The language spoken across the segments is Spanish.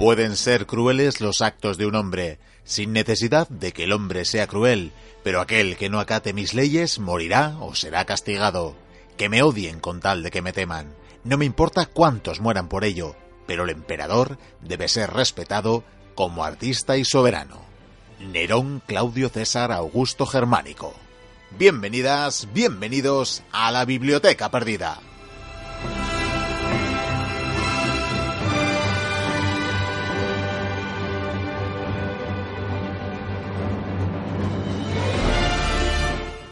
Pueden ser crueles los actos de un hombre, sin necesidad de que el hombre sea cruel, pero aquel que no acate mis leyes morirá o será castigado. Que me odien con tal de que me teman. No me importa cuántos mueran por ello, pero el emperador debe ser respetado como artista y soberano. Nerón Claudio César Augusto Germánico. Bienvenidas, bienvenidos a la Biblioteca Perdida.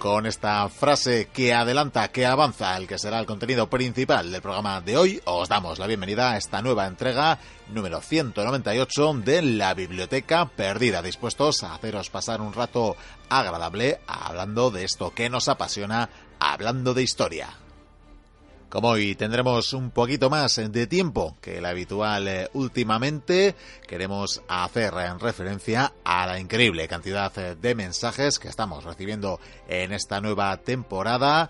Con esta frase que adelanta, que avanza el que será el contenido principal del programa de hoy, os damos la bienvenida a esta nueva entrega número 198 de la Biblioteca Perdida, dispuestos a haceros pasar un rato agradable hablando de esto que nos apasiona, hablando de historia. Como hoy tendremos un poquito más de tiempo que el habitual eh, últimamente, queremos hacer en referencia a la increíble cantidad eh, de mensajes que estamos recibiendo en esta nueva temporada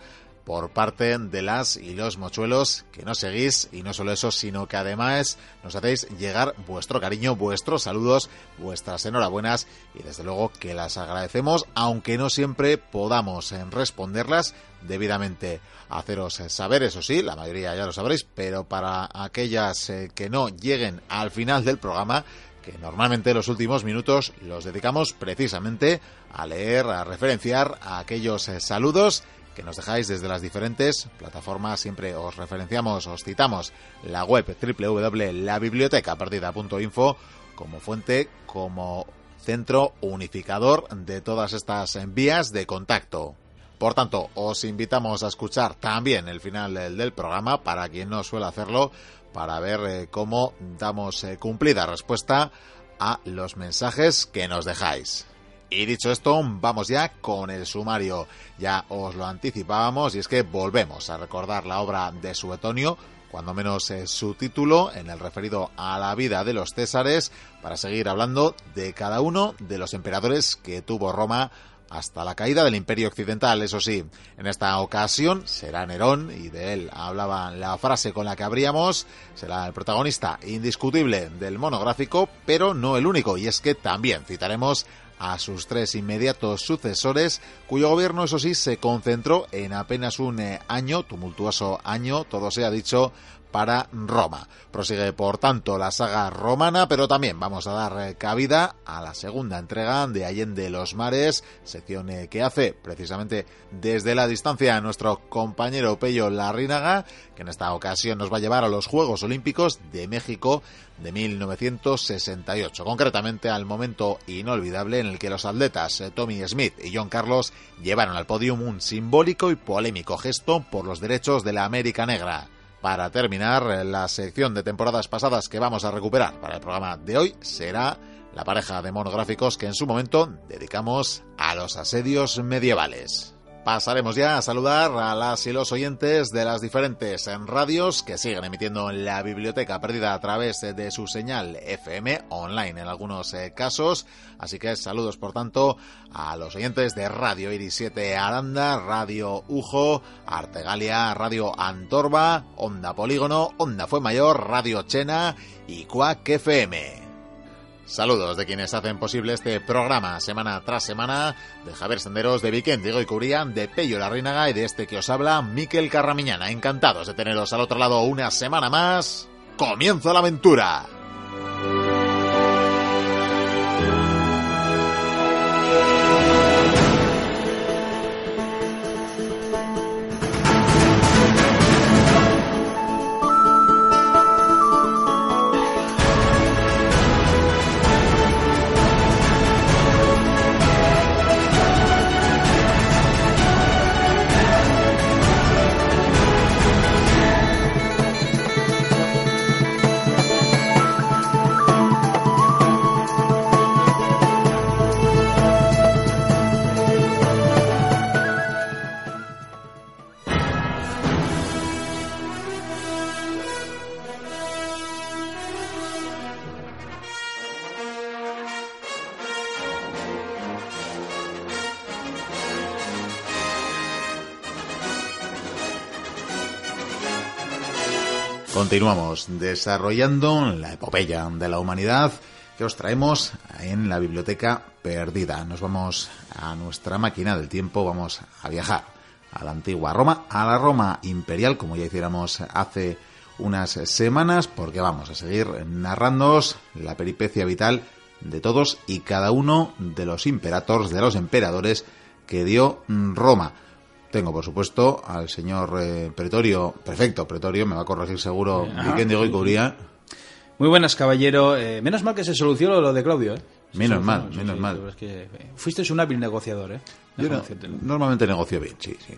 por parte de las y los mochuelos que nos seguís y no solo eso, sino que además nos hacéis llegar vuestro cariño, vuestros saludos, vuestras enhorabuenas y desde luego que las agradecemos, aunque no siempre podamos responderlas debidamente. Haceros saber, eso sí, la mayoría ya lo sabréis, pero para aquellas eh, que no lleguen al final del programa, que normalmente los últimos minutos los dedicamos precisamente a leer, a referenciar a aquellos eh, saludos que nos dejáis desde las diferentes plataformas. Siempre os referenciamos, os citamos la web www.labibliotecaperdida.info como fuente, como centro unificador de todas estas vías de contacto. Por tanto, os invitamos a escuchar también el final del, programa para quien no suele hacerlo, para ver eh, cómo damos eh, cumplida respuesta a los mensajes que nos dejáis. Y dicho esto, vamos ya con el sumario. Ya os lo anticipábamos y es que volvemos a recordar la obra de Suetonio, cuando menos eh, su título, en el referido a la vida de los Césares, para seguir hablando de cada uno de los emperadores que tuvo Roma hasta la caída del Imperio Occidental, eso sí. En esta ocasión será Nerón, y de él hablaba la frase con la que abríamos, será el protagonista indiscutible del monográfico, pero no el único, y es que también citaremos a sus tres inmediatos sucesores, cuyo gobierno, eso sí, se concentró en apenas un eh, año, tumultuoso año, todo se ha dicho, para Roma. Prosigue, por tanto, la saga romana, pero también vamos a dar eh, cabida a la segunda entrega de Allende los Mares, sección eh, que hace precisamente desde la distancia nuestro compañero Pello Larrínaga, que en esta ocasión nos va a llevar a los Juegos Olímpicos de México de 1968, concretamente al momento inolvidable en el que los atletas eh, Tommy Smith y John Carlos llevaron al podium un simbólico y polémico gesto por los derechos de la América Negra. Para terminar, la sección de temporadas pasadas que vamos a recuperar para el programa de hoy será la pareja de monográficos que en su momento dedicamos a los asedios medievales. Pasaremos ya a saludar a las y los oyentes de las diferentes radios que siguen emitiendo en la biblioteca perdida a través de su señal FM online en algunos eh, casos. Así que saludos por tanto a los oyentes de Radio Iris 7 Aranda, Radio Ujo, Artegalia, Radio Antorba, Onda Polígono, Onda Fue Mayor, Radio Chena y Cuac FM. Saludos de quienes hacen posible este programa semana tras semana, de Javier Senderos, de Viken, Diego y de Pello Larrínaga y de este que os habla, Miquel Carramiñana. Encantados de teneros al otro lado una semana más. ¡Comienza la aventura! Continuamos desarrollando la epopeya de la humanidad que os traemos en la biblioteca perdida. Nos vamos a nuestra máquina del tiempo, vamos a viajar a la antigua Roma, a la Roma imperial, como ya hiciéramos hace unas semanas, porque vamos a seguir narrándoos la peripecia vital de todos y cada uno de los imperators, de los emperadores que dio Roma. Tengo, por supuesto, al señor eh, Pretorio, prefecto Pretorio, me va a corregir seguro Vicente y Cubría. Muy buenas, caballero. Eh, menos mal que se solucionó lo de Claudio, ¿eh? Menos mal, menos sí, mal. es que, eh, fuiste un hábil negociador, ¿eh? Yo no- normalmente negocio bien, sí, sí.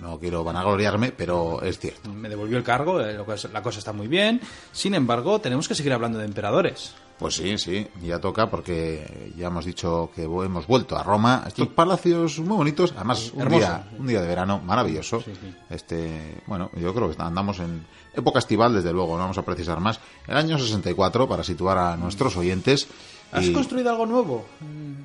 No quiero vanagloriarme, pero es cierto. Me devolvió el cargo, eh, la cosa está muy bien. Sin embargo, tenemos que seguir hablando de emperadores. Pues sí, sí, ya toca porque ya hemos dicho que hemos vuelto a Roma. Estos palacios muy bonitos, además un hermoso, día, sí. un día de verano maravilloso. Sí. Este, bueno, yo creo que andamos en época estival, desde luego, no vamos a precisar más. El año 64 para situar a nuestros oyentes. ¿Has y- construido algo nuevo?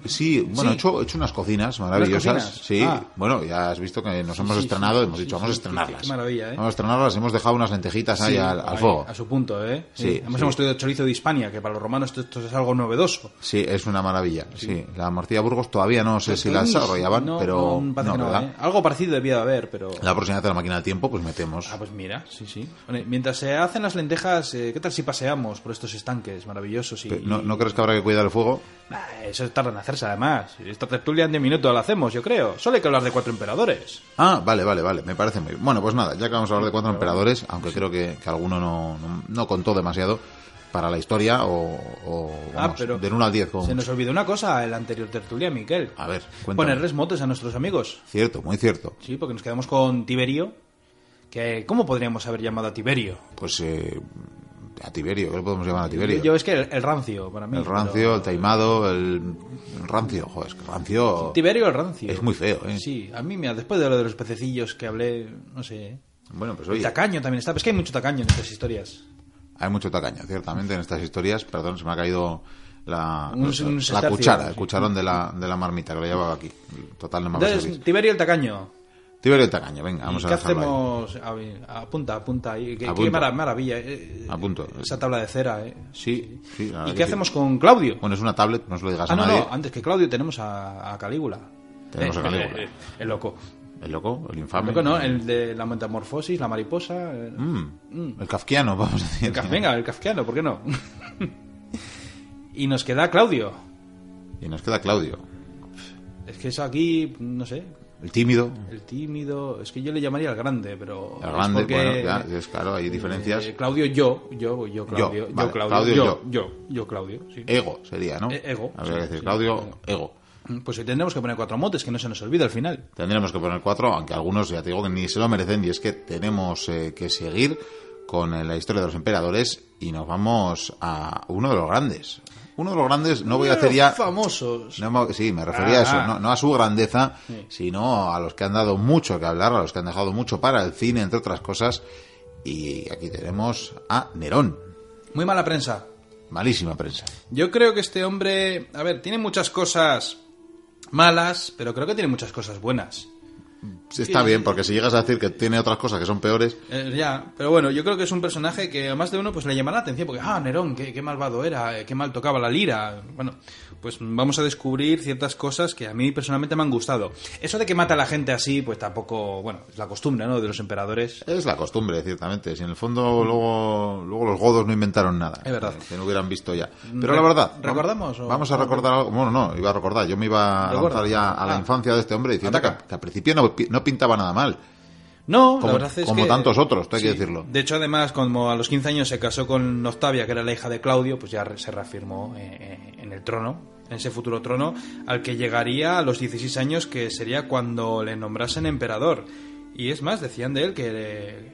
Sí, bueno, Sí. he hecho, he hecho unas cocinas maravillosas. cocinas? Sí, Ah. bueno, ya has visto que nos hemos sí, estrenado, sí, hemos dicho, vamos a estrenarlas. qué maravilla, ¿eh? Vamos a estrenarlas, hemos dejado unas lentejitas ahí al, al ahí, fuego. A su punto, ¿eh? Sí, Además hemos traído chorizo de Hispania, que para los romanos esto, esto es algo novedoso. Sí, es una maravilla. Sí, la morcilla Burgos todavía no sé si la desarrollaban, no, pero no, no, ¿verdad? ¿eh? Algo parecido debía de haber, pero... La próxima de la máquina del tiempo, pues metemos. Ah, pues mira, sí, sí. Bueno, mientras se hacen las lentejas, eh, ¿qué tal si paseamos por estos estanques maravillosos? Y, ¿No, ¿No crees que habrá que cuidar el fuego? Ah, eso tarda en hacerse, además. Esta tertulia en 10 minutos la hacemos, yo creo. Solo hay que hablar de cuatro emperadores. Ah, vale, vale, vale. Me parece muy bien. Bueno, pues nada, ya que vamos a hablar de cuatro emperadores, aunque creo que, que alguno no, no, no contó demasiado para la historia, o, o, Ah, vamos, pero del 1 al 10. Como Se nos olvidó una cosa en la anterior tertulia, Miquel. A ver, cuéntame. Ponerles motes a nuestros amigos. Cierto, muy cierto. Sí, porque nos quedamos con Tiberio. Que, ¿Cómo podríamos haber llamado a Tiberio? Pues eh, a Tiberio, ¿qué le podemos llamar a Tiberio? Yo, yo es que el, el rancio, para mí. el rancio, pero- el taimado, el, el rancio. Joder, es que rancio Tiberio el rancio. es muy feo, ¿eh? Sí, a mí, mira, después de lo de los pececillos que hablé, no sé. Bueno, pues El oye, tacaño también está. Es que hay mucho tacaño en estas historias. hay mucho tacaño, ciertamente, en estas historias. Perdón, se me ha caído la, Un- un la sestercio, cuchara, el cucharón de la, de la marmita que lo llevaba aquí. Total, no me Entonces. Tiberio el tacaño. Tiberio el tacaño, venga, vamos ¿Y a qué ahí. hacemos? A ver, apunta, apunta ahí. Qué, qué mara- maravilla. eh, Apunto. Esa tabla de cera, ¿eh? Sí, sí. ¿Y qué sí. hacemos con Claudio? Bueno, es una tablet, no se lo digas Ah, a no, nadie. no, antes que Claudio tenemos a, a Calígula. Tenemos a Eh, Calígula. eh, eh, el loco. El loco, el El infame. loco, ¿no? El de la metamorfosis, la mariposa. eh, Mm, El kafkiano, vamos a decir. el kaf- venga, el kafkiano, ¿por qué no? y nos queda Claudio. Y nos queda Claudio. Es que eso aquí, no sé, El tímido, el tímido. Es que yo le llamaría el grande, pero. el grande, porque, bueno, ya, es claro, hay diferencias. eh, Claudio, yo, yo, yo, Claudio. Yo, vale, Claudio, Claudio, yo, yo. yo, yo, Claudio. sí. Ego sería, ¿no? Eh, ego, Habría que sí, decir sí. Claudio, ego. Pues tendremos que poner cuatro motes, que no se nos olvide al final. Tendremos que poner cuatro, aunque algunos ya te digo que ni se lo merecen, y es que tenemos eh, que seguir con eh, la historia de los emperadores y nos vamos a uno de los grandes. Uno de los grandes, no voy a hacer ya... famosos. No, sí, me refería a eso, Ah. no, no a su grandeza, sino a los que han dado mucho que hablar, a los que han dejado mucho para el cine, entre otras cosas. Y aquí tenemos a Nerón. Muy mala prensa. Malísima prensa. Yo creo que este hombre, a ver, tiene muchas cosas malas, pero creo que tiene muchas cosas buenas. Sí, Está bien, porque si llegas a decir que tiene otras cosas que son peores, Eh, ya, pero bueno, yo creo que es un personaje que a más de uno pues le llama la atención, porque, ah, Nerón, qué, qué malvado era, eh, qué mal tocaba la lira. Bueno, pues vamos a descubrir ciertas cosas que a mí personalmente me han gustado. Eso de que mata a la gente así, pues tampoco, bueno, es la costumbre, ¿no?, de los emperadores. es la costumbre, ciertamente. Si en el fondo luego, luego los godos no inventaron nada. Es verdad. Que no hubieran visto ya. Pero Re- la verdad. ¿recordamos o- Vamos a recordar algo. Bueno, no, iba a recordar. Yo me iba a lanzar ya a la Ah. infancia de este hombre diciendo que, que al principio no, no pintaba nada mal. No, Como- la verdad es como que- tantos otros, hay que decirlo. De hecho, además, como a los 15 años se casó con Octavia, que era la hija de Claudio, pues ya se reafirmó eh, eh, en el trono, en ese futuro trono, al que llegaría a los 16 años, que sería cuando le nombrasen emperador. Y es más, decían de él que,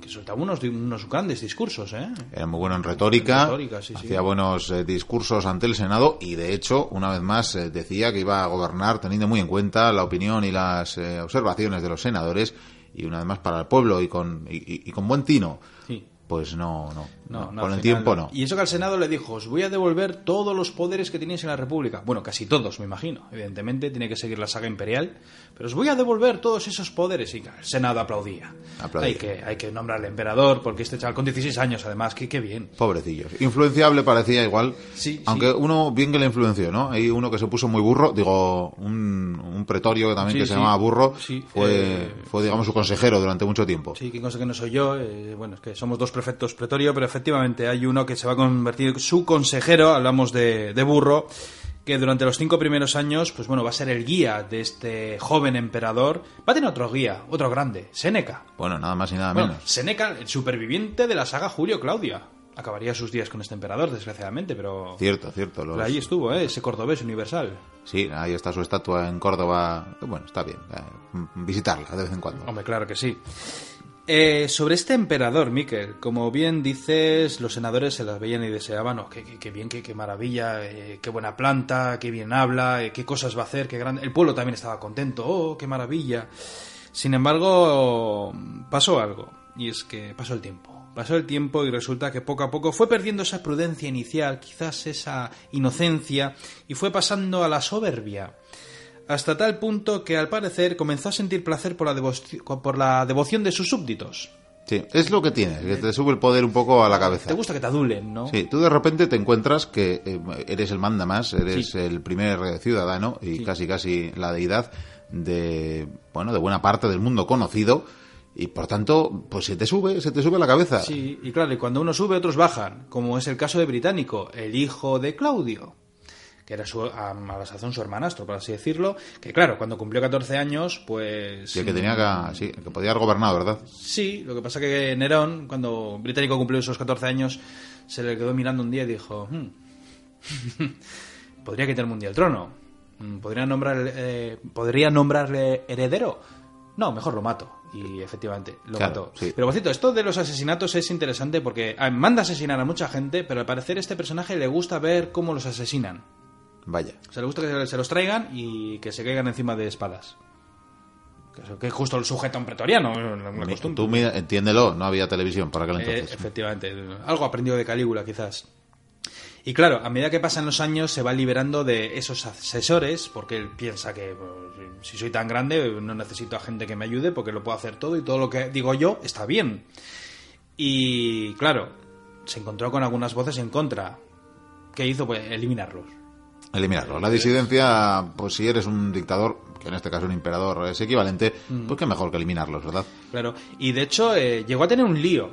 que soltaba unos, unos grandes discursos, ¿eh? Era muy bueno en retórica, En retórica, sí, sí. hacía buenos eh, discursos ante el Senado y de hecho, una vez más, eh, decía que iba a gobernar teniendo muy en cuenta la opinión y las observaciones de los senadores y una vez más para el pueblo y con, y, con buen tino. Sí. Pues no, no. No, no, con al el final tiempo no. Y eso que al Senado le dijo, os voy a devolver todos los poderes que tenéis en la República. Bueno, casi todos, me imagino. Evidentemente tiene que seguir la saga imperial, pero os voy a devolver todos esos poderes. Y el Senado aplaudía. Aplaudía. Hay que, hay que nombrarle emperador, porque este chaval con 16 años, además, que qué bien. Pobrecillos. Influenciable parecía igual. Sí, aunque sí. uno bien que le influenció, ¿no? Hay uno que se puso muy burro, digo, un, un pretorio también Sí, que se llamaba burro, Sí, fue, eh, fue, digamos, su consejero durante mucho tiempo. Sí, qué cosa que no soy yo. eh, bueno, es que somos dos prefectos pretorio, pero efectivamente hay uno que se va a convertir su consejero, hablamos de, de burro, que durante los cinco primeros años, pues bueno, va a ser el guía de este joven emperador. Va a tener otro guía, otro grande, Séneca. Bueno, nada más y nada Bueno, menos. Séneca, el superviviente de la saga Julio Claudia. Acabaría sus días con este emperador, desgraciadamente, pero... Cierto, cierto. los- pero ahí estuvo, ¿eh? Ese cordobés universal. Sí, ahí está su estatua en Córdoba. Bueno, está bien. eh, visitarla de vez en cuando. Hombre, claro que sí. Eh, sobre este emperador, Miquel, como bien dices, los senadores se las veían y deseaban, oh, qué, bien, qué, qué maravilla, eh, qué buena planta, qué bien habla, eh, qué cosas va a hacer, qué grande. El pueblo también estaba contento, oh, qué maravilla. Sin embargo, pasó algo, y es que pasó el tiempo. Pasó el tiempo y resulta que poco a poco fue perdiendo esa prudencia inicial, quizás esa inocencia, y fue pasando a la soberbia hasta tal punto que al parecer comenzó a sentir placer por la, devo- por la devoción de sus súbditos. Sí, es lo que tienes, que te sube el poder un poco a la cabeza. Te gusta que te adulen, ¿no? Sí, tú de repente te encuentras que eh, eres el manda más, eres Sí. el primer eh, ciudadano y casi casi la deidad de bueno de buena parte del mundo conocido y por tanto pues se te sube, se te sube a la cabeza. Sí, y claro, y cuando uno sube, otros bajan, como es el caso de Británico, el hijo de Claudio, que era su, a, a la sazón su hermanastro, por así decirlo, que claro, cuando cumplió 14 años, pues... Sí, que tenía que, sí, que podía haber gobernado, ¿verdad? Sí, lo que pasa que Nerón, cuando Británico cumplió esos 14 años, se le quedó mirando un día y dijo, "Hmm, podría quitarme un día el trono, Mm, podría nombrarle, eh, podría nombrarle heredero. No, mejor lo mato. Y efectivamente, lo Claro, mató. sí. Pero por cierto, esto de los asesinatos es interesante porque ah, manda asesinar a mucha gente, pero al parecer a este personaje le gusta ver cómo los asesinan. Vaya. O sea, le gusta que se- se los traigan y que se caigan encima de espadas. Que es justo el sujeto a un pretoriano, una Mi- costumbre. Tú mira, entiéndelo, no había televisión para aquel Eh, entonces. efectivamente, algo aprendido de Calígula quizás. Y claro, a medida que pasan los años se va liberando de esos asesores, porque él piensa que pues, si soy tan grande no necesito a gente que me ayude porque lo puedo hacer todo y todo lo que digo yo está bien. Y claro, se encontró con algunas voces en contra. ¿Qué hizo? Pues eliminarlos. Eliminarlo. La disidencia, pues si eres un dictador, que en este caso un emperador es equivalente, pues qué mejor que eliminarlos, ¿verdad? Claro. Y de hecho eh, llegó a tener un lío.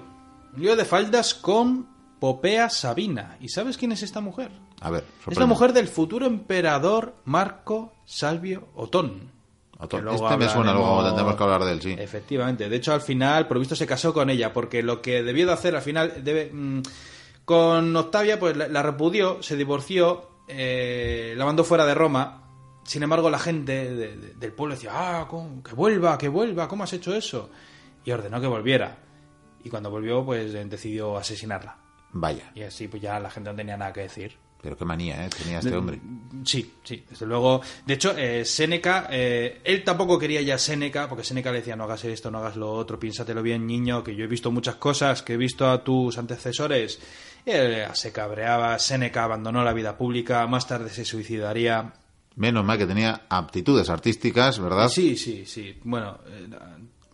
Un lío de faldas con Popea Sabina. ¿Y sabes quién es esta mujer? A ver, Es la mujer del futuro emperador Marco Salvio Otón. Otón. Este me suena, luego tendremos que hablar de él, sí. Efectivamente. De hecho, al final, por visto, se casó con ella, porque lo que debió de hacer al final, debe, mm, con Octavia, pues la, la repudió, se divorció, eh, la mandó fuera de Roma. Sin embargo, la gente de- de- del pueblo decía, ah, que vuelva, que vuelva, ¿cómo has hecho eso? Y ordenó que volviera. Y cuando volvió, pues eh, decidió asesinarla. Vaya. Y así, pues ya la gente no tenía nada que decir. Pero qué manía, ¿eh? Tenía este hombre. Sí, sí, desde luego. De hecho, eh, Séneca, eh, él tampoco quería ya Séneca, porque Séneca le decía, no hagas esto, no hagas lo otro, piénsatelo bien, niño, que yo he visto muchas cosas, que he visto a tus antecesores. Él se cabreaba, Séneca abandonó la vida pública, más tarde se suicidaría. Menos mal que tenía aptitudes artísticas, ¿verdad? Sí, sí, sí. Bueno,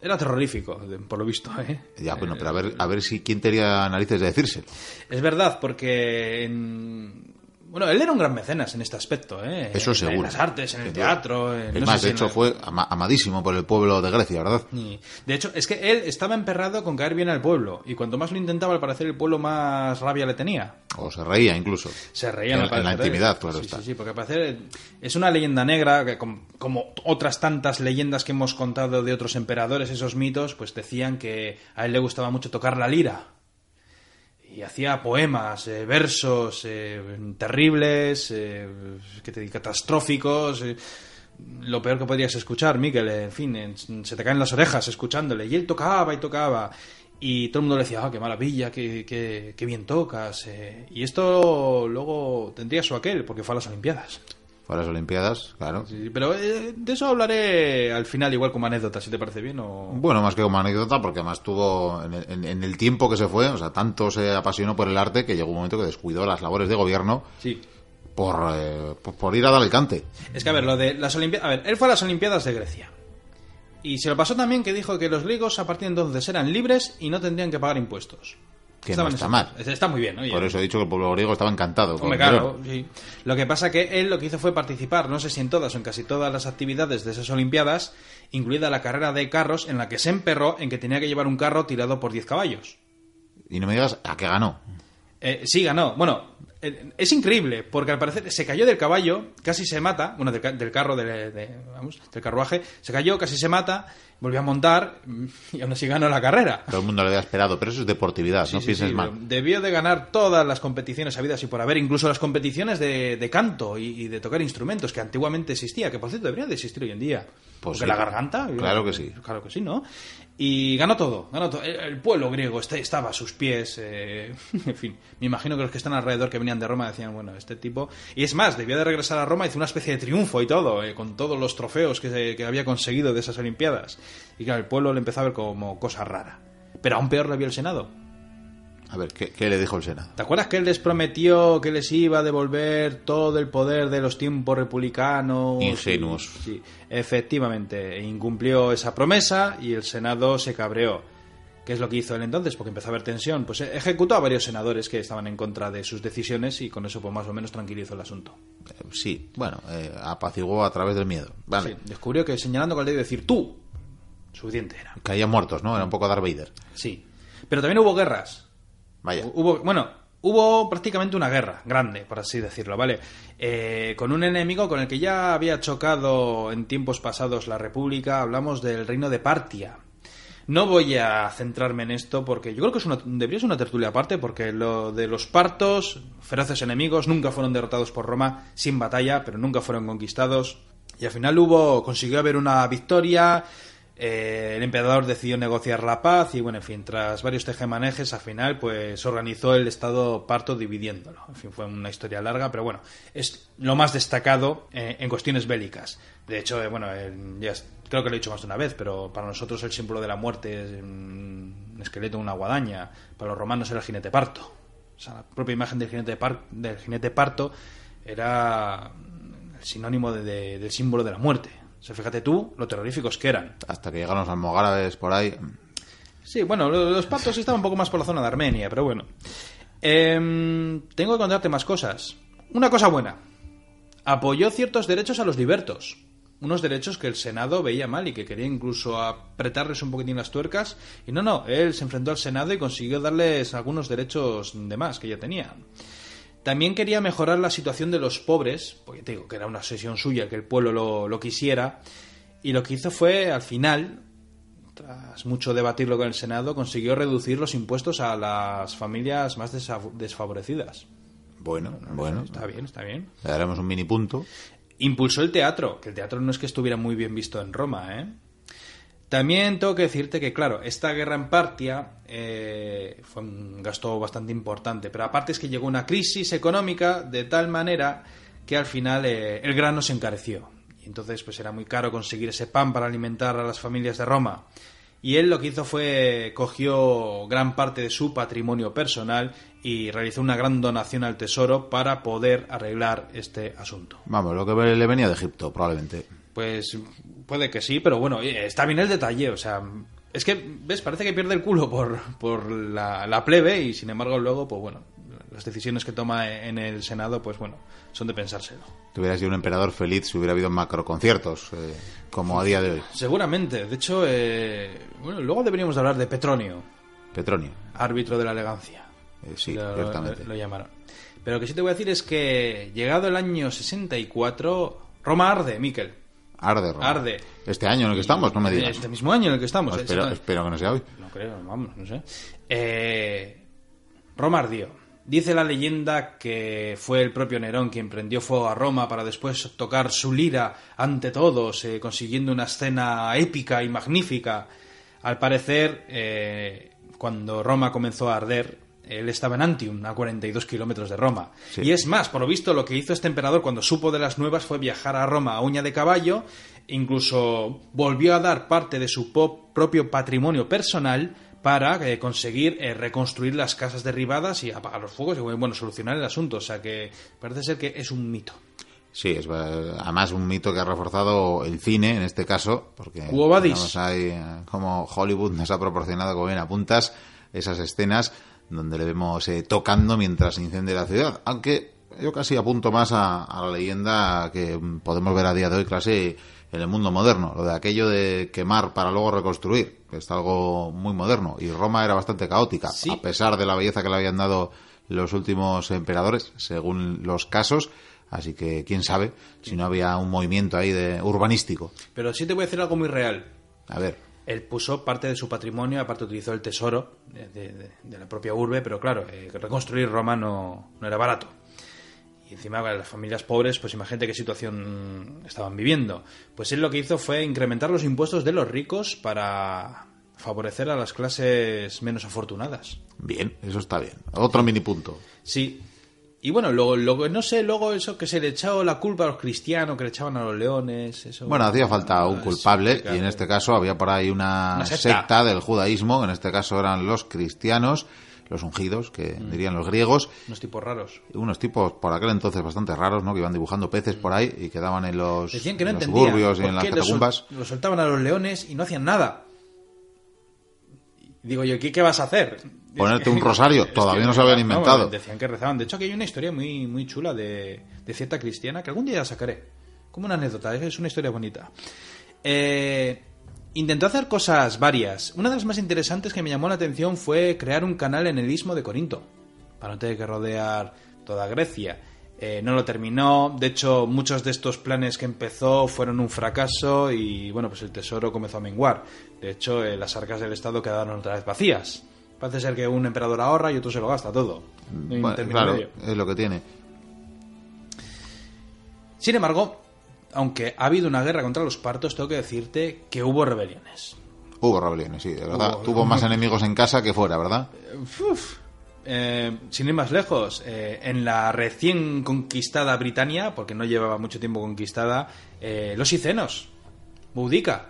era, terrorífico, por lo visto, ¿eh? Ya, bueno, pero a ver, a ver si quién tenía narices de decírselo. Es verdad, porque en- Bueno, él era un gran mecenas en este aspecto, ¿eh? Eso En seguro. las artes, en el teatro... en- Es no más, sé de en hecho, fue ama- amadísimo por el pueblo de Grecia, ¿verdad? Y, De hecho, es que él estaba emperrado con caer bien al pueblo. Y cuanto más lo intentaba, al parecer el pueblo más rabia le tenía. O se reía incluso. Se reían En- en la intimidad, claro sí, está. Sí, sí, porque al parecer es una leyenda negra, que com- como otras tantas leyendas que hemos contado de otros emperadores, esos mitos, pues decían que a él le gustaba mucho tocar la lira. Y hacía poemas, eh, versos eh, terribles, eh, que te catastróficos. eh, lo peor que podrías escuchar, Miquel, eh, en fin, en- se te caen las orejas escuchándole. Y él tocaba y tocaba. Y todo el mundo le decía, ah, qué maravilla, qué, qué- qué bien tocas. eh". Y esto luego tendría su aquel, porque fue a las Olimpiadas. Para las Olimpiadas, claro. Sí, pero eh, de eso hablaré al final, igual como anécdota, si te parece bien o... Bueno, más que como anécdota, porque además tuvo, en el, en- en el tiempo que se fue, o sea, tanto se apasionó por el arte que llegó un momento que descuidó las labores de gobierno Sí. por, eh, por, por ir a dar el cante. Es que, a ver, lo de las Olimpiadas... A ver, él fue a las Olimpiadas de Grecia. Y se lo pasó también que dijo que los griegos a partir de entonces eran libres y no tendrían que pagar impuestos. Que Estaban no está mal. Está muy bien. Por eso he dicho que el pueblo griego estaba encantado. con claro, sí. Lo que pasa que él lo que hizo fue participar, no sé si en todas o en casi todas las actividades de esas Olimpiadas, incluida la carrera de carros, en la que se emperró en que tenía que llevar un carro tirado por 10 caballos. Y no me digas a qué ganó. Eh, sí, ganó. Bueno, es increíble, porque al parecer se cayó del caballo, casi se mata, bueno, del, del carro, de- de- vamos, del carruaje, se cayó, casi se mata, volvió a montar mm, y aún así ganó la carrera. Todo el mundo le había esperado, pero eso es deportividad, Sí, no sí, pienses sí, mal. Debió de ganar todas las competiciones habidas y por haber, incluso las competiciones de, de canto y, y de tocar instrumentos que antiguamente existía, que por cierto debería de existir hoy en día. Pues Porque la garganta. Claro que sí. Claro que sí, ¿no? Y ganó todo, ganó todo. El, pueblo griego este- estaba a sus pies. eh, en fin, me imagino que los que están alrededor que venían de Roma decían, bueno, este tipo. Y es más, debió de regresar a Roma, hizo una especie de triunfo y todo, eh, con todos los trofeos que, se- que había conseguido de esas Olimpiadas. Y claro, el pueblo le empezó a ver como cosa rara. Pero aún peor le vio el Senado. A ver, ¿qué, qué le dijo el Senado? ¿Te acuerdas que él les prometió que les iba a devolver todo el poder de los tiempos republicanos? Ingenuos. Sí, efectivamente. E incumplió esa promesa y el Senado se cabreó. ¿Qué es lo que hizo él entonces? Porque empezó a haber tensión. Pues ejecutó a varios senadores que estaban en contra de sus decisiones y con eso pues más o menos tranquilizó el asunto. Eh, Sí, bueno, eh, apaciguó a través del miedo. Vale. Sí, descubrió que señalando con el dedo y decir tú, suficiente era. Caían muertos, ¿no? Era un poco Darth Vader. Sí. Pero también hubo guerras. Vaya. Hubo, bueno, hubo prácticamente una guerra grande, por así decirlo, ¿vale? Eh, con un enemigo con el que ya había chocado en tiempos pasados la República, hablamos del reino de Partia. No voy a centrarme en esto porque yo creo que es una, debería ser una tertulia aparte porque lo de los partos, feroces enemigos, nunca fueron derrotados por Roma sin batalla, pero nunca fueron conquistados. Y al final hubo, consiguió haber una victoria, eh, el emperador decidió negociar la paz y bueno, en fin, tras varios tejemanejes, al final pues organizó el estado parto dividiéndolo. En fin, fue una historia larga, pero bueno, es lo más destacado eh, en cuestiones bélicas. De hecho, eh, bueno, ya creo que lo he dicho más de una vez, pero para nosotros el símbolo de la muerte es un esqueleto, una guadaña. Para los romanos era el jinete parto. O sea, la propia imagen del jinete, del jinete parto era el sinónimo de- de- del símbolo de la muerte. O sea, fíjate tú lo terroríficos que eran. Hasta que llegaron los almogárabes por ahí. Sí, bueno, lo- los patos estaban un poco más por la zona de Armenia, pero bueno. Em, tengo que contarte más cosas. Una cosa buena. Apoyó ciertos derechos a los libertos. Unos derechos que el Senado veía mal y que quería incluso apretarles un poquitín las tuercas. Y no, no, él se enfrentó al Senado y consiguió darles algunos derechos de más que ya tenían. También quería mejorar la situación de los pobres, porque te digo que era una obsesión suya que el pueblo lo, lo quisiera. Y lo que hizo fue, al final, tras mucho debatirlo con el Senado, consiguió reducir los impuestos a las familias más desfavorecidas. Bueno, bueno. Está bien, está bien. Le daremos un mini punto. Impulsó el teatro, que el teatro no es que estuviera muy bien visto en Roma, ¿eh? También tengo que decirte que, claro, esta guerra en Partia eh, fue un gasto bastante importante, pero aparte es que llegó una crisis económica de tal manera que al final eh, el grano se encareció. Y entonces pues era muy caro conseguir ese pan para alimentar a las familias de Roma. Y él lo que hizo fue cogió gran parte de su patrimonio personal y realizó una gran donación al tesoro para poder arreglar este asunto. Vamos, lo que le venía de Egipto, probablemente. Pues puede que sí, pero bueno, está bien el detalle, o sea, es que, ¿ves? Parece que pierde el culo por, por la, la plebe y sin embargo luego, pues bueno, las decisiones que toma en el Senado, pues bueno, son de pensárselo. Que hubiera sido un emperador feliz si hubiera habido macroconciertos, eh, como a día de hoy. Seguramente, de hecho, eh, bueno, luego deberíamos de hablar de Petronio, Petronio. árbitro de la elegancia. Eh, sí, lo, ciertamente. lo- lo llamaron. Pero lo que sí te voy a decir es que, llegado el año 64, Roma arde, Miquel. Arde, Roma. Arde. Este año en el que estamos, no me digas. Este mismo año en el que estamos. No, eh, espero, exactamente. espero que no sea hoy. No creo, vamos, no sé. Eh, Roma ardió. Dice la leyenda que fue el propio Nerón quien prendió fuego a Roma para después tocar su lira ante todos, eh, consiguiendo una escena épica y magnífica. Al parecer, eh, cuando Roma comenzó a arder, él estaba en Antium, a 42 kilómetros de Roma. Y es más, por lo visto, lo que hizo este emperador cuando supo de las nuevas fue viajar a Roma a uña de caballo, incluso volvió a dar parte de su propio patrimonio personal para eh, conseguir eh, reconstruir las casas derribadas y apagar los fuegos y bueno, solucionar el asunto. O sea que parece ser que es un mito. Sí, es además un mito que ha reforzado el cine en este caso, porque hay, eh, como Hollywood nos ha proporcionado, como bien apuntas, esas escenas donde le vemos tocando mientras incendia la ciudad. Aunque yo casi apunto más a, a, la leyenda que podemos ver a día de hoy, clase en el mundo moderno, lo de aquello de quemar para luego reconstruir, que es algo muy moderno. Y Roma era bastante caótica, a pesar de la belleza que le habían dado los últimos emperadores, según los casos. Así que quién sabe si no había un movimiento ahí de urbanístico. Pero sí te voy a decir algo muy real. A ver. Él puso parte de su patrimonio, aparte utilizó el tesoro de, la propia urbe, pero claro, eh, reconstruir Roma no, no era barato y encima las familias pobres, pues imagínate qué situación estaban viviendo. Pues él lo que hizo fue incrementar los impuestos de los ricos para favorecer a las clases menos afortunadas. Bien, eso está bien. Otro mini punto. Sí. Y bueno, luego, no sé, luego eso que se le echó la culpa a los cristianos, que le echaban a los leones, eso... Bueno, hacía falta un culpable, y en este caso había por ahí una, secta del judaísmo, en este caso eran los cristianos, los ungidos, que mm. dirían los griegos. Unos tipos raros. Unos tipos por aquel entonces bastante raros, ¿no? Que iban dibujando peces por ahí y quedaban en los, Decían que no en suburbios y en las catacumbas. Los, soltaban a los leones y no hacían nada. Digo yo, ¿qué, qué vas a hacer? Ponerte un rosario, todavía no se habían inventado. decían que rezaban. De hecho, aquí hay una historia muy, muy chula de, de cierta cristiana que algún día la sacaré. Como una anécdota, es una historia bonita. Eh, Intentó hacer cosas varias. Una de las más interesantes que me llamó la atención fue crear un canal en el istmo de Corinto, para no tener que rodear toda Grecia. Eh, no lo terminó, de hecho muchos de estos planes que empezó fueron un fracaso y bueno, pues el tesoro comenzó a menguar. De hecho, eh, las arcas del Estado quedaron otra vez vacías. Parece ser que un emperador ahorra y otro se lo gasta todo. claro, es lo que tiene. Sin embargo, aunque ha habido una guerra contra los partos, tengo que decirte que hubo rebeliones. Hubo rebeliones, sí, de verdad. Tuvo más enemigos en casa que fuera, ¿verdad? Eh, sin ir más lejos, eh, en la recién conquistada Britania, porque no llevaba mucho tiempo conquistada, eh, los icenos, Boudica,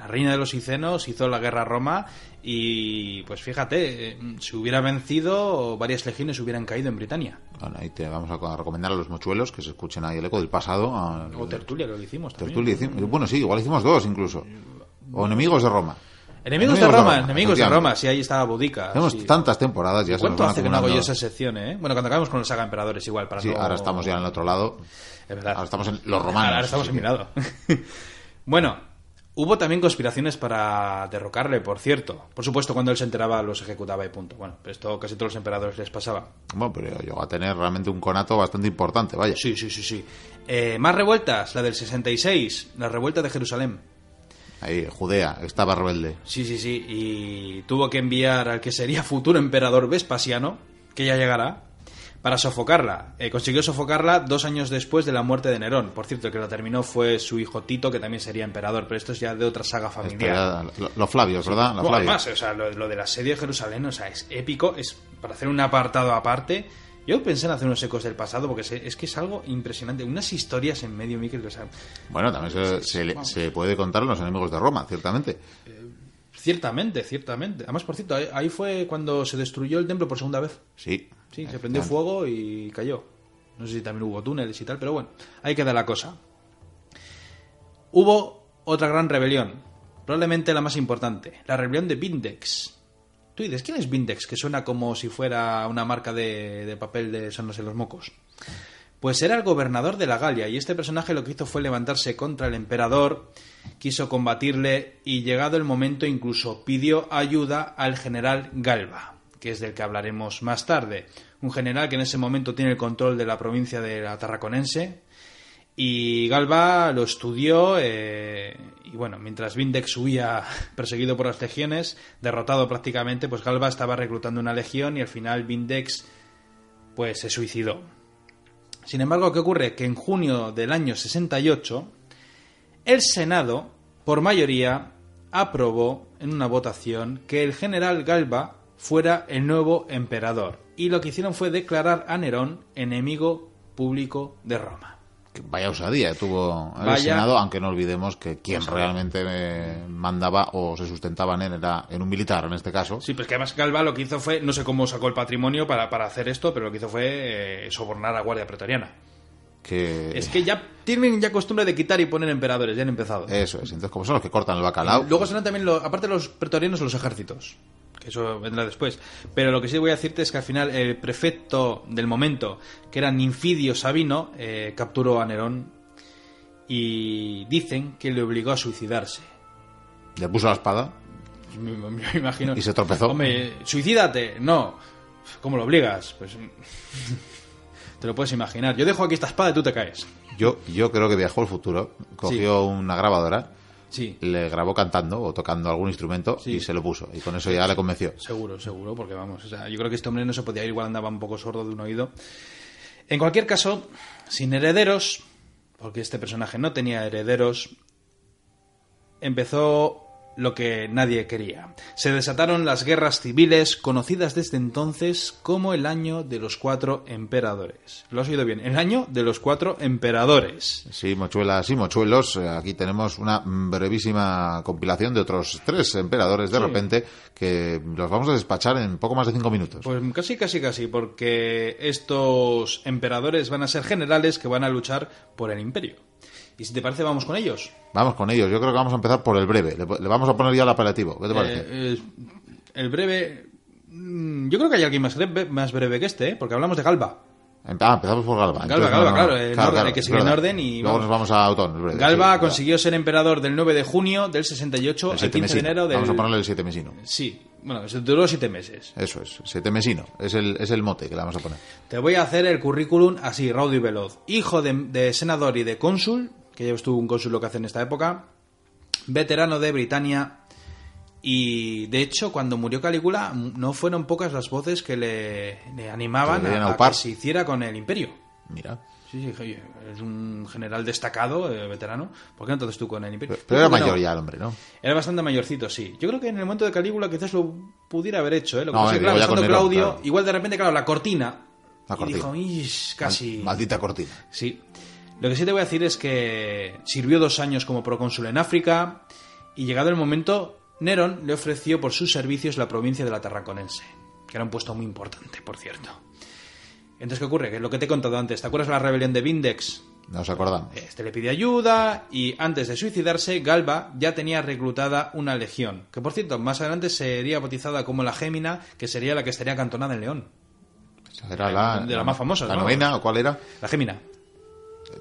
la reina de los Icenos hizo la guerra a Roma y pues fíjate, eh, si hubiera vencido, varias legiones hubieran caído en Britania. Bueno, ahí te vamos a recomendar a los mochuelos que se escuchen ahí el eco del pasado. o Tertulia, que lo hicimos Tertulia Bueno, sí, igual hicimos dos incluso. O Enemigos de Roma. Enemigos, de, Roma, Enemigos de Roma, sí, ahí estaba Boudica. Tenemos tantas temporadas ya. ¿Cuánto hace que no hago yo esa sección, eh? Bueno, cuando acabamos con los saga emperadores igual. Para sí, ahora estamos ya en el otro lado. Es verdad. Ahora estamos en los romanos. Ahora estamos en mi lado. bueno, Hubo también conspiraciones para derrocarle, por cierto. Por supuesto, cuando él se enteraba los ejecutaba y punto. Bueno, esto casi todos los emperadores les pasaba. Bueno, pero llegó a tener realmente un conato bastante importante, vaya. Sí, sí, sí, sí. Eh, más revueltas, la del 66, la revuelta de Jerusalén. Ahí, Judea, estaba rebelde. Sí, sí, sí. Y tuvo que enviar al que sería futuro emperador Vespasiano, que ya llegará, para sofocarla. Eh, consiguió sofocarla dos años después de la muerte de Nerón. Por cierto, el que lo terminó fue su hijo Tito, que también sería emperador, pero esto es ya de otra saga familiar. Los Flavios, ¿verdad? Los Además, o sea, lo, de la serie de Jerusalén, o sea, es épico, es para hacer un apartado aparte. Yo pensé en hacer unos ecos del pasado porque es que es algo impresionante. Unas historias en medio, Miquel. bueno, también se, puede contar los enemigos de Roma, ciertamente. Eh, ciertamente, ciertamente. Además, por cierto, ahí fue cuando se destruyó el templo por segunda vez. Sí, Sí, se prendió fuego y cayó. No sé si también hubo túneles y tal, pero bueno, ahí queda la cosa. Hubo otra gran rebelión, probablemente la más importante, la rebelión de Vindex. Tú dices, ¿quién es Vindex? Que suena como si fuera una marca de, papel de sonos en los mocos. Pues era el gobernador de la Galia y este personaje lo que hizo fue levantarse contra el emperador, quiso combatirle y llegado el momento incluso pidió ayuda al general Galba que es del que hablaremos más tarde. Un general que en ese momento tiene el control de la provincia de la Tarraconense. Y Galba lo estudió eh, y bueno, mientras Vindex huía perseguido por las legiones, derrotado prácticamente, pues Galba estaba reclutando una legión y al final Vindex pues se suicidó. Sin embargo, ¿qué ocurre? Que en junio del año 68 el Senado, por mayoría, aprobó en una votación que el general Galba fuera el nuevo emperador. Y lo que hicieron fue declarar a Nerón enemigo público de Roma. Que Vaya osadía tuvo el Vaya- Senado, aunque no olvidemos que quien realmente eh, mandaba o se sustentaba en él era en un militar, en este caso. Sí, pues que además Galba lo que hizo fue, no sé cómo sacó el patrimonio para, para hacer esto, pero lo que hizo fue eh, sobornar a la Guardia Pretoriana. Que Es que ya tienen ya costumbre de quitar y poner emperadores, ya han empezado. Eso es. Entonces, como son los que cortan el bacalao, Luego serán también, lo- aparte de los pretorianos, los ejércitos. Que eso vendrá después. Pero lo que sí voy a decirte es que al final el prefecto del momento, que era Ninfidio Sabino, eh, capturó a Nerón y dicen que le obligó a suicidarse. le puso la espada. Me, me- me imagino. ¿Y se tropezó? Hombre, suicídate. No. ¿Cómo lo obligas? Pues. Te lo puedes imaginar. Yo dejo aquí esta espada y tú te caes. Yo, yo creo que viajó al futuro, cogió una grabadora, Sí. le grabó cantando o tocando algún instrumento Sí. y se lo puso. Y con eso ya le convenció. Seguro, seguro, porque vamos, o sea, yo creo que este hombre no se podía ir, igual andaba un poco sordo de un oído. En cualquier caso, sin herederos, porque este personaje no tenía herederos, empezó lo que nadie quería. Se desataron las guerras civiles, conocidas desde entonces como el año de los cuatro emperadores. ¿Lo has oído bien? El año de los cuatro emperadores. Sí, mochuelas y mochuelos. eh, Aquí tenemos una brevísima compilación de otros tres emperadores de Sí. repente que los vamos a despachar en poco más de cinco minutos. Pues casi, casi, casi, porque estos emperadores van a ser generales que van a luchar por el imperio. Y si te parece, vamos con ellos. Vamos con ellos. Yo creo que vamos a empezar por el breve. Le, le vamos a poner ya el apelativo. ¿Qué te parece? Eh, eh, el breve... mm, Yo creo que hay alguien más breve, más breve que este, ¿eh? porque hablamos de Galba. Ah, empezamos por Galba. Galba, Entonces, Galba, claro, en orden, hay que seguir en orden y Luego vamos. nos vamos a Autón. el breve, Galba sí, consiguió ser emperador del 9 de junio del 68 El al siete 15 de enero del... Vamos a ponerle el siete mesino. Sí, bueno, se duró siete meses. Eso es, siete mesino. Es el, es el mote que le vamos a poner. Te voy a hacer el currículum así, raudo y veloz. Hijo de, de senador y de cónsul, que ya tú un cónsul lo que hace en esta época. Veterano de Britania. Y de hecho, cuando murió Calígula, no fueron pocas las voces que le, le animaban le a, que se hiciera con el imperio. Mira. Sí, es un general destacado, eh, veterano. ¿Por qué entonces tú con el imperio? Pero, pero era que mayor ya el hombre, ¿no? Era bastante mayorcito, sí. Yo creo que en el momento de Calígula quizás lo pudiera haber hecho, ¿eh? Lo que No, pasa es que, claro, estando Claudio, claro. igual de repente, claro, la cortina. La y cortina. dijo, "Ish, casi. Mal- Maldita cortina. Sí. Lo que sí te voy a decir es que sirvió dos años como procónsul en África y llegado el momento, Nerón le ofreció por sus servicios la provincia de la Tarraconense, que era un puesto muy importante, por cierto. Entonces, ¿qué ocurre? Que es lo que te he contado antes. ¿Te acuerdas de la rebelión de Vindex? Nos acordamos. Este le pide ayuda y antes de suicidarse, Galba ya tenía reclutada una legión, que por cierto, más adelante sería bautizada como la Gémina, que sería la que estaría acantonada en León. Era la, de las más famosas, ¿La ¿no? novena o cuál era? La Gémina.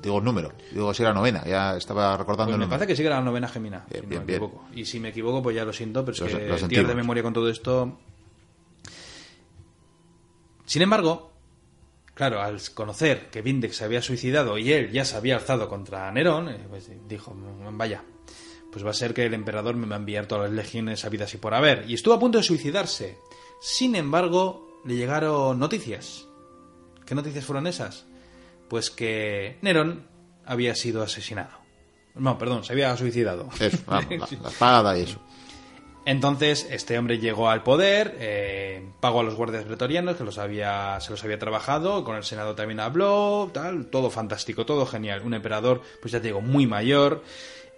Digo el número. Digo si era novena. Ya estaba recordando Pues me parece que sí que era la novena Gémina, Bien, si bien, no me bien. equivoco. Y si me equivoco, pues ya lo siento, pero es Lo- que lo tirar de sentimos. memoria con todo esto. Sin embargo, claro, al conocer que Vindex se había suicidado y él ya se había alzado contra Nerón, eh, pues dijo, "Mm, vaya, pues va a ser que el emperador me va a enviar todas las legiones habidas y por haber. Y estuvo a punto de suicidarse. Sin embargo, le llegaron noticias. ¿Qué noticias fueron esas? Pues que Nerón había sido asesinado. No, perdón, se había suicidado. Eso, vamos, la, la espada y eso. Entonces, este hombre llegó al poder, eh, pagó a los guardias pretorianos, que los había, se los había trabajado, con el Senado también habló, tal, todo fantástico, todo genial. Un emperador, pues ya te digo, muy mayor.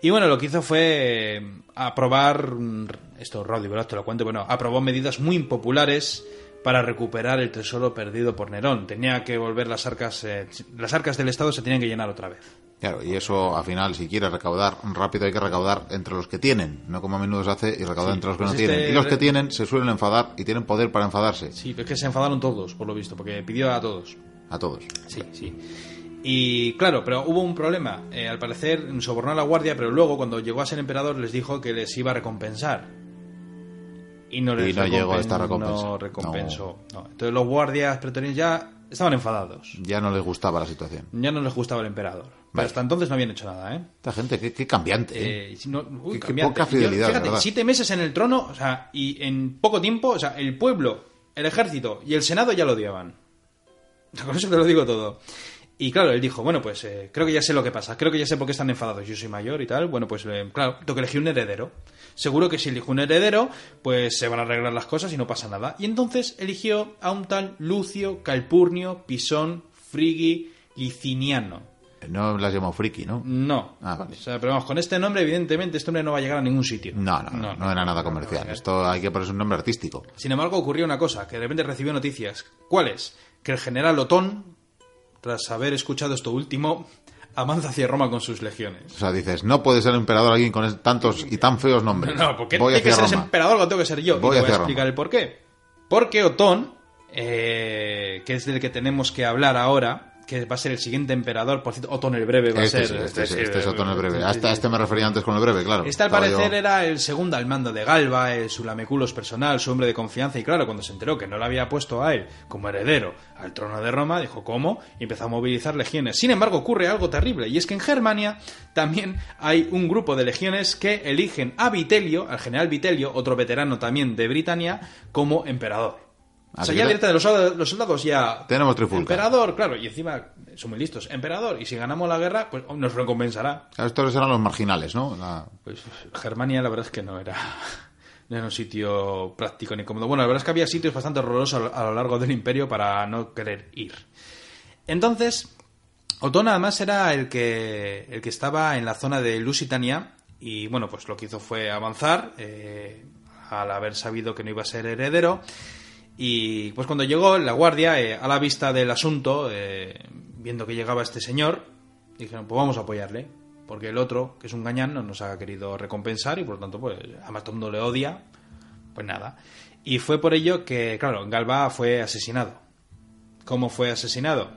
Y bueno, lo que hizo fue eh, aprobar, mm, esto Roddy, ¿verdad? Te lo cuento, bueno, aprobó medidas muy impopulares para recuperar el tesoro perdido por Nerón. Tenía que volver las arcas, eh, las arcas del Estado se tenían que llenar otra vez. Claro, y eso al final, si quieres recaudar rápido, hay que recaudar entre los que tienen, no como a menudo se hace, y recaudar Sí, entre los que pues no este- tienen. Y los que tienen se suelen enfadar y tienen poder para enfadarse. Sí, pero es que se enfadaron todos, por lo visto, porque pidió a todos. A todos. Sí, sí. Y claro, pero hubo un problema. Eh, al parecer sobornó a la guardia, pero luego cuando llegó a ser emperador les dijo que les iba a recompensar. Y no, les Y no llegó esta recompensa. No recompensó. no. Entonces los guardias pretorianos ya estaban enfadados. Ya no les gustaba la situación. Ya no les gustaba el emperador. Pero Vale. hasta entonces no habían hecho nada, ¿eh? Esta gente, qué, qué cambiante. ¿eh? Eh, no- uy, Qué- qué cambiante. poca fidelidad, Yo, fíjate, siete meses en el trono, o sea, y en poco tiempo, o sea, el pueblo, el ejército y el senado ya lo odiaban. Con eso te lo digo todo. Y claro, él dijo, bueno, pues eh, creo que ya sé lo que pasa, creo que ya sé por qué están enfadados, yo soy mayor y tal, bueno, pues eh, claro, tengo que elegir un heredero. Seguro que si elige un heredero, pues se van a arreglar las cosas y no pasa nada. Y entonces eligió a un tal Lucio Calpurnio Pisón Frigi Liciniano. No las llamó friki, ¿no? No. Ah, vale. O sea, pero vamos, con este nombre, evidentemente, este hombre no va a llegar a ningún sitio. No, no, no, no era nada comercial. Esto hay que ponerse un nombre artístico. Sin embargo, ocurrió una cosa, que de repente recibió noticias. ¿Cuáles? Que el general Otón, tras haber escuchado esto último, avanza hacia Roma con sus legiones. O sea, dices, no puede ser emperador alguien con tantos y tan feos nombres. No, porque Voy tiene que ser emperador, lo tengo que ser yo. Voy y te voy a explicar Roma. el por qué. Porque Otón, eh, que es del que tenemos que hablar ahora, que va a ser el siguiente emperador, por cierto, Otón el Breve va Este, a sí, ser. este, sí, este es Otón el breve. Hasta sí. este me refería antes con el breve, claro. Este al parecer yo- era el segundo al mando de Galba, el sulameculos personal, su hombre de confianza, y claro, cuando se enteró que no le había puesto a él como heredero al trono de Roma, dijo ¿cómo? y empezó a movilizar legiones. Sin embargo, ocurre algo terrible, y es que en Germania también hay un grupo de legiones que eligen a Vitelio, al general Vitelio, otro veterano también de Britania, como emperador. O sea, ya los soldados, los soldados ya... Tenemos trifulca. Emperador, claro, y encima son muy listos. Emperador, y si ganamos la guerra, pues nos recompensará. Claro, Estos eran los marginales, ¿no? La- Pues Germania la verdad es que no era, no era un sitio práctico ni cómodo. Bueno, la verdad es que había sitios bastante horrorosos a, a lo largo del imperio para no querer ir. Entonces, Otón además era el que, el que estaba en la zona de Lusitania y bueno, pues lo que hizo fue avanzar eh, al haber sabido que no iba a ser heredero. Y pues cuando llegó la guardia, eh, a la vista del asunto, eh, viendo que llegaba este señor, dijeron, pues vamos a apoyarle. Porque el otro, que es un gañán, no nos ha querido recompensar y por lo tanto, pues, además todo el mundo le odia. Pues nada. Y fue por ello que, claro, Galba fue asesinado. ¿Cómo fue asesinado?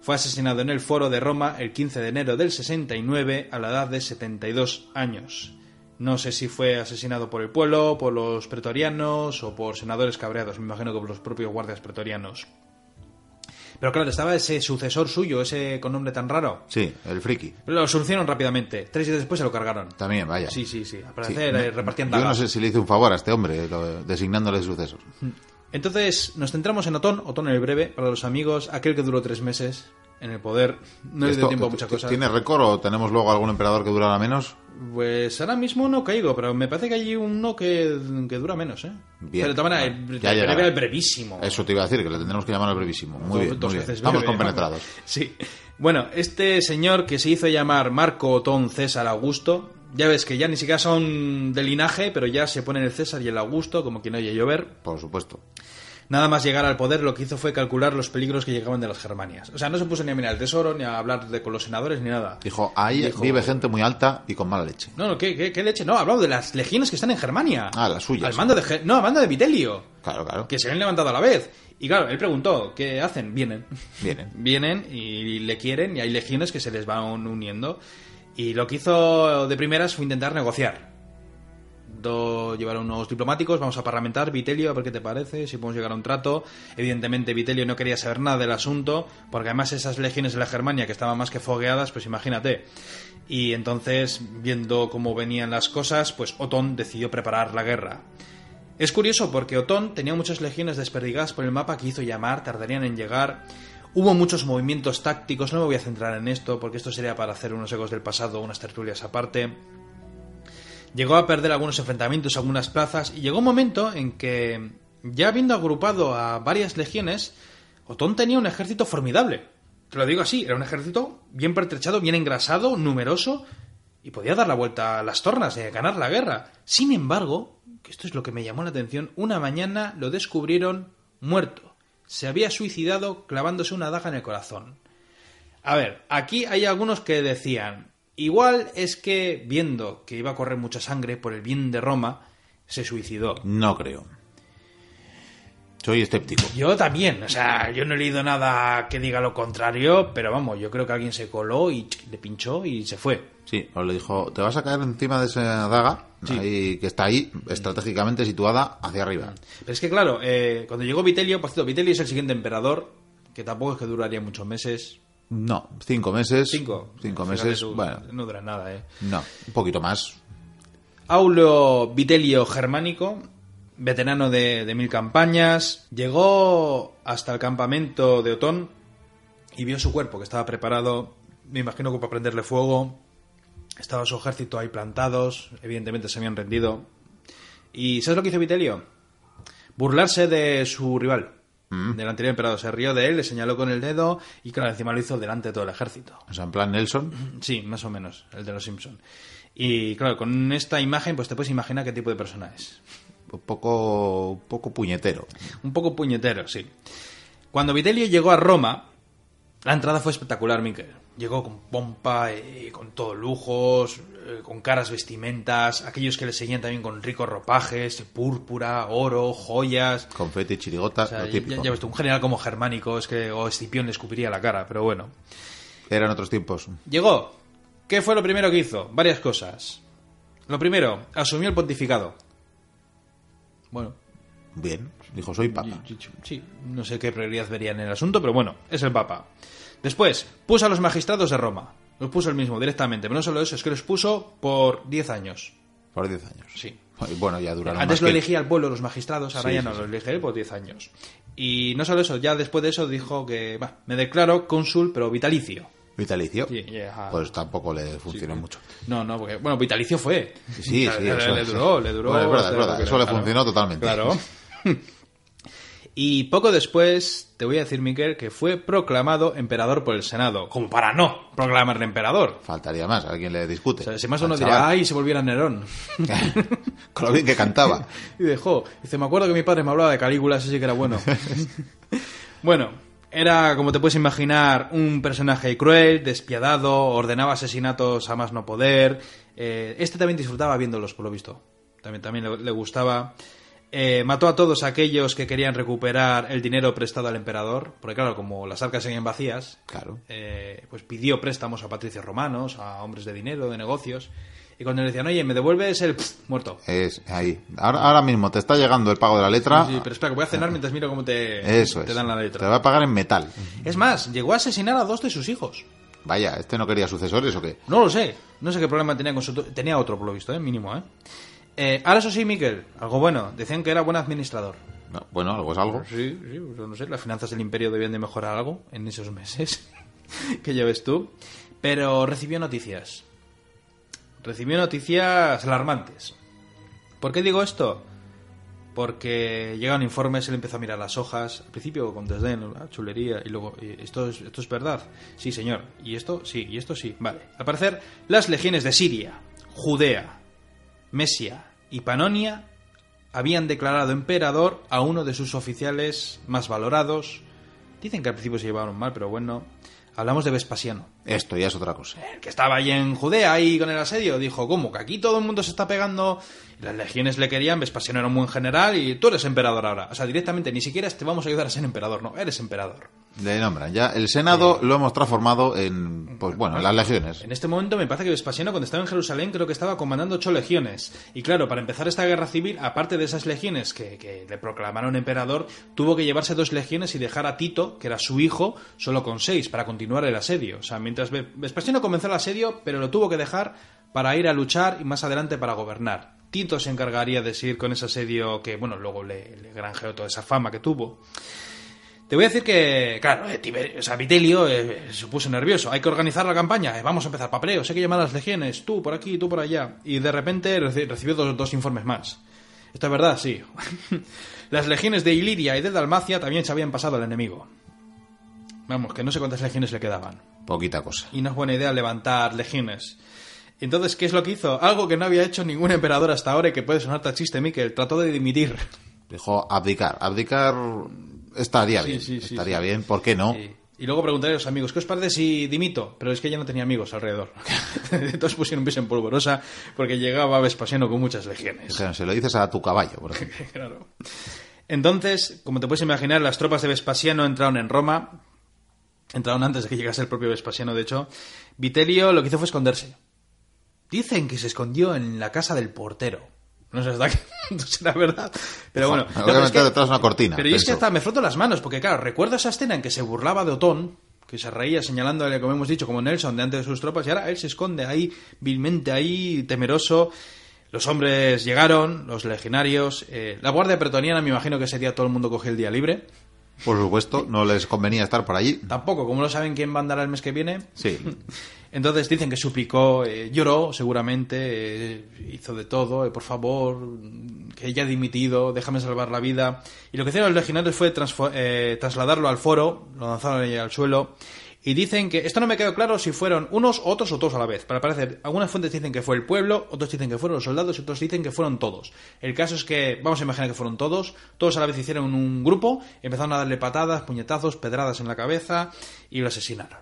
Fue asesinado en el foro de Roma el 15 de enero del 69 a la edad de 72 años. No sé si fue asesinado por el pueblo, por los pretorianos o por senadores cabreados, me imagino que por los propios guardias pretorianos. Pero claro, estaba ese sucesor suyo, ese con nombre tan raro. Sí, el friki. Lo solucionaron rápidamente. Tres días después se lo cargaron. También, vaya. Sí, sí, sí. Al Sí, parecer no- eh, Yo no sé si le hice un favor a este hombre, lo- designándole sucesor. Entonces nos centramos en Otón, Otón el breve, para los amigos, aquel que duró tres meses en el poder. No le dio tiempo a muchas cosas. ¿Tiene récord o tenemos luego algún emperador que durara menos? Pues ahora mismo no caigo, pero me parece que hay uno que, que dura menos, ¿eh? Bien, pero de todas maneras, bueno, el, ya el brevísimo. Eso te iba a decir, que le tendremos que llamar al brevísimo. Muy bien, muy Estamos breve. compenetrados. Sí. Bueno, este señor que se hizo llamar Marco Otón César Augusto, ya ves que ya ni siquiera son de linaje, pero ya se ponen el César y el Augusto, como quien oye llover. Por supuesto. Nada más llegar al poder, lo que hizo fue calcular los peligros que llegaban de las Germanias. O sea, no se puso ni a mirar el tesoro, ni a hablar de, con los senadores, ni nada. Dijo, ahí Dijo- vive gente muy alta y con mala leche. No, no, ¿qué, qué, qué leche? No, ha hablado de las legiones que están en Germania. Ah, las suyas. Al mando de... Ge- No, al mando de Vitelio. Claro, claro. Que se han levantado a la vez. Y claro, él preguntó, ¿qué hacen? Vienen. Vienen. Vienen y le quieren y hay legiones que se les van uniendo. Y lo que hizo de primeras fue intentar negociar. Llevaron unos diplomáticos, vamos a parlamentar, Vitelio, a ver qué te parece, si podemos llegar a un trato. Evidentemente Vitelio no quería saber nada del asunto, porque además esas legiones de la Germania que estaban más que fogueadas, pues imagínate. Y entonces, viendo cómo venían las cosas, pues Otón decidió preparar la guerra. Es curioso porque Otón tenía muchas legiones desperdigadas por el mapa que hizo llamar, tardarían en llegar. Hubo muchos movimientos tácticos, no me voy a centrar en esto porque esto sería para hacer unos ecos del pasado, unas tertulias aparte. Llegó a perder algunos enfrentamientos, algunas plazas, y llegó un momento en que, ya habiendo agrupado a varias legiones, Otón tenía un ejército formidable. Te lo digo así, era un ejército bien pertrechado, bien engrasado, numeroso, y podía dar la vuelta a las tornas y ganar la guerra. Sin embargo, que esto es lo que me llamó la atención, una mañana lo descubrieron muerto. Se había suicidado clavándose una daga en el corazón. A ver, aquí hay algunos que decían, igual es que viendo que iba a correr mucha sangre por el bien de Roma, se suicidó. No creo. Soy escéptico. Yo también, o sea, yo no he leído nada que diga lo contrario, pero vamos, yo creo que alguien se coló y le pinchó y se fue. Sí, o le dijo, te vas a caer encima de esa daga ahí, que está ahí, estratégicamente situada hacia arriba. Pero es que claro, eh, cuando llegó Vitelio, por cierto, Vitelio es el siguiente emperador, que tampoco es que duraría muchos meses. No, cinco meses. Cinco. Cinco meses. tú, Bueno, No dura nada, eh. no, un poquito más. Aulio Vitelio Germánico, veterano de, de mil campañas, llegó hasta el campamento de Otón y vio su cuerpo que estaba preparado, me imagino que para prenderle fuego. Estaba su ejército ahí plantados, evidentemente se habían rendido. ¿Y sabes lo que hizo Vitelio? Burlarse de su rival, del anterior emperador. Se rió de él, le señaló con el dedo y, claro, encima lo hizo delante de todo el ejército. O sea, en plan Nelson. Sí, más o menos, el de los Simpson. Y, claro, con esta imagen, pues te puedes imaginar qué tipo de persona es. Un poco, un poco puñetero. Un poco puñetero, sí. Cuando Vitelio llegó a Roma, la entrada fue espectacular, Miquel. Llegó con pompa, eh, con todos lujos, eh, con caras vestimentas, aquellos que le seguían también con ricos ropajes, púrpura, oro, joyas. Confeti, chirigota, O sea, lo ya, típico. ya ves tú, un general como germánico, es que o Escipión le escupiría la cara, pero bueno. Eran otros tiempos. Llegó. ¿Qué fue lo primero que hizo? Varias cosas. Lo primero, asumió el pontificado. Bueno, Bien, dijo, soy papa. Sí, no sé qué prioridad verían en el asunto, pero bueno, es el Papa. Después, puso a los magistrados de Roma. Los puso él mismo directamente, pero no solo eso, es que los puso por 10 años. Por 10 años. Sí. Y bueno, ya duraron Antes más lo que- elegía el pueblo, los magistrados, ahora Sí, ya no sí. lo elige él por 10 años. Y no solo eso, ya después de eso dijo que, me declaro cónsul, pero vitalicio. Vitalicio. Yeah. Pues tampoco le funcionó mucho. No, no, porque, bueno, vitalicio fue. Sí, O sea, sí, le, eso le duró, le duró. Bueno, es verdad, es verdad, eso le claro. funcionó totalmente. Claro. Y poco después, te voy a decir, Miquel, que fue proclamado emperador por el Senado. Como para no proclamarle emperador. Faltaría más, alguien le discute. O sea, si más uno chaval. dirá, ay, se volviera Nerón. Con lo bien que cantaba. Y dejó. Dice, me acuerdo que mi padre me hablaba de Calígula, ese sí que era bueno. bueno, era, como te puedes imaginar, un personaje cruel, despiadado, ordenaba asesinatos a más no poder. Eh, este también disfrutaba viéndolos, por lo visto. También, también le, le gustaba. Eh, mató a todos aquellos que querían recuperar el dinero prestado al emperador, porque claro, como las arcas seguían vacías, Claro. eh, pues pidió préstamos a patricios romanos, a hombres de dinero, de negocios, y cuando le decían, oye, me devuelves el pf, muerto. Es ahí. Ahora, ahora mismo te está llegando el pago de la letra. Sí, pero espera, que voy a cenar mientras miro cómo te, Eso te es. dan la Te letra. va a pagar en metal. Es más, llegó a asesinar a dos de sus hijos. Vaya, ¿este no quería sucesores o qué? No lo sé. No sé qué problema tenía con su... Tenía otro, por lo visto, ¿eh? Mínimo, ¿eh? Eh, ahora eso sí, Miquel, algo bueno. Decían que era buen administrador. No, bueno, algo es algo. Sí, sí, no sé. Las finanzas del imperio debían de mejorar algo en esos meses que ya ves tú. Pero recibió noticias. Recibió noticias alarmantes. ¿Por qué digo esto? Porque llegan informes, él empezó a mirar las hojas, al principio con desdén, la chulería, y luego, ¿y ¿esto es, ¿esto es verdad? Sí, señor. ¿Y esto? Sí, y esto sí. Vale. Al parecer, las legiones de Siria, Judea, Mesia y Panonia habían declarado emperador a uno de sus oficiales más valorados. Dicen que al principio se llevaron mal, pero bueno. Hablamos de Vespasiano. Esto ya es otra cosa. El que estaba ahí en Judea, ahí con el asedio, dijo, ¿cómo? Que aquí todo el mundo se está pegando. Las legiones le querían, Vespasiano era un buen general y tú eres emperador ahora. O sea, directamente, ni siquiera te vamos a ayudar a ser emperador, no, eres emperador. Le nombran. Ya el Senado lo hemos transformado en, pues bueno, en las legiones. En este momento me parece que Vespasiano cuando estaba en Jerusalén creo que estaba comandando ocho legiones. Y claro, para empezar esta guerra civil, aparte de esas legiones que, que le proclamaron emperador, tuvo que llevarse dos legiones y dejar a Tito, que era su hijo, solo con seis para continuar el asedio. O sea, mientras Ve- Vespasiano comenzó el asedio, pero lo tuvo que dejar para ir a luchar y más adelante para gobernar. Tito se encargaría de seguir con ese asedio que, bueno, luego le, le granjeó toda esa fama que tuvo. Te voy a decir que, claro, eh, Tiber- o sea, Vitelio eh, se puso nervioso. Hay que organizar la campaña. eh, vamos a empezar papeleos. Hay que llamar a las legiones. Tú por aquí, tú por allá. Y de repente reci- recibió dos, dos informes más. ¿Esto es verdad? Sí. las legiones de Iliria y de Dalmacia también se habían pasado al enemigo. Vamos, que no sé cuántas legiones le quedaban. Poquita cosa. Y no es buena idea levantar legiones. Entonces, ¿qué es lo que hizo? Algo que no había hecho ningún emperador hasta ahora y que puede sonar chiste, Miquel. Trató de dimitir. Dijo abdicar. Abdicar estaría Sí, bien. sí, sí, estaría sí. bien. ¿Por qué no? Y, y luego preguntaré a los amigos, ¿qué os parece si dimito? Pero es que ya no tenía amigos alrededor. Todos pusieron pies en polvorosa porque llegaba Vespasiano con muchas legiones. Dijeron, se lo dices a tu caballo, por ejemplo. Claro. Entonces, como te puedes imaginar, las tropas de Vespasiano entraron en Roma. Entraron antes de que llegase el propio Vespasiano, de hecho. Vitelio lo que hizo fue esconderse. Dicen que se escondió en la casa del portero. No sé hasta qué punto será verdad. Pero bueno. Me No, pero es que- detrás de una cortina. pero es que hasta me froto las manos, porque claro, recuerdo esa escena en que se burlaba de Otón, que se reía señalándole, como hemos dicho, como Nelson, delante de sus tropas, y ahora él se esconde ahí, vilmente ahí, temeroso. Los hombres llegaron, los legionarios. eh, la guardia pretoniana, me imagino que ese día todo el mundo cogió el día libre. Por supuesto, no les convenía estar por allí. Tampoco, como no saben quién va a andar el mes que viene. Sí. Entonces dicen que suplicó, eh, lloró seguramente, eh, hizo de todo, eh, por favor, que ya ha dimitido, déjame salvar la vida. Y lo que hicieron los legionarios fue eh, trasladarlo al foro, lo lanzaron ahí al suelo. Y dicen que, esto no me quedó claro si fueron unos, otros o todos a la vez. Para parecer, algunas fuentes dicen que fue el pueblo, otros dicen que fueron los soldados y otros dicen que fueron todos. El caso es que, vamos a imaginar que fueron todos, todos a la vez hicieron un grupo, empezaron a darle patadas, puñetazos, pedradas en la cabeza y lo asesinaron.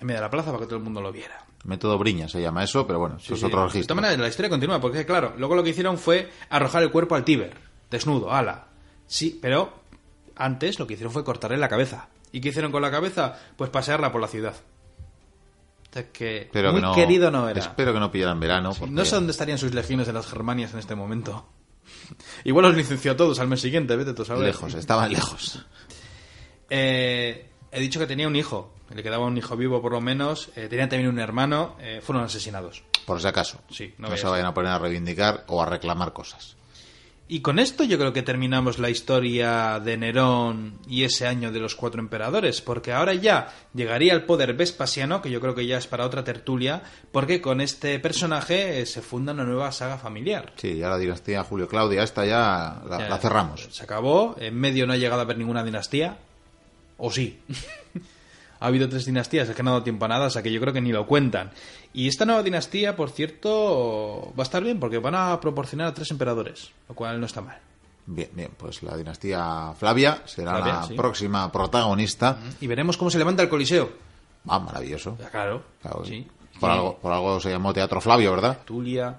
En medio de la plaza para que todo el mundo lo viera. Método Briña se llama eso, pero bueno, eso es Sí, otro De registro. todas maneras, la historia continúa, porque claro, luego lo que hicieron fue arrojar el cuerpo al Tíber, desnudo, ala. Sí, pero antes lo que hicieron fue cortarle la cabeza. ¿Y qué hicieron con la cabeza? Pues pasearla por la ciudad. O sea que Pero muy que no, querido no era. Espero que no pillaran verano. porque- No sé dónde estarían sus legiones en las Germanias en este momento. Igual los licenció a todos al mes siguiente, vete tú a saber. Lejos, estaban lejos. Eh, he dicho que tenía un hijo, le quedaba un hijo vivo por lo menos, eh, tenía también un hermano, eh, fueron asesinados. Por si acaso. Sí, no se vayan a poner a reivindicar o a reclamar cosas. Y con esto yo creo que terminamos la historia de Nerón y ese año de los cuatro emperadores, porque ahora ya llegaría al poder Vespasiano, que yo creo que ya es para otra tertulia, porque con este personaje eh, se funda una nueva saga familiar. Sí, ya la dinastía Julio Claudia, esta ya la, Ya, la cerramos. Se acabó, en medio no ha llegado a haber ninguna dinastía, o sí. ha habido tres dinastías, es que no ha dado tiempo a nada, o sea que yo creo que ni lo cuentan. Y esta nueva dinastía, por cierto, va a estar bien, porque van a proporcionar a tres emperadores, lo cual no está mal. Bien, bien, pues la dinastía Flavia será Flavia, la sí. próxima protagonista. Y veremos cómo se levanta el Coliseo. Ah, maravilloso. Ya, Claro, Claro, sí. Por, algo, por algo se llamó Teatro Flavio, ¿verdad? Tulia.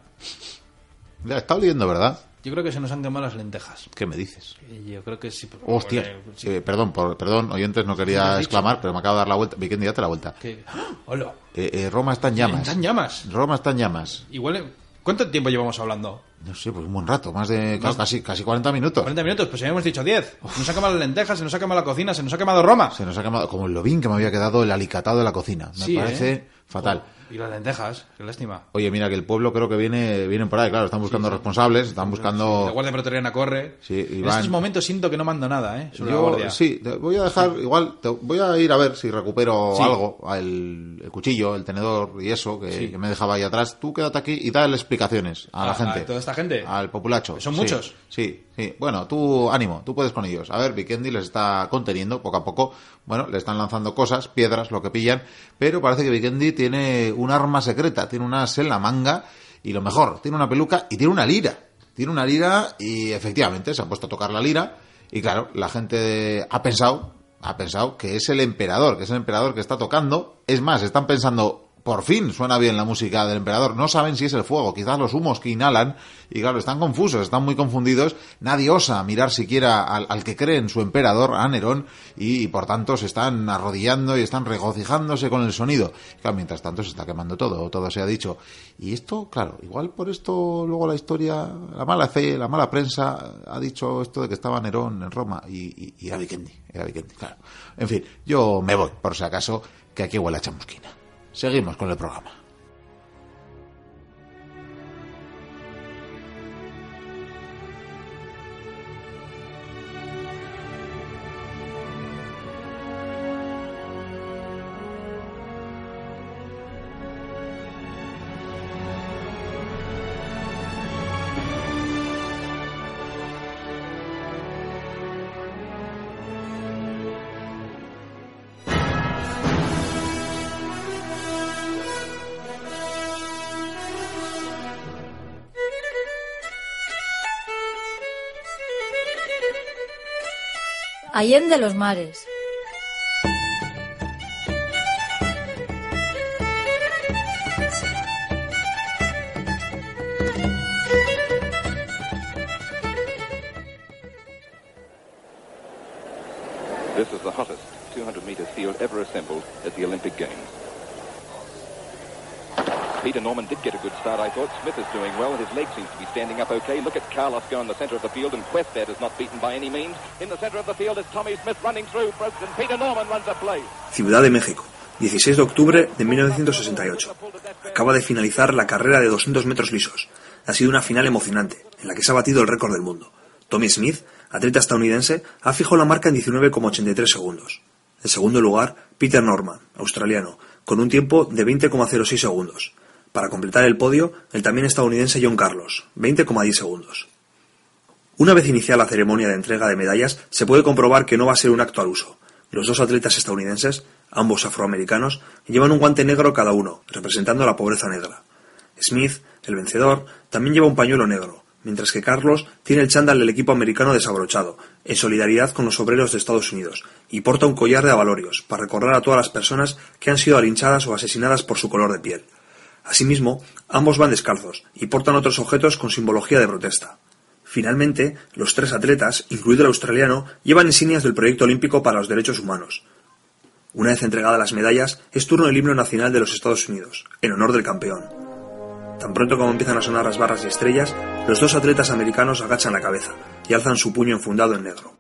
Está oliendo, ¿verdad? Yo creo que se nos han quemado las lentejas. ¿Qué me dices? Y Yo creo que sí. pero- Hostia. eh, sí. Eh, perdón, por- perdón, oyentes, no ¿Qué quería exclamar, pero me acabo de dar la vuelta. Vikendi, date la vuelta. ¡Ah! ¡Hola! Eh, eh, Roma está en llamas. Están llamas. Roma está en llamas. Igual. eh, ¿Cuánto tiempo llevamos hablando? No sé, pues un buen rato, más de casi, casi 40 minutos. 40 minutos, pues ya hemos dicho 10. Se nos ha quemado las lentejas, se nos ha quemado la cocina, se nos ha quemado Roma. Se nos ha quemado, como lo bien que me había quedado el alicatado de la cocina. Me Sí, parece ¿eh? fatal. Y las lentejas, qué lástima. Oye, mira que el pueblo creo que viene vienen por ahí, claro, están buscando responsables, están La buscando... Guardia Pretoriana corre. Sí, en estos momentos siento que no mando nada, ¿eh? Sobre la Yo, Guardia. sí, te voy a dejar, igual, te voy a ir a ver si recupero Sí. algo, el, el cuchillo, el tenedor y eso que, Sí. que me dejaba ahí atrás. Tú quédate aquí y dale explicaciones a la A- gente. a toda esta gente. Al populacho. ¿Son Sí, muchos? Sí, sí. Bueno, tú, ánimo, tú puedes con ellos. A ver, Vikendi les está conteniendo poco a poco. Bueno, le están lanzando cosas, piedras, lo que pillan, pero parece que Vikendi tiene un arma secreta, tiene un as en la manga y lo mejor, tiene una peluca y tiene una lira. Tiene una lira y efectivamente se ha puesto a tocar la lira y claro, la gente ha pensado, ha pensado que es el emperador, que es el emperador que está tocando. Es más, están pensando, por fin suena bien la música del emperador. No saben si es el fuego, quizás los humos que inhalan. Y claro, están confusos, están muy confundidos. Nadie osa mirar siquiera al, al que cree en su emperador, a Nerón, y, por tanto se están arrodillando y están regocijándose con el sonido. Claro, mientras tanto se está quemando todo, todo se ha dicho. Y esto, claro, igual por esto luego la historia, la mala fe, la mala prensa ha dicho esto de que estaba Nerón en Roma y, era Vikendi, era Vikendi, claro. En fin, yo me voy, por si acaso, que aquí huele a chamusquina. Seguimos con el programa. Allende los mares. This is the hottest 200 meter field ever assembled at the Olympic Games. Peter Norman did get a good start, I thought. Smith is doing well. His leg seems to be standing up okay. Look at Carlos go in the centre of the field, and Questad is not beaten by any means. In the centre of the field is Tommy Smith running through. President Peter Norman runs a play. Ciudad de México, 16 de octubre de 1968. Acaba de finalizar la carrera de 200 metros lisos. Ha sido una final emocionante, en la que se ha batido el récord del mundo. Tommy Smith atleta estadounidense, ha fijado la marca en 19,83 segundos. En segundo lugar, Peter Norman, australiano, con un tiempo de 20,06 segundos. Para completar el podio, el también estadounidense John Carlos, 20,10 segundos. Una vez iniciada la ceremonia de entrega de medallas, se puede comprobar que no va a ser un acto al uso. Los dos atletas estadounidenses, ambos afroamericanos, llevan un guante negro cada uno, representando la pobreza negra. Smith, el vencedor, también lleva un pañuelo negro, mientras que Carlos tiene el chándal del equipo americano desabrochado, en solidaridad con los obreros de Estados Unidos, y porta un collar de avalorios para recordar a todas las personas que han sido alinchadas o asesinadas por su color de piel. Asimismo, ambos van descalzos y portan otros objetos con simbología de protesta. Finalmente, los tres atletas, incluido el australiano, llevan insignias del Proyecto Olímpico para los Derechos Humanos. Una vez entregadas las medallas, es turno del himno nacional de los Estados Unidos, en honor del campeón. Tan pronto como empiezan a sonar las barras y estrellas, los dos atletas americanos agachan la cabeza y alzan su puño enfundado en negro.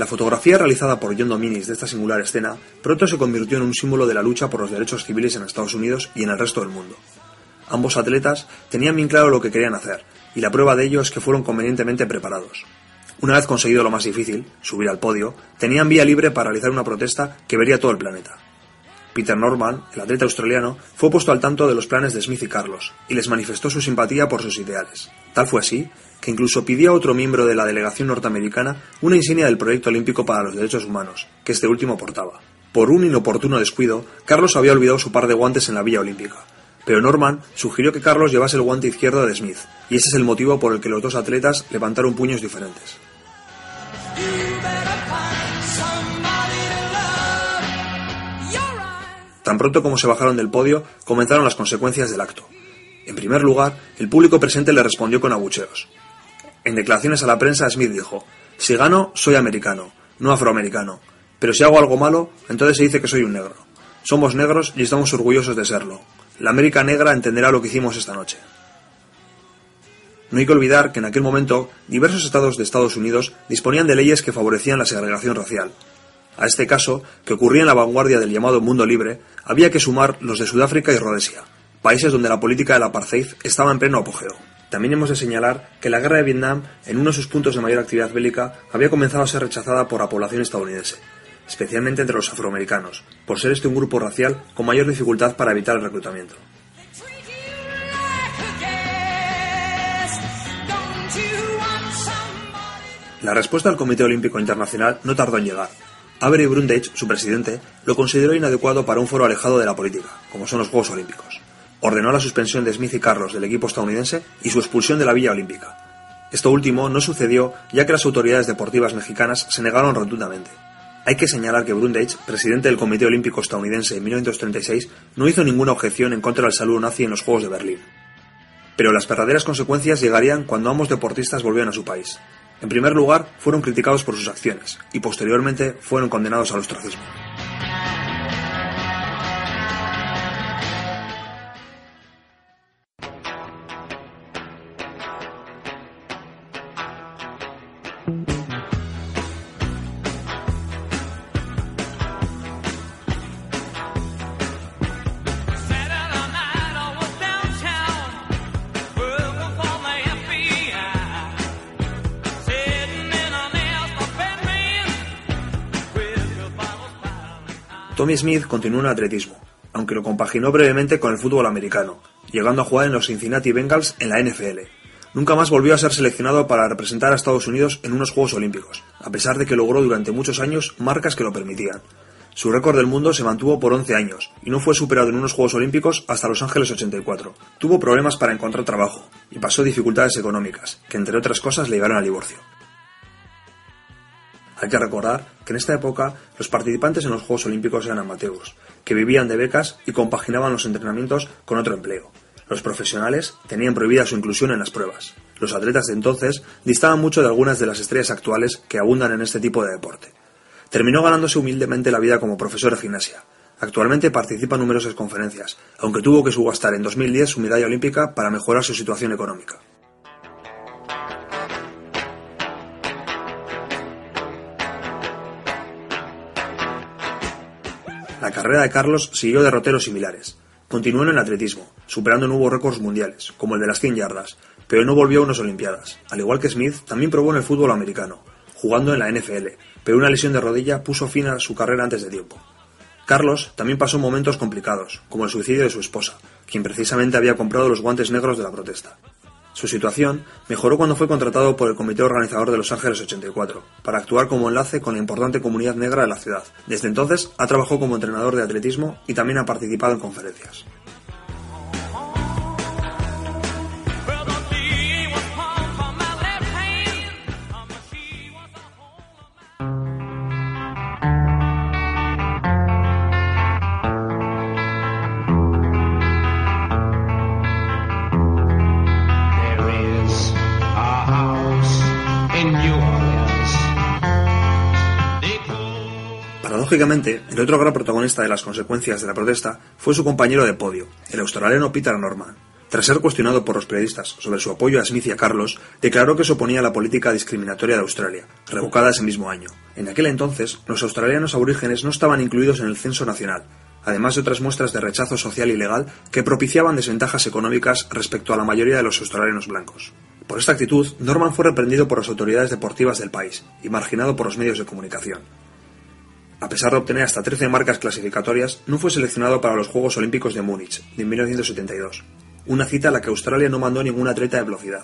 La fotografía realizada por John Dominis de esta singular escena pronto se convirtió en un símbolo de la lucha por los derechos civiles en Estados Unidos y en el resto del mundo. Ambos atletas tenían bien claro lo que querían hacer, y la prueba de ello es que fueron convenientemente preparados. Una vez conseguido lo más difícil, subir al podio, tenían vía libre para realizar una protesta que vería todo el planeta. Peter Norman, el atleta australiano, fue puesto al tanto de los planes de Smith y Carlos, y les manifestó su simpatía por sus ideales. Tal fue así que incluso pidió a otro miembro de la delegación norteamericana una insignia del Proyecto Olímpico para los Derechos Humanos, que este último portaba. Por un inoportuno descuido, Carlos había olvidado su par de guantes en la Villa Olímpica, pero Norman sugirió que Carlos llevase el guante izquierdo de Smith, y ese es el motivo por el que los dos atletas levantaron puños diferentes. Tan pronto como se bajaron del podio, comenzaron las consecuencias del acto. En primer lugar, el público presente le respondió con abucheos. En declaraciones a la prensa, Smith dijo, si gano, soy americano, no afroamericano, pero si hago algo malo, entonces se dice que soy un negro. Somos negros y estamos orgullosos de serlo. La América negra entenderá lo que hicimos esta noche. No hay que olvidar que en aquel momento diversos estados de Estados Unidos disponían de leyes que favorecían la segregación racial. A este caso, que ocurría en la vanguardia del llamado mundo libre, había que sumar los de Sudáfrica y Rhodesia, países donde la política del apartheid estaba en pleno apogeo. También hemos de señalar que la guerra de Vietnam, en uno de sus puntos de mayor actividad bélica, había comenzado a ser rechazada por la población estadounidense, especialmente entre los afroamericanos, por ser este un grupo racial con mayor dificultad para evitar el reclutamiento. La respuesta del Comité Olímpico Internacional no tardó en llegar. Avery Brundage, su presidente, lo consideró inadecuado para un foro alejado de la política, como son los Juegos Olímpicos ordenó la suspensión de Smith y Carlos del equipo estadounidense y su expulsión de la Villa Olímpica. Esto último no sucedió ya que las autoridades deportivas mexicanas se negaron rotundamente. Hay que señalar que Brundage, presidente del Comité Olímpico Estadounidense en 1936, no hizo ninguna objeción en contra del saludo nazi en los Juegos de Berlín. Pero las verdaderas consecuencias llegarían cuando ambos deportistas volvieron a su país. En primer lugar, fueron criticados por sus acciones y posteriormente fueron condenados al ostracismo. Tommy Smith continuó en atletismo, aunque lo compaginó brevemente con el fútbol americano, llegando a jugar en los Cincinnati Bengals en la NFL. Nunca más volvió a ser seleccionado para representar a Estados Unidos en unos Juegos Olímpicos, a pesar de que logró durante muchos años marcas que lo permitían. Su récord del mundo se mantuvo por 11 años y no fue superado en unos Juegos Olímpicos hasta Los Ángeles 84. Tuvo problemas para encontrar trabajo y pasó dificultades económicas, que entre otras cosas le llevaron al divorcio. Hay que recordar que en esta época los participantes en los Juegos Olímpicos eran amateurs, que vivían de becas y compaginaban los entrenamientos con otro empleo. Los profesionales tenían prohibida su inclusión en las pruebas. Los atletas de entonces distaban mucho de algunas de las estrellas actuales que abundan en este tipo de deporte. Terminó ganándose humildemente la vida como profesor de gimnasia, Actualmente participa en numerosas conferencias, aunque tuvo que subastar en 2010 su medalla olímpica para mejorar su situación económica. Carrera de Carlos siguió derroteros similares. Continuó en el atletismo, superando nuevos récords mundiales, como el de las 100 yardas, pero no volvió a unas Olimpiadas. Al igual que Smith, también probó en el fútbol americano, jugando en la NFL, pero una lesión de rodilla puso fin a su carrera antes de tiempo. Carlos también pasó momentos complicados, como el suicidio de su esposa, quien precisamente había comprado los guantes negros de la protesta. Su situación mejoró cuando fue contratado por el comité organizador de Los Ángeles 84 para actuar como enlace con la importante comunidad negra de la ciudad. Desde entonces ha trabajado como entrenador de atletismo y también ha participado en conferencias. Lógicamente, el otro gran protagonista de las consecuencias de la protesta fue su compañero de podio, el australiano Peter Norman. Tras ser cuestionado por los periodistas sobre su apoyo a Smith y a Carlos, declaró que se oponía a la política discriminatoria de Australia, revocada ese mismo año. En aquel entonces, los australianos aborígenes no estaban incluidos en el censo nacional, además de otras muestras de rechazo social y legal que propiciaban desventajas económicas respecto a la mayoría de los australianos blancos. Por esta actitud, Norman fue reprendido por las autoridades deportivas del país y marginado por los medios de comunicación a pesar de obtener hasta 13 marcas clasificatorias, no fue seleccionado para los Juegos Olímpicos de Múnich de 1972, una cita a la que Australia no mandó ningún atleta de velocidad.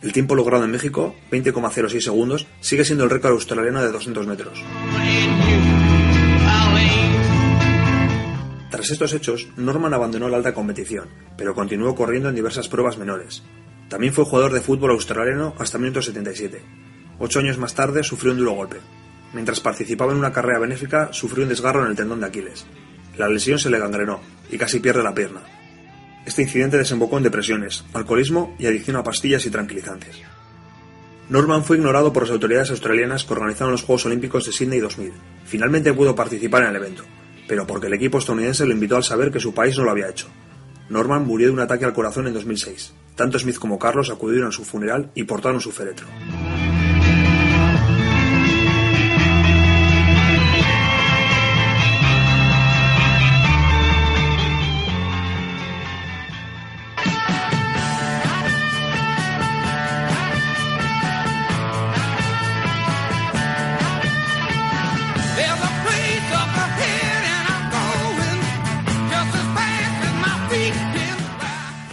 El tiempo logrado en México, 20,06 segundos, sigue siendo el récord australiano de 200 metros. Tras estos hechos, Norman abandonó la alta competición, pero continuó corriendo en diversas pruebas menores. También fue jugador de fútbol australiano hasta 1977. Ocho años más tarde sufrió un duro golpe, Mientras participaba en una carrera benéfica, sufrió un desgarro en el tendón de Aquiles. La lesión se le gangrenó y casi pierde la pierna. Este incidente desembocó en depresiones, alcoholismo y adicción a pastillas y tranquilizantes. Norman fue ignorado por las autoridades australianas que organizaron los Juegos Olímpicos de Sydney 2000. Finalmente pudo participar en el evento, pero porque el equipo estadounidense lo invitó al saber que su país no lo había hecho. Norman murió de un ataque al corazón en 2006. Tanto Smith como Carlos acudieron a su funeral y portaron su féretro.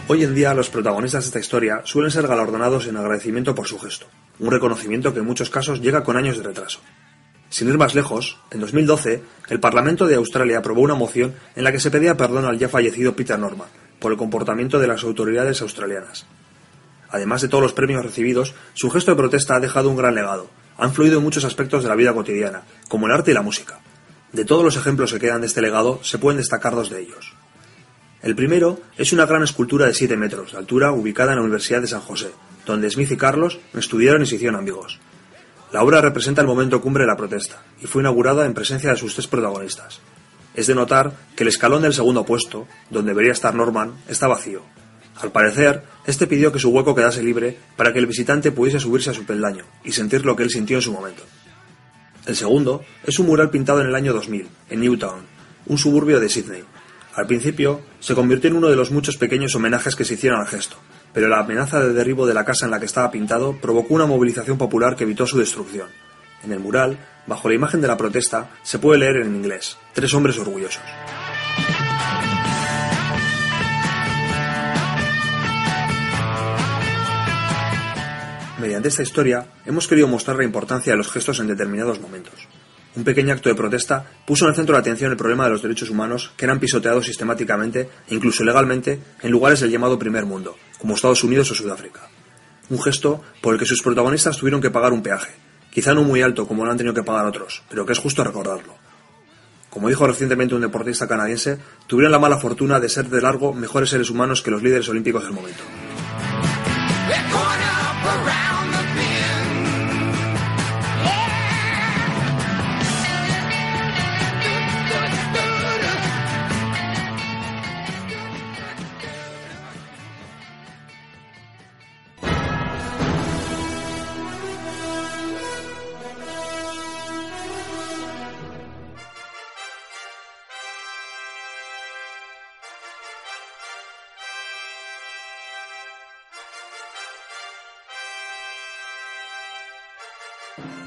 Hoy en día los protagonistas de esta historia suelen ser galardonados en agradecimiento por su gesto, un reconocimiento que en muchos casos llega con años de retraso. Sin ir más lejos, en 2012, el Parlamento de Australia aprobó una moción en la que se pedía perdón al ya fallecido Peter Norman por el comportamiento de las autoridades australianas. Además de todos los premios recibidos, su gesto de protesta ha dejado un gran legado. Ha influido en muchos aspectos de la vida cotidiana, como el arte y la música. De todos los ejemplos que quedan de este legado, se pueden destacar dos de ellos. El primero es una gran escultura de 7 metros de altura ubicada en la Universidad de San José, donde Smith y Carlos estudiaron y se hicieron amigos. La obra representa el momento cumbre de la protesta y fue inaugurada en presencia de sus tres protagonistas. Es de notar que el escalón del segundo puesto, donde debería estar Norman, está vacío. Al parecer, este pidió que su hueco quedase libre para que el visitante pudiese subirse a su peldaño y sentir lo que él sintió en su momento. El segundo es un mural pintado en el año 2000, en Newtown, un suburbio de Sydney, al principio, se convirtió en uno de los muchos pequeños homenajes que se hicieron al gesto, pero la amenaza de derribo de la casa en la que estaba pintado provocó una movilización popular que evitó su destrucción. En el mural, bajo la imagen de la protesta, se puede leer en inglés, Tres hombres orgullosos. Mediante esta historia, hemos querido mostrar la importancia de los gestos en determinados momentos. Un pequeño acto de protesta puso en el centro de atención el problema de los derechos humanos que eran pisoteados sistemáticamente e incluso legalmente en lugares del llamado primer mundo, como Estados Unidos o Sudáfrica. Un gesto por el que sus protagonistas tuvieron que pagar un peaje, quizá no muy alto como lo han tenido que pagar otros, pero que es justo recordarlo. Como dijo recientemente un deportista canadiense, tuvieron la mala fortuna de ser de largo mejores seres humanos que los líderes olímpicos del momento.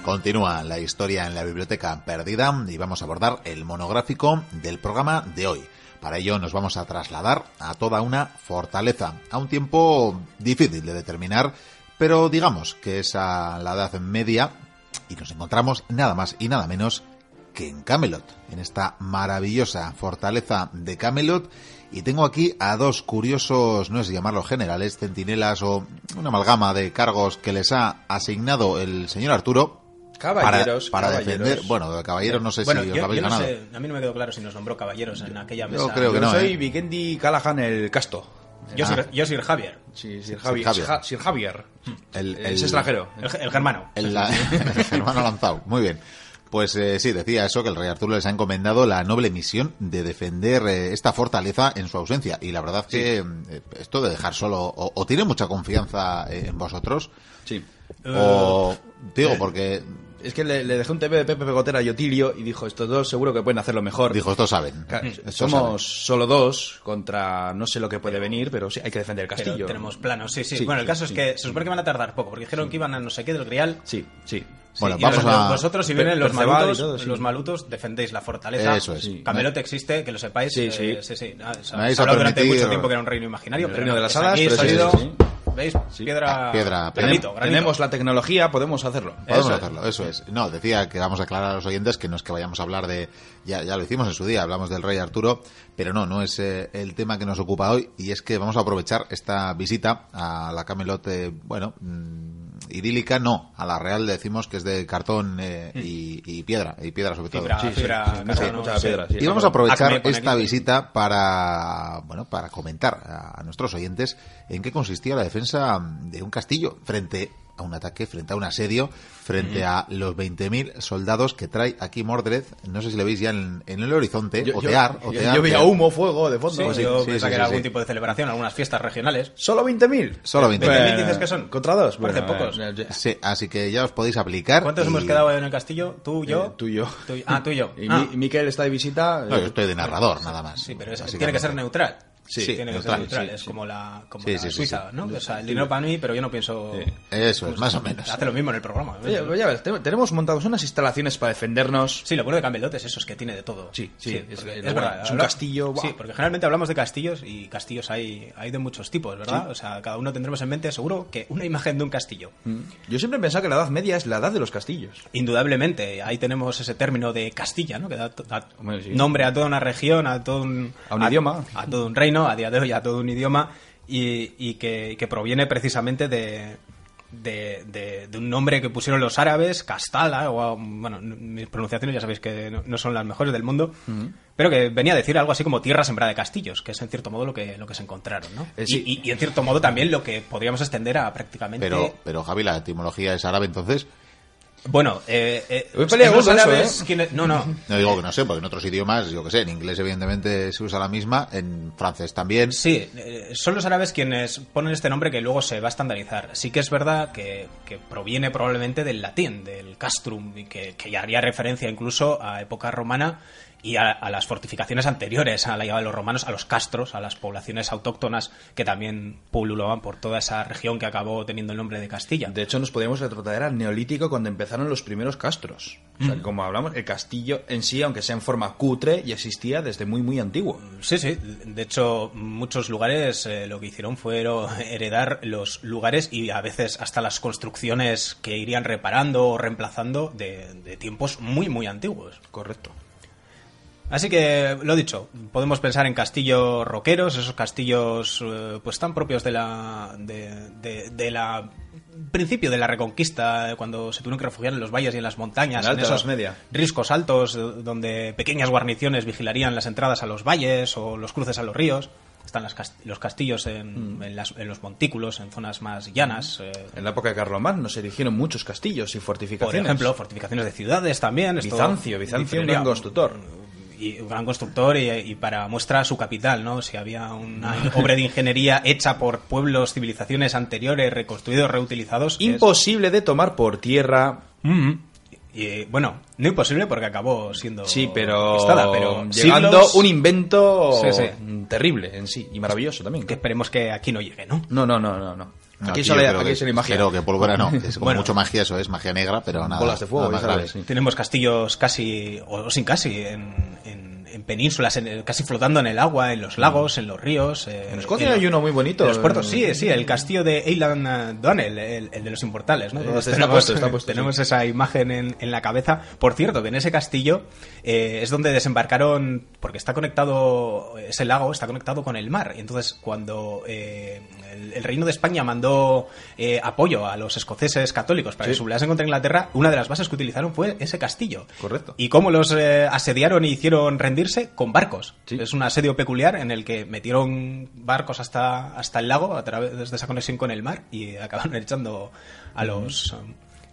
Continúa la historia en la biblioteca perdida y vamos a abordar el monográfico del programa de hoy. Para ello nos vamos a trasladar a toda una fortaleza, a un tiempo difícil de determinar, pero digamos que es a la Edad Media y nos encontramos nada más y nada menos que en Camelot, en esta maravillosa fortaleza de Camelot. Y tengo aquí a dos curiosos, no si llamarlos generales, centinelas o una amalgama de cargos que les ha asignado el señor Arturo, Caballeros. para, para caballeros. defender. Bueno, de caballeros no sé Bueno, si yo, os habéis yo no ganado. sé, a mí no me quedó claro si nos nombró caballeros en aquella Yo mesa. creo que Yo no, soy ¿eh? Vikendi Callahan el Casto. Yo, Ah. soy, yo soy Javier, Sí, Sir Javier. Javier. Sir Ja- Sir Javier. El- es el- extranjero. el, el germano. El, la- el germano lanzado. Muy bien. Pues eh, sí, decía eso, que el rey Arturo les ha encomendado la noble misión de defender eh, esta fortaleza en su ausencia. Y la verdad que eh, esto de dejar solo, o, o tiene mucha confianza en vosotros, Sí. o digo, porque Es que le, le dejé un TV de Pepe Pegotera y Otilio y dijo, estos dos seguro que pueden hacerlo mejor. dijo, estos saben. Estos somos solo dos contra no sé lo que puede venir, pero sí hay que defender el Pero castillo. tenemos planos, sí, sí. Sí, bueno, el sí, caso sí. es que se supone que van a tardar poco, porque dijeron que iban a no sé qué del Grial. Sí, sí. Sí, Bueno, y vamos los- a- Vosotros, si vienen los malutos, todo, sí. los malutos, defendéis la fortaleza. Eso es. Sí. Camelot existe, que lo sepáis. Sí, eh, sí. sí, sí. Ah, a durante mucho tiempo que era un reino imaginario. El pero reino no, de las hadas, pero sólido. sí. ¿Veis? Piedra. Piedra, granito, granito. Tenemos la tecnología, podemos hacerlo. Podemos Eso es. hacerlo, eso es. No, decía que vamos a aclarar a los oyentes que no es que vayamos a hablar de. Ya, ya lo hicimos en su día, hablamos del rey Arturo, pero no, no es eh, el tema que nos ocupa hoy, y es que vamos a aprovechar esta visita a la Camelot, eh, bueno, mm, idílica, no, a la real decimos que es de cartón eh, y, y piedra, y piedra sobre todo. Fibra, Sí, fibra, sí, piedra. Y vamos a aprovechar Acme con esta visita para, bueno, para comentar a, a nuestros oyentes en qué consistía la defensa de un castillo frente a un ataque, frente a un asedio, frente a los 20.000 soldados que trae aquí Mordred. No sé si le veis ya en, en el horizonte, Yo, yo- otear, yo- otear. yo veía que- humo, fuego de fondo. Sí, yo sí, pensaba sí, que era sí, algún tipo de celebración, algunas fiestas regionales. ¿Solo 20.000? Solo 20.000. 20.000 dices que son. ¿Contra dos? Parece Bueno, pocos. eh, Sí, así que ya os podéis aplicar. ¿Cuántos y- hemos quedado en el castillo? ¿Tú, yo? Eh, tú y yo. Tú ah, tú y yo. Y Ah. Mi- Miquel está de visita. No, eh, yo estoy de narrador, nada más. Sí, pero es- tiene que ser neutral. Sí, tiene que neutral, ser neutral. sí, es sí. como la, como Sí, la Suiza, sí. ¿no? O sea, el dinero para mí, pero yo no pienso. Sí. Eso es, más o menos. Hace lo mismo en el programa. Oye, oye, a ver, te- tenemos montados unas instalaciones para defendernos. Sí, lo bueno de Camelot es eso, es que tiene de todo. Sí, sí, es- porque es es, bueno, verdad. es un castillo, Sí, porque generalmente hablamos de castillos y castillos hay, hay de muchos tipos, ¿verdad? Sí. O sea, cada uno tendremos en mente, seguro, que una imagen de un castillo. Mm. Yo siempre he pensado que la Edad Media es la edad de los castillos. Indudablemente, ahí tenemos ese término de Castilla, ¿no? Que da, Hombre, nombre a toda una región, a todo un, A un idioma. a todo un reino, a día de hoy a todo un idioma, y, y que, que proviene precisamente de, de, de- de un nombre que pusieron los árabes, Castala, o bueno, mis pronunciaciones ya sabéis que no, no son las mejores del mundo, pero que venía a decir algo así como tierra sembrada de castillos, que es en cierto modo lo que, lo que se encontraron, ¿no? Eh, y, y en cierto modo también lo que podríamos extender a prácticamente... Pero, pero Javi, la etimología es árabe, entonces. Bueno, eh, eh, eso, árabes ¿eh? quienes- No, no, No digo que no sé, porque en otros idiomas, yo que sé, en inglés evidentemente se usa la misma, en francés también. Sí, eh, son los árabes quienes ponen este nombre que luego se va a estandarizar. Sí que es verdad que, que proviene probablemente del latín, del castrum, y que, que ya haría referencia incluso a época romana y a, a las fortificaciones anteriores a la llegada de los romanos, a los castros, a las poblaciones autóctonas que también pululaban por toda esa región que acabó teniendo el nombre de Castilla. De hecho, nos podemos retrotraer al Neolítico cuando empezaron los primeros castros. O sea, como hablamos, el castillo en sí, aunque sea en forma cutre, ya existía desde muy, muy antiguo. Sí, sí. De hecho, muchos lugares eh, lo que hicieron fue heredar los lugares y a veces hasta las construcciones que irían reparando o reemplazando de, de tiempos muy, muy antiguos. Correcto. Así que, lo dicho, podemos pensar en castillos roqueros, esos castillos eh, pues tan propios de la, de, de- de la principio de la reconquista, eh, cuando se tuvieron que refugiar en los valles y en las montañas, En en esos Media. riscos altos, eh, donde pequeñas guarniciones vigilarían las entradas a los valles o los cruces a los ríos. Están las cast- los castillos en, en las- en los montículos, en zonas más llanas. eh, En la época de Carlomagno se erigieron muchos castillos y por fortificaciones. ejemplo, fortificaciones de ciudades también. Bizancio, Bizancio, un constructor. Y un gran constructor y, y para muestra su capital, ¿no? Si había una obra de ingeniería hecha por pueblos, civilizaciones anteriores, reconstruidos, reutilizados. es- Imposible de tomar por tierra. Mm. Y, bueno, no imposible porque acabó siendo Sí, pero, conquistada, pero llegando siglos un invento Sí, sí. terrible en sí y maravilloso también. que esperemos que aquí no llegue, ¿no? No, no, no, no, no. Aquí, creo aquí que- solo hay magia. Creo que pólvora no, es como Bueno. mucho magia eso, es magia negra, pero nada, Bolas de fuego, nada más grave. sí. Tenemos castillos casi, o, o sin casi, en, en- en penínsulas, en el- casi flotando en el agua, en los lagos, en los ríos. eh, En Escocia en hay uno muy bonito. En los puertos, sí, sí, el castillo de Eilean eh, Donnell, el, el de los inmortales, ¿no? Eh, Todos está tenemos, puesto, está puesto, tenemos sí. esa imagen en, en la cabeza. Por cierto, que en ese castillo eh, es donde desembarcaron, porque está conectado, ese lago está conectado con el mar. Y entonces, cuando eh, el, el Reino de España mandó eh, apoyo a los escoceses católicos para Sí. que se sublevasen contra Inglaterra, una de las bases que utilizaron fue ese castillo. Correcto. ¿Y cómo los eh, asediaron y hicieron rendirse? Con barcos. Sí. Es un asedio peculiar en el que metieron barcos hasta, hasta el lago a través de esa conexión con el mar y acabaron echando a los,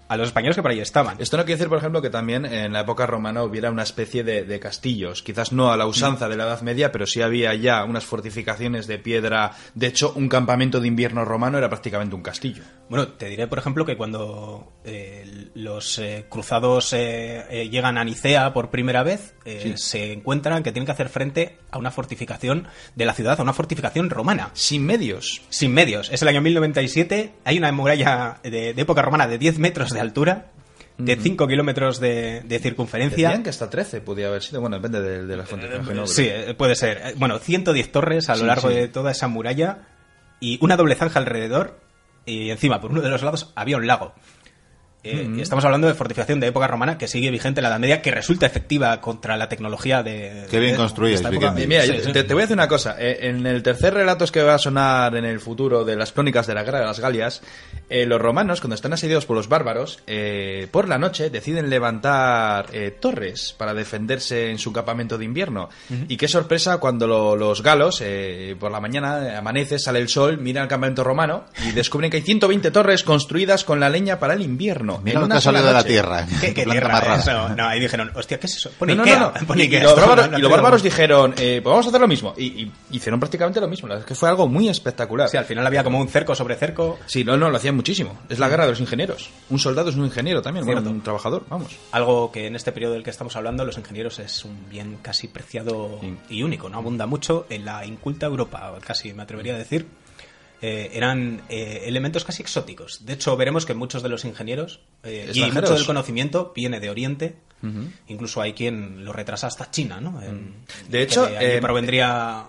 a los españoles que por ahí estaban. Esto no quiere decir, por ejemplo, que también en la época romana hubiera una especie de, de castillos. Quizás no a la usanza de la Edad Media, pero sí había ya unas fortificaciones de piedra. De hecho, un campamento de invierno romano era prácticamente un castillo. Bueno, te diré, por ejemplo, que cuando eh, los eh, cruzados eh, eh, llegan a Nicea por primera vez, se encuentran que tienen que hacer frente a una fortificación de la ciudad, a una fortificación romana. Sin medios. Sin medios. Es el año 1097. Hay una muralla de, de época romana de 10 metros de altura, de 5 kilómetros de, de circunferencia. Decían que hasta 13 podía haber sido. Bueno, depende de, de la fuente. imagino, Sí, eh, puede ser. Eh, Bueno, 110 torres a lo Sí, largo sí. de toda esa muralla y una doble zanja alrededor y encima por uno de los lados había un lago. Eh, y Estamos hablando de fortificación de época romana que sigue vigente en la Edad Media, que resulta efectiva contra la tecnología de. Qué bien. Eh, Mira, Sí, te, te voy a decir una cosa. Eh, en el tercer relato que va a sonar en el futuro de las crónicas de la guerra de las Galias, eh, los romanos, cuando están asediados por los bárbaros, eh, por la noche deciden levantar eh, torres para defenderse en su campamento de invierno. Y qué sorpresa cuando lo- los galos, eh, por la mañana, amanece, sale el sol, miran el campamento romano y descubren que hay 120 torres construidas con la leña para el invierno. Mira en lo una que ha sola salido de la tierra. ¿Qué, qué tierra más rara. es? No, ahí dijeron, hostia, ¿qué es eso? Pone No, no, Ikea, no, no. Ikea y los bárbaros, no, no y los bárbaros dijeron, eh, pues vamos a hacer lo mismo. Y, y hicieron prácticamente lo mismo. La verdad es que fue algo muy espectacular. Sí, al final había como un cerco sobre cerco. Sí, no, no, lo hacían muchísimo. Es la guerra de los ingenieros. Un soldado es un ingeniero también, bueno, un trabajador, vamos. Algo que en este periodo del que estamos hablando, los ingenieros es un bien casi preciado Sí. y único, ¿no? Abunda mucho en la inculta Europa, casi me atrevería a decir. Eh, eran eh, elementos casi exóticos. De hecho, veremos que muchos de los ingenieros eh, y mucho del conocimiento viene de Oriente. Incluso hay quien lo retrasa hasta China, ¿no? En- Mm. De hecho, eh, provendría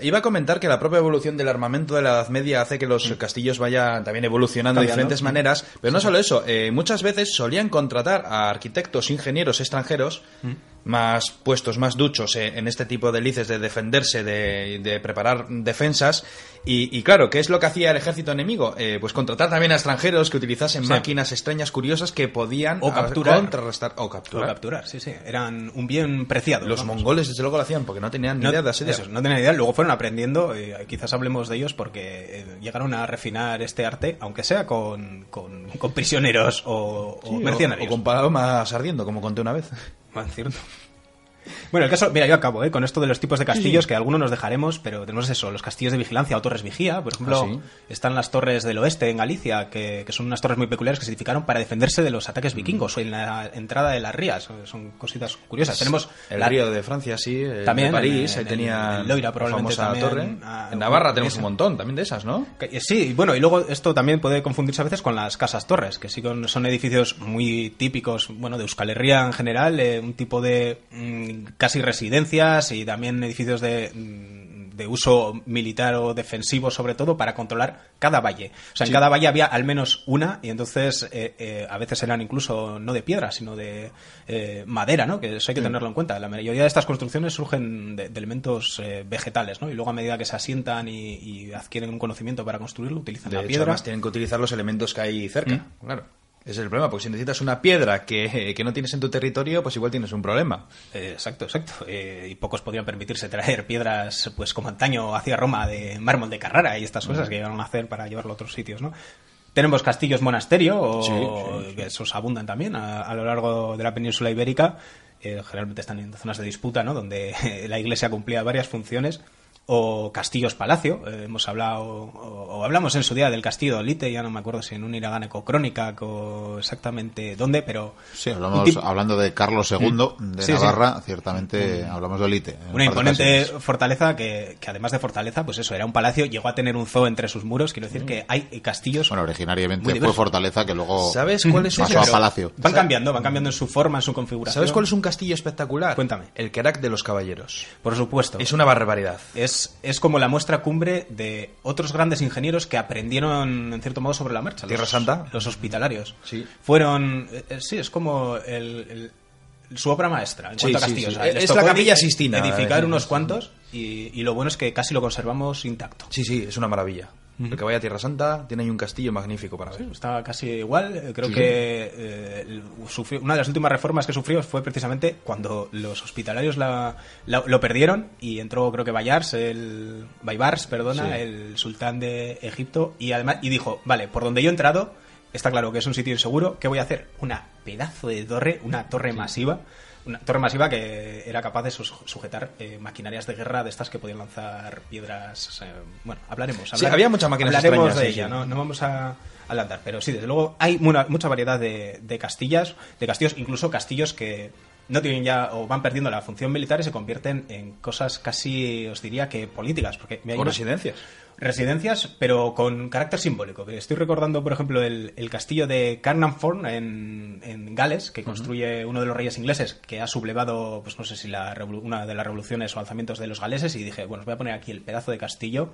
iba a comentar que la propia evolución del armamento de la Edad Media hace que los castillos vayan también evolucionando de Mm. Diferentes maneras, pero no solo eso, muchas veces solían contratar a arquitectos, ingenieros extranjeros, Mm. Más puestos, más duchos eh, en este tipo de lices de defenderse, de, de preparar defensas, y, y claro, ¿qué es lo que hacía el ejército enemigo? Eh, pues contratar también a extranjeros que utilizasen Sí. máquinas extrañas curiosas que podían O capturar. contrarrestar o o capturar. capturar, sí, sí. Eran un bien preciado. Los vamos. mongoles desde luego lo hacían porque no tenían ni No, idea de asediar. eso, no tenían idea, luego fueron aprendiendo, eh, quizás hablemos de ellos porque eh, llegaron a refinar este arte, aunque sea con, con, con prisioneros o, o mercenarios. O, con palomas ardiendo, como conté una vez. Ah, cierto. Bueno, el caso, mira, yo acabo ¿eh? con esto de los tipos de castillos, que algunos nos dejaremos, pero tenemos eso, los castillos de vigilancia o torres vigía, por ejemplo, Ah, sí. están las torres del oeste en Galicia, que, que son unas torres muy peculiares que se edificaron para defenderse de los Mm. ataques vikingos o en la entrada de las rías, son cositas curiosas. Tenemos El la- río de Francia, sí. El También, de París, en- ahí en- tenía en Loira la probablemente famosa también, torre. en Navarra esa. tenemos un montón también de esas, ¿no? Que- Sí, bueno, y luego esto también puede confundirse a veces con las casas torres, que sí son edificios muy típicos, bueno, de Euskal Herria en general, eh, un tipo de mm, casi residencias y también edificios de, mm, de uso militar o defensivo sobre todo para controlar cada valle. O sea, en cada valle había al menos una y entonces eh, eh, a veces eran incluso no de piedra, sino de eh, madera, ¿no? Que eso hay que tenerlo en cuenta. La mayoría de estas construcciones surgen de, de elementos eh, vegetales, ¿no? Y luego a medida que se asientan y, y adquieren un conocimiento para construirlo, utilizan De la hecho, piedra. además tienen que utilizar los elementos que hay cerca, Mm. claro. Ese es el problema, porque si necesitas una piedra que, que no tienes en tu territorio, pues igual tienes un problema. Eh, exacto, exacto. Eh, y pocos podrían permitirse traer piedras, pues como antaño hacia Roma, de mármol de Carrara y estas cosas que iban a hacer para llevarlo a otros sitios, ¿no? Tenemos castillos monasterio, o, Sí, sí, sí. que esos abundan también a, a lo largo de la península ibérica. Eh, generalmente están en zonas de disputa, ¿no? Donde la iglesia cumplía varias funciones. O castillos palacio. Eh, hemos hablado, o, o hablamos en su día del castillo de Olite, ya no me acuerdo si en un Iraganeco Crónica o exactamente dónde, pero. Sí, hablamos, hablando de Carlos II de Sí, sí. Navarra, ciertamente hablamos de Olite. Una de imponente fortaleza que, que además de fortaleza, pues eso, era un palacio, llegó a tener un zoo entre sus muros, quiero decir que hay castillos Bueno, originariamente fue fortaleza que luego ¿Sabes cuál es pasó a palacio. van cambiando, van cambiando en su forma, en su configuración. ¿Sabes cuál es un castillo espectacular? Cuéntame. El Kerak de los Caballeros. Por supuesto. Es una barbaridad. Es, es como la muestra cumbre de otros grandes ingenieros que aprendieron, en cierto modo, sobre la marcha. Tierra los, Santa. Los hospitalarios. Sí. Fueron. eh, eh, sí, es como el, el- su obra maestra en Sí, cuanto a castillos. sí. O sea, les Es la Capilla Sistina, Edificar unos cuantos y, y lo bueno es que casi lo conservamos intacto. Sí, sí, es una maravilla. El que vaya a Tierra Santa tiene ahí un castillo magnífico para ver. Está casi igual. eh, Creo Sí, que eh, sufrió- una de las últimas reformas que sufrió fue precisamente cuando los hospitalarios la- la- lo perdieron y entró, creo que Bayars, el Baybars, perdona, el sultán de Egipto y además y dijo, vale, por donde yo he entrado está claro que es un sitio inseguro. ¿Qué voy a hacer? Una pedazo de torre, una torre masiva. Una torre masiva que era capaz de sujetar eh, maquinarias de guerra de estas que podían lanzar piedras. bueno, hablaremos. Sí, había muchas máquinas hablaremos extrañas, de sí, ella, sí. ¿no? no vamos a adelantar, pero sí, desde luego hay una- mucha variedad de, de castillas, de castillos, incluso castillos que no tienen ya o van perdiendo la función militar y se convierten en cosas casi, os diría que políticas, porque hay O una- residencias. Residencias, pero con carácter simbólico. Estoy recordando, por ejemplo, el, el castillo de Carnarvon en, en Gales, que construye uno de los reyes ingleses, que ha sublevado, pues no sé si la una de las revoluciones o alzamientos de los galeses, y dije, bueno, os voy a poner aquí el pedazo de castillo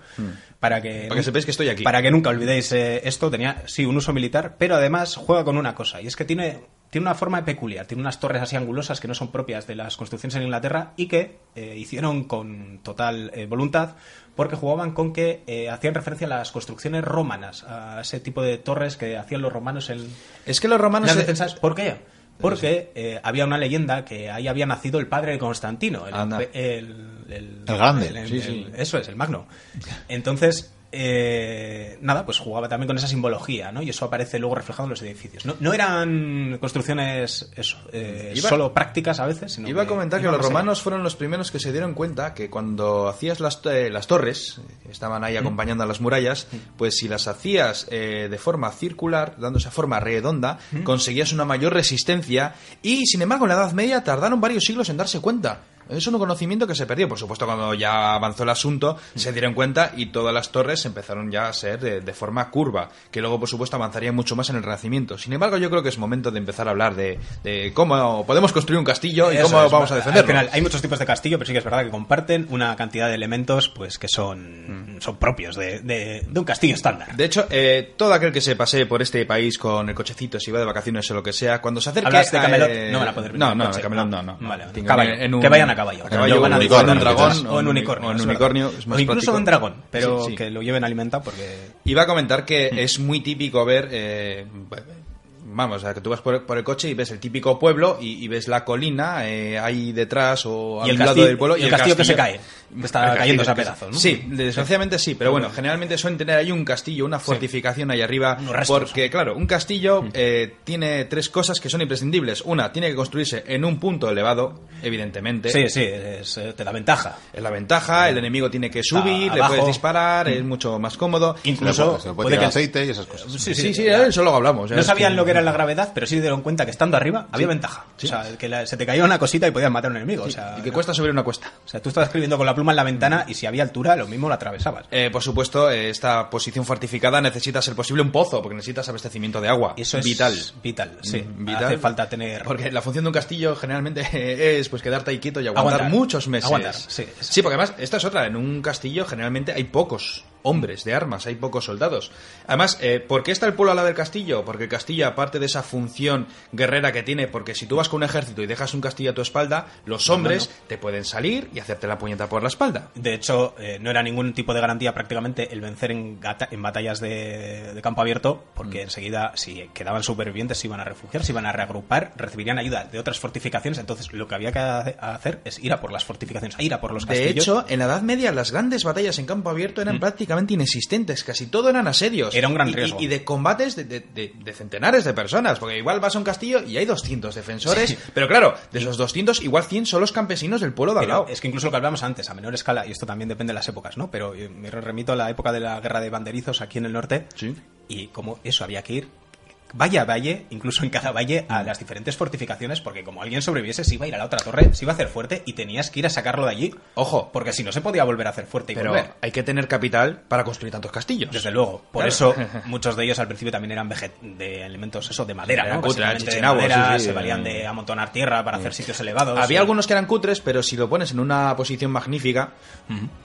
para que... Para que sepáis que estoy aquí. Para que nunca olvidéis eh, esto. Tenía, sí, un uso militar, pero además juega con una cosa, y es que tiene, tiene una forma peculiar. Tiene unas torres así angulosas que no son propias de las construcciones en Inglaterra y que eh, hicieron con total eh, voluntad porque jugaban con que eh, hacían referencia a las construcciones romanas, a ese tipo de torres que hacían los romanos en Es que los romanos... las defensas. ¿Por qué? Porque eh, había una leyenda que ahí había nacido el padre de Constantino, el, el, el- El grande. Sí, sí. Eso es, el magno. Entonces, eh, nada, pues jugaba también con esa simbología, ¿no? Y eso aparece luego reflejado en los edificios. No, no eran construcciones eso, eh, Iba- solo prácticas a veces, sino Iba a comentar que los allá. romanos fueron los primeros que se dieron cuenta que cuando hacías las, eh, las torres, eh, estaban ahí acompañando a las murallas, pues si las hacías eh, de forma circular, dando esa forma redonda, conseguías una mayor resistencia y, sin embargo, en la Edad Media tardaron varios siglos en darse cuenta. Es un conocimiento que se perdió. Por supuesto, cuando ya avanzó el asunto, se dieron cuenta y todas las torres empezaron ya a ser de, de forma curva, que luego, por supuesto, avanzaría mucho más en el Renacimiento. Sin embargo, yo creo que es momento de empezar a hablar de, de cómo podemos construir un castillo y Eso cómo es, vamos a al defenderlo. final, hay muchos tipos de castillo, pero sí que es verdad que comparten una cantidad de elementos pues que son, son propios de, de- de un castillo estándar. De hecho, eh, todo aquel que se pase por este país con el cochecito, si va de vacaciones o lo que sea, cuando se acerque ¿Hablas de a, Camelot? eh, No van a poder No, no, coche. Camelot No. no, no. Vale, Que vayan a caballo. A caballo, lo van a un disfrutar, unicornio, un dragón. O en unicornio. O en unicornio, verdad. es más O incluso práctico. en dragón, pero Sí, sí. que lo lleven alimentado porque... Iba a comentar que Mm. es muy típico ver. eh, vamos, o sea, que tú vas por, por el coche y ves el típico pueblo y, y ves la colina eh, ahí detrás o al lado del pueblo y el castillo que se cae, está cayéndose a pedazos, ¿no? Sí, desgraciadamente sí, pero bueno, generalmente suelen tener ahí un castillo, una fortificación ahí arriba. Porque, claro, un castillo eh, tiene tres cosas que son imprescindibles. Una, tiene que construirse en un punto elevado, evidentemente. Sí, sí, es, eh, te da ventaja. Es la ventaja, el enemigo tiene que subir, le puedes disparar, es mucho más cómodo. Incluso puede puede que- aceite y esas cosas. Sí, Sí, sí, eso luego hablamos. No sabían que- lo que era la gravedad, pero sí se dieron cuenta que estando arriba había ventaja. O sea, que la- se te caía una cosita y podías matar a un enemigo. o sea, Y que cuesta subir una cuesta. O sea, tú estabas escribiendo con la pluma en la ventana y si había altura, lo mismo la atravesabas. Eh, por supuesto, eh, esta posición fortificada necesita ser posible un pozo, porque necesitas abastecimiento de agua. Eso es vital. Vital, sí. Mm, vital. Hace falta tener. Porque la función de un castillo generalmente es pues quedarte ahí quieto y aguantar, Aguantar. muchos meses. Aguantar, sí. Sí, porque además, esta es otra. En un castillo generalmente hay pocos hombres de armas, hay pocos soldados. Además, eh, ¿por qué está el pueblo al lado del castillo? Porque el castillo, aparte de esa función guerrera que tiene, porque si tú vas con un ejército y dejas un castillo a tu espalda, los hombres te pueden salir y hacerte la puñeta por la espalda. De hecho, eh, no era ningún tipo de garantía prácticamente el vencer en, gata- en batallas de, de campo abierto, porque enseguida, si quedaban supervivientes, se iban a refugiar, se iban a reagrupar, recibirían ayuda de otras fortificaciones. Entonces, lo que había que hace- hacer es ir a por las fortificaciones, a ir a por los De castillos. hecho, en la Edad Media las grandes batallas en campo abierto eran prácticamente prácticamente inexistentes, casi todo eran asedios. Era un gran Y- y- riesgo. Y, de combates de, de- de- de centenares de personas, porque igual vas a un castillo y hay 200 defensores, Sí. pero claro, de esos 200 igual 100 son los campesinos del pueblo de al lado. es que incluso lo que hablamos antes, a menor escala, y esto también depende de las épocas, ¿no? Pero eh, me remito a la época de la guerra de banderizos aquí en el norte, Sí. y como eso había que ir valle a valle, incluso en cada valle, a las diferentes fortificaciones, porque como alguien sobreviviese, se iba a ir a la otra torre, se iba a hacer fuerte y tenías que ir a sacarlo de allí. Ojo. Porque si no se podía volver a hacer fuerte y Pero volver. hay que tener capital para construir tantos castillos. Desde luego. Por Claro. eso muchos de ellos al principio también eran de elementos eso de madera, Eran ¿no? cutre, Básicamente de madera, sí, sí, se eh. valían de amontonar tierra para hacer sitios elevados. Había y- algunos que eran cutres, pero si lo pones en una posición magnífica,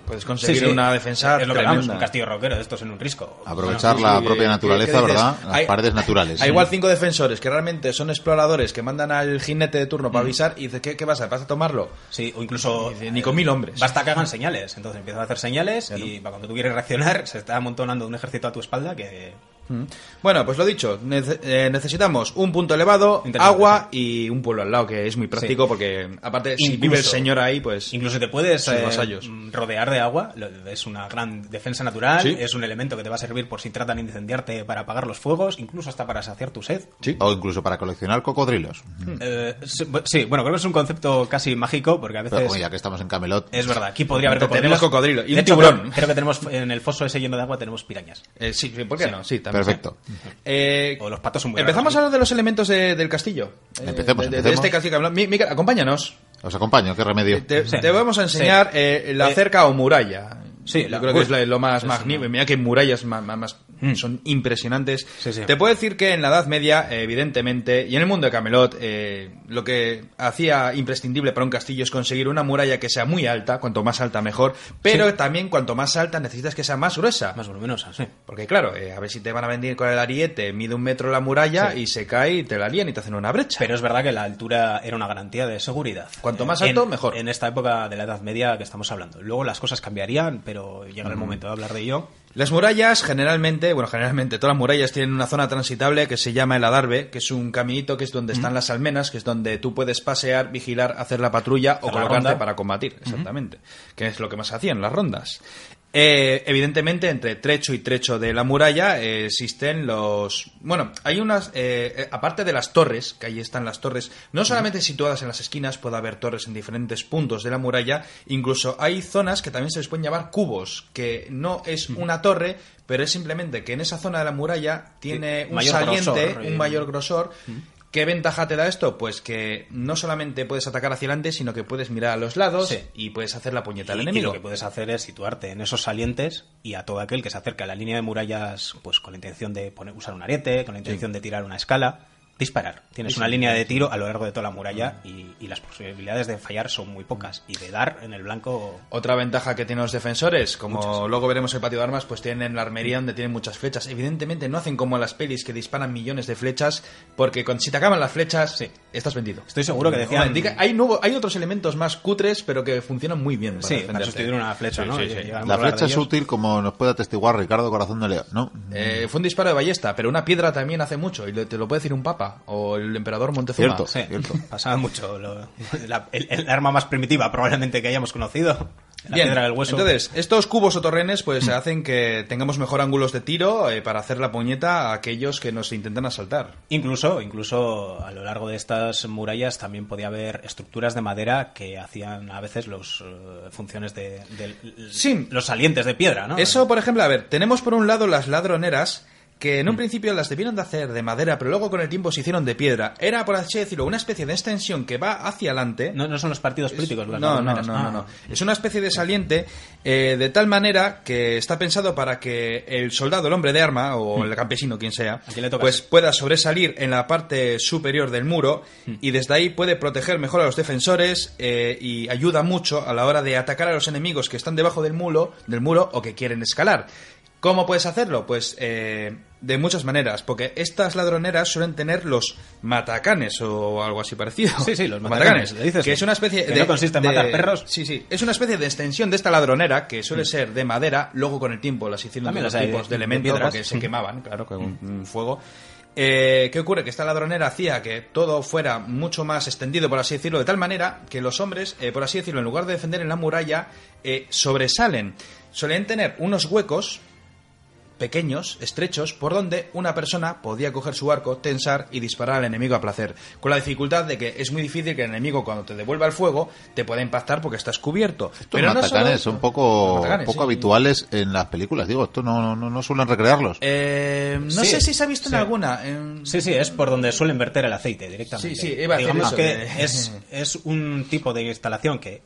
puedes conseguir sí. una defensa Es lo que tremenda. un castillo roquero de estos en un risco. Aprovechar Bueno, la sí, propia naturaleza, ¿verdad? Las hay- paredes naturales. Hay igual cinco defensores que realmente son exploradores que mandan al jinete de turno para avisar y dices, ¿qué, qué vas a ¿Vas a tomarlo? Sí, o incluso... Dice, ni con mil hombres. Basta que hagan señales. Entonces empiezan a hacer señales y para cuando tú quieres reaccionar se está amontonando un ejército a tu espalda que... Mm. Bueno, pues lo dicho, nece- eh, necesitamos un punto elevado, agua y un pueblo al lado, que es muy práctico Sí. porque, aparte, si vive el señor ahí, pues... Incluso te puedes eh, vasallos. rodear de agua, es una gran defensa natural, Sí. es un elemento que te va a servir por si tratan de incendiarte para apagar los fuegos, incluso hasta para saciar tu sed. Sí. O incluso para coleccionar cocodrilos. Eh, sí, bu- sí, bueno, creo que es un concepto casi mágico porque a veces... Pero, ya que estamos en Camelot, Es verdad, aquí podría haber Tenemos cocodrilos. cocodrilo y un hecho, tiburón. Creo, creo que tenemos en el foso ese lleno de agua tenemos pirañas. Eh, sí, ¿por qué Sí. no? Sí, también. Perfecto. Eh, O los patos son muy Empezamos a hablar de los elementos de- del castillo. Eh, Empecemos, de, de empecemos. este castillo que hablamos. Mi- Miquel, acompáñanos. Os acompaño, qué remedio. Te, Sí. te vamos a enseñar Sí. eh, la Eh, cerca o muralla. Sí, yo la- creo que es lo más magnífico. Mira que murallas más, más- más- son impresionantes. Sí, sí. Te puedo decir que en la Edad Media, eh, evidentemente, y en el mundo de Camelot, eh, lo que hacía imprescindible para un castillo es conseguir una muralla que sea muy alta, cuanto más alta mejor, pero Sí. también cuanto más alta necesitas que sea más gruesa. Más voluminosa, sí. Porque claro, eh, a ver si te van a venir con el ariete, mide un metro la muralla y se cae y te la lían y te hacen una brecha. Pero es verdad que la altura era una garantía de seguridad. Cuanto más alto, en- mejor. En esta época de la Edad Media que estamos hablando. Luego las cosas cambiarían, pero llegará el momento de hablar de ello. Las murallas generalmente, bueno, generalmente todas las murallas tienen una zona transitable que se llama el adarve, que es un caminito que es donde están las almenas, que es donde tú puedes pasear, vigilar, hacer la patrulla o la colocarte ronda. para combatir, exactamente. Que es lo que más hacían las rondas. Eh, evidentemente, entre trecho y trecho de la muralla eh, existen los... Bueno, hay unas... eh, eh, aparte de las torres, que ahí están las torres, no solamente situadas en las esquinas, puede haber torres en diferentes puntos de la muralla, incluso hay zonas que también se les pueden llamar cubos, que no es una torre, pero es simplemente que en esa zona de la muralla tiene un mayor saliente, grosor, un mayor grosor. ¿Qué ventaja te da esto? Pues que no solamente puedes atacar hacia adelante, sino que puedes mirar a los lados Sí. y puedes hacer la puñeta al Y, y enemigo. lo que puedes hacer es situarte en esos salientes y a todo aquel que se acerca a la línea de murallas, pues con la intención de poner, usar un ariete, con la intención de tirar una escala, disparar. Tienes Sí, una sí. línea de tiro a lo largo de toda la muralla y, y las posibilidades de fallar son muy pocas. Y de dar en el blanco. Otra ventaja que tienen los defensores, como luego veremos el patio de armas, pues tienen la armería donde tienen muchas flechas. Evidentemente no hacen como las pelis que disparan millones de flechas, porque con- si te acaban las flechas, Sí. estás vendido. Estoy seguro que decían- diga- hay, nuevo- hay otros elementos más cutres, pero que funcionan muy bien. Para Sí, para defenderte. sustituir una flecha, Sí, ¿no? La flecha es útil como nos puede atestiguar Ricardo Corazón de León, ¿no? Eh, fue un disparo de ballesta, pero una piedra también hace mucho, y te lo puede decir un papa, o el emperador Montezuma. Cierto. Sí, Cierto. pasaba mucho. lo- la- el, el arma más primitiva probablemente que hayamos conocido. La Bien, piedra del hueso. entonces, estos cubos o torrenes pues hacen que tengamos mejor ángulos de tiro eh, para hacer la puñeta a aquellos que nos intentan asaltar. Incluso, incluso a lo largo de estas murallas también podía haber estructuras de madera que hacían a veces los eh, funciones de, de- Sí. los salientes de piedra, ¿no? Eso, por ejemplo, a ver, tenemos por un lado las ladroneras, que en un principio las debieron de hacer de madera, pero luego con el tiempo se hicieron de piedra. Era, por así decirlo, una especie de extensión que va hacia adelante. No, no son los partidos políticos. las No, no, no, ladroneras. no, Ah. no. Es una especie de saliente eh, de tal manera que está pensado para que el soldado, el hombre de arma o el campesino, quien sea, Hmm. ¿A quién le toca pues pueda sobresalir en la parte superior del muro Hmm. y desde ahí puede proteger mejor a los defensores eh, y ayuda mucho a la hora de atacar a los enemigos que están debajo del muro, del muro o que quieren escalar. ¿Cómo puedes hacerlo? Pues eh, de muchas maneras, porque estas ladroneras suelen tener los matacanes o algo así parecido. Sí, sí, los matacanes, le dices que es una especie Que de... no consiste en de- matar perros. Sí, sí. Es una especie de extensión de esta ladronera que suele ser de madera, luego con el tiempo las hicieron de hay tipos de- elementos porque se quemaban, claro, con un fuego. Eh, ¿Qué ocurre? Que esta ladronera hacía que todo fuera mucho más extendido, por así decirlo, de tal manera que los hombres, eh, por así decirlo, en lugar de defender en la muralla, eh, sobresalen. Solían tener unos huecos pequeños, estrechos, por donde una persona podía coger su arco, tensar y disparar al enemigo a placer. Con la dificultad de que es muy difícil que el enemigo cuando te devuelva el fuego te pueda impactar porque estás cubierto. Estos matacanes son poco, poco sí. habituales en las películas. Digo, esto no, no, no suelen recrearlos. Eh, no Sí, sé si se ha visto sí. en alguna. Sí, sí, es por donde suelen verter el aceite directamente. Sí, sí, iba a decir Digamos eso, que es, es un tipo de instalación que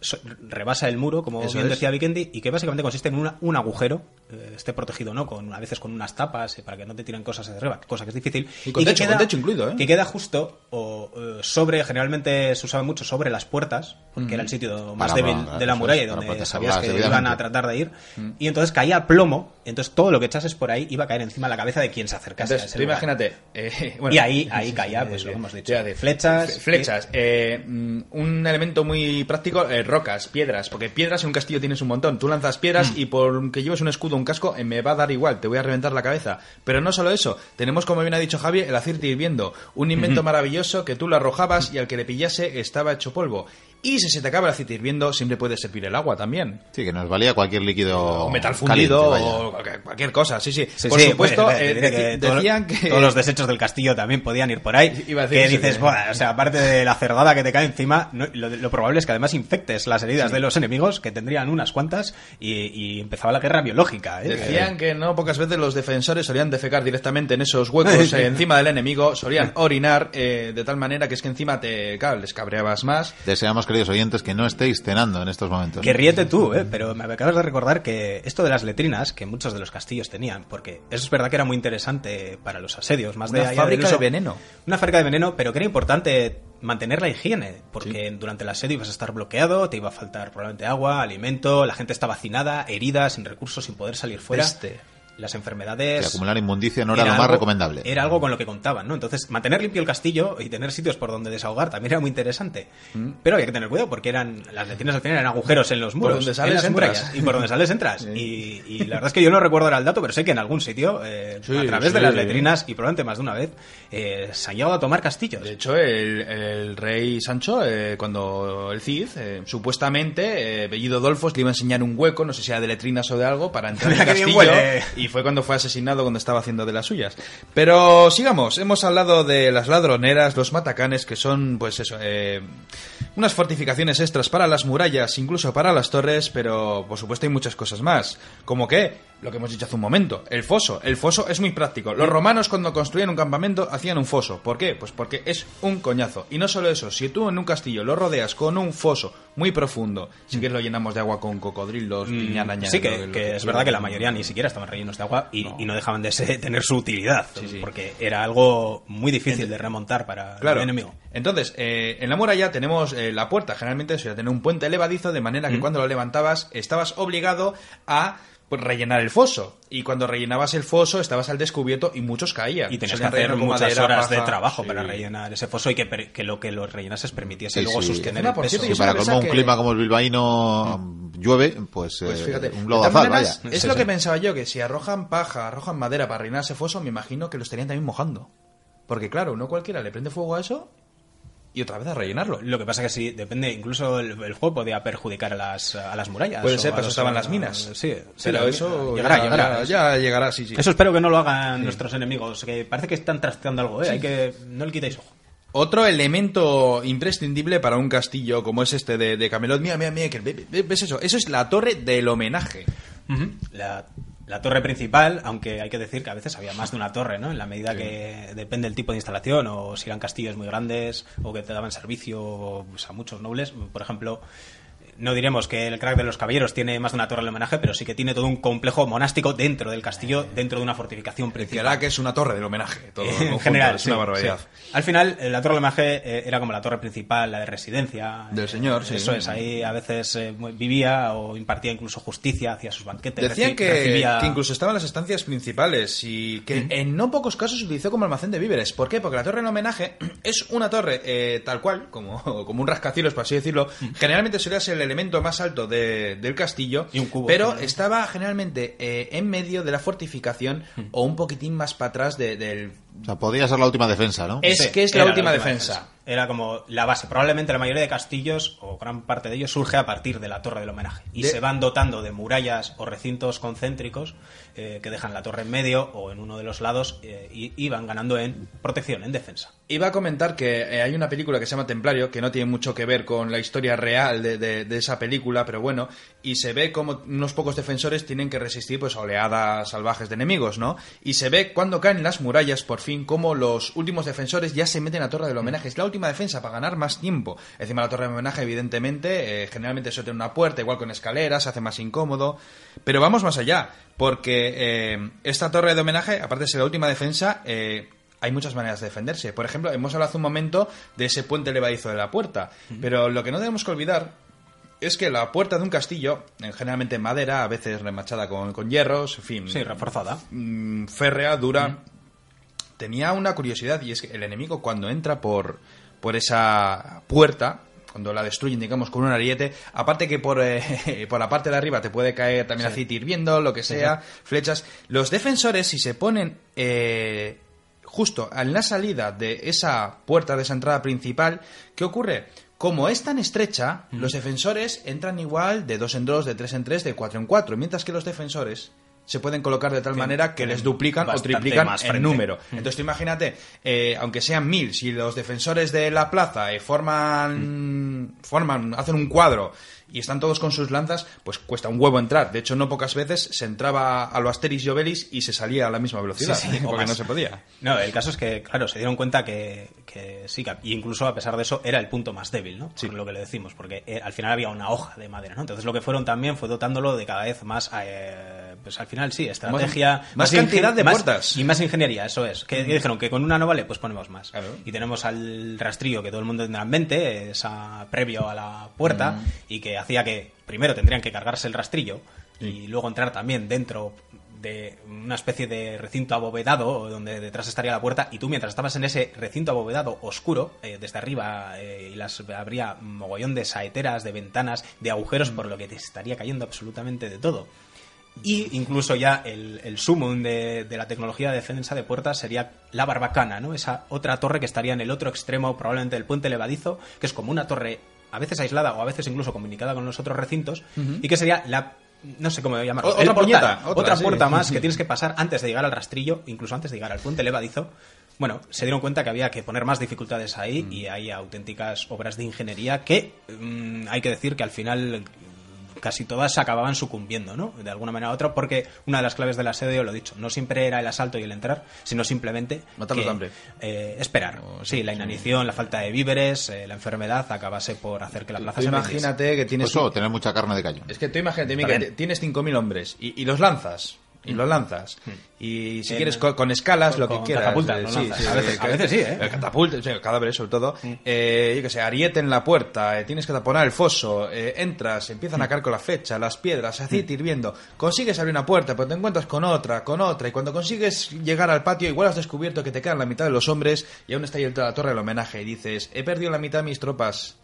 rebasa el muro, como Eso bien decía Vikendi, y que básicamente consiste en una- un agujero, eh, esté protegido o no, con, a veces con unas tapas eh, para que no te tiren cosas de arriba, cosa que es difícil. Y con que techo, con techo incluido, ¿eh? Que queda justo o eh, sobre, generalmente se usaba mucho sobre las puertas, porque Mm. era el sitio más Para débil de la muralla y donde sabías que iban a tratar de ir. Mm. Y entonces caía plomo, entonces todo lo que echases por ahí iba a caer encima de la cabeza de quien se acercase a Entonces, ese tú imagínate. eh, bueno, Y ahí- ahí caía, pues, lo que hemos dicho. a decir, Flechas, Flechas. eh, mm, un elemento muy práctico, eh, rocas, piedras. Porque piedras en un castillo tienes un montón. Tú lanzas piedras y por que lleves un escudo, un casco, me va a dar igual, te voy a reventar la cabeza. Pero no solo eso, tenemos, como bien ha dicho Javi, el aceite hirviendo. Un invento maravilloso que tú lo arrojabas y al que le pillase estaba hecho polvo. Y si se te acaba el aceite hirviendo, siempre puede servir el agua también. Sí, que nos valía cualquier líquido. O metal caliente, fundido vaya. o cualquier, cualquier cosa, sí, sí. Sí, Por sí, supuesto, pues, eh, que todo- decían que... todos los desechos del castillo también podían ir por ahí. Iba a decir que dices, que- "Buah", o sea, aparte de la cerdada que te cae encima, no- lo, lo probable es que además infectes las heridas de los enemigos, que tendrían unas cuantas, y, y empezaba la guerra biológica. ¿eh? Decían que no pocas veces los defensores solían defecar directamente en esos huecos Sí. eh, encima del enemigo, solían orinar eh, de tal manera que es que encima te claro, les cabreabas más. Deseamos, queridos oyentes, que no estéis cenando en estos momentos. Que ríete tú, ¿eh? pero me acabas de recordar que esto de las letrinas, que muchos de los castillos tenían, porque eso es verdad que era muy interesante para los asedios, más de Una fábrica de uso- veneno. Una fábrica de veneno, pero que era importante mantener la higiene, porque durante el asedio ibas a estar bloqueado, te iba a faltar probablemente agua, alimento, la gente estaba hacinada, herida, sin recursos, sin poder salir fuera. Peste. Las enfermedades... Que acumular inmundicia no era, lo más algo- recomendable. Era algo con lo que contaban, ¿no? Entonces, mantener limpio el castillo y tener sitios por donde desahogar también era muy interesante. Mm. Pero había que tener cuidado porque eran las letrinas al final eran agujeros en los muros, donde en sales, entras. y por donde sales entras. y, y la verdad es que yo no recuerdo ahora el dato, pero sé que en algún sitio, eh, Sí, a través de las letrinas y probablemente más de una vez, eh, se han llegado a tomar castillos. De hecho, el, el rey Sancho, eh, cuando el Cid, eh, supuestamente, eh, Bellido Dolfos le iba a enseñar un hueco, no sé si era de letrinas o de algo, para entrar en el castillo. huele. Y fue cuando fue asesinado cuando estaba haciendo de las suyas. Pero sigamos, hemos hablado de las ladroneras, los matacanes, que son, pues eso, eh, unas fortificaciones extras para las murallas, incluso para las torres, pero por supuesto hay muchas cosas más. Como que, lo que hemos dicho hace un momento, el foso. El foso es muy práctico. Los romanos cuando construían un campamento hacían un foso. ¿Por qué? Pues porque es un coñazo. Y no solo eso, si tú en un castillo lo rodeas con un foso muy profundo, si que lo llenamos de agua con cocodrilos, piñarañas... Mm, Sí, lo- que, lo que es verdad que la mayoría ni siquiera estaban rellenos de agua y no, y no dejaban de ser- tener su utilidad, Sí, sí. porque era algo muy difícil de remontar para Claro. el enemigo. Entonces, eh, en la muralla tenemos eh, la puerta, generalmente eso, tener un puente elevadizo, de manera que Mm. cuando lo levantabas estabas obligado a pues, rellenar el foso. Y cuando rellenabas el foso estabas al descubierto y muchos caían. Y tenías que hacer muchas madera, horas de trabajo Sí. para rellenar ese foso y que, que lo que lo rellenases permitiese Sí, luego sí. sostener el peso. cierto, para colmo un que- clima como el bilbaíno llueve, pues, Pues eh, fíjate, un lodazal, vaya. es Sí, lo sí. que pensaba yo, que si arrojan paja, arrojan madera para rellenar ese foso, me imagino que lo estarían también mojando. Porque claro, no cualquiera le prende fuego a eso y otra vez a rellenarlo. Lo que pasa que sí, depende, incluso el, el juego podía perjudicar a las, a las murallas. Puede ser, pero estaban las minas. Sí, Pero eso llegará, ya, llegará. Ya, ya llegará, sí, sí. Eso espero que no lo hagan nuestros enemigos, que parece que están trasteando algo, ¿eh? Hay que no le quitéis ojo. Otro elemento imprescindible para un castillo como es este de, de Camelot. Mira, mira, mira, que ve- ve- ¿ves eso? Eso es la torre del homenaje. La, la torre principal, aunque hay que decir que a veces había más de una torre, ¿no? En la medida que depende del tipo de instalación o si eran castillos muy grandes o que te daban servicio pues, a muchos nobles. Por ejemplo, no diremos que el crack de los caballeros tiene más de una torre de homenaje, pero sí que tiene todo un complejo monástico dentro del castillo, dentro de una fortificación principal. hará que es una torre del homenaje. Todo en conjunto, general, es una barbaridad. sí. Al final, eh, la torre del homenaje eh, era como la torre principal, la de residencia. Del eh, señor, sí. Eso es, ahí a veces eh, vivía o impartía incluso justicia hacia sus banquetes. Decían que, recibía- que incluso estaban las estancias principales y que en no pocos casos se utilizó como almacén de víveres. ¿Por qué? Porque la torre del homenaje es una torre eh, tal cual, como, como un rascacielos, por así decirlo. Generalmente solía ser el elemento más alto de- del castillo, Y un cubo pero también. estaba generalmente eh, en medio de la fortificación o un poquitín más para atrás de- del... O sea, podría ser la última defensa, ¿no? Es Sí, que es la última defensa. Era como la base. Probablemente la mayoría de castillos, o gran parte de ellos, surge a partir de la torre del homenaje. Y De- se van dotando de murallas o recintos concéntricos eh, que dejan la torre en medio o en uno de los lados eh, y, y van ganando en protección, en defensa. Iba a comentar que eh, hay una película que se llama Templario, que no tiene mucho que ver con la historia real de, de- de esa película, pero bueno, y se ve como unos pocos defensores tienen que resistir pues oleadas salvajes de enemigos, ¿no? Y se ve cuando caen las murallas, por fin, como los últimos defensores ya se meten a Torre del Homenaje. Es la última defensa para ganar más tiempo. Encima la Torre del Homenaje, evidentemente, eh, generalmente eso tiene una puerta, igual con escaleras, se hace más incómodo. Pero vamos más allá, porque eh, esta Torre de Homenaje, aparte de ser la última defensa, eh, hay muchas maneras de defenderse. Por ejemplo, hemos hablado hace un momento de ese puente levadizo de la puerta. Pero lo que no debemos que olvidar es que la puerta de un castillo, generalmente en madera, a veces remachada con, con hierros, en fin, Sí, reforzada. mm, férrea, dura, tenía una curiosidad y es que el enemigo cuando entra por, por esa puerta, cuando la destruyen, digamos, con un ariete, aparte que por, eh, por la parte de arriba te puede caer también aceite hirviendo, lo que sea, flechas, los defensores si se ponen eh, justo en la salida de esa puerta, de esa entrada principal, ¿qué ocurre? Como es tan estrecha, los defensores entran igual de dos en dos, de tres en tres, de cuatro en cuatro, mientras que los defensores se pueden colocar de tal manera que les duplican o triplican más frente. número. Entonces tú imagínate, eh, aunque sean mil, si los defensores de la plaza eh, forman, forman, hacen un cuadro y están todos con sus lanzas, pues cuesta un huevo entrar. De hecho, no pocas veces se entraba a lo Asteris y Obelix y se salía a la misma velocidad, Sí, sí, o porque no se podía. No, el caso es que, claro, se dieron cuenta que, que sí, que y incluso a pesar de eso era el punto más débil, ¿no? Por lo que le decimos, porque eh, al final había una hoja de madera, ¿no? Entonces lo que fueron también fue dotándolo de cada vez más, eh, pues al final sí, estrategia, más cantidad de más- puertas. y más ingeniería, eso es. Que, que dijeron que con una no vale, pues ponemos más. Claro. Y tenemos al rastrillo que todo el mundo tendrá en mente, esa previo a la puerta, y que hacía que primero tendrían que cargarse el rastrillo y luego entrar también dentro de una especie de recinto abovedado donde detrás estaría la puerta y tú mientras estabas en ese recinto abovedado oscuro eh, desde arriba eh, y las habría mogollón de saeteras de ventanas de agujeros por lo que te estaría cayendo absolutamente de todo y incluso ya el, el sumum de, de la tecnología de defensa de puertas sería la barbacana, ¿no? Esa otra torre que estaría en el otro extremo, probablemente del puente levadizo, que es como una torre a veces aislada o a veces incluso comunicada con los otros recintos, y que sería la no sé cómo llamarlo. Otra el portal, puerta, otra, otra sí. puerta más que tienes que pasar antes de llegar al rastrillo, incluso antes de llegar al puente levadizo. Bueno, se dieron cuenta que había que poner más dificultades ahí y hay auténticas obras de ingeniería que mm, hay que decir que al final mm, casi todas acababan sucumbiendo, ¿no? De alguna manera u otra, porque una de las claves del asedio, lo he dicho, no siempre era el asalto y el entrar, sino simplemente Matarlos de hambre. eh, esperar. sí, la inanición, la falta de víveres, eh, la enfermedad acabase por hacer que la plaza Tú se imagínate que tienes... Eso, tener mucha carne de cañón. Es que tú imagínate, Miguel, tienes 5.000 hombres y, y los lanzas. Y los lanzas. Y si En- quieres con, con escalas, con- lo que quieras. catapultas, eh, sí, A veces- sí, a veces sí, ¿eh? Catapultas, sí, cadáveres sobre todo. Eh, yo que sé, ariete en la puerta, eh, tienes que taponar el foso, eh, entras, empiezan a caer con la fecha, las piedras, aceite hirviendo. Consigues abrir una puerta, pero te encuentras con otra, con otra. Y cuando consigues llegar al patio, igual has descubierto que te quedan la mitad de los hombres y aún está ahí la torre del homenaje. Y dices, he perdido la mitad de mis tropas.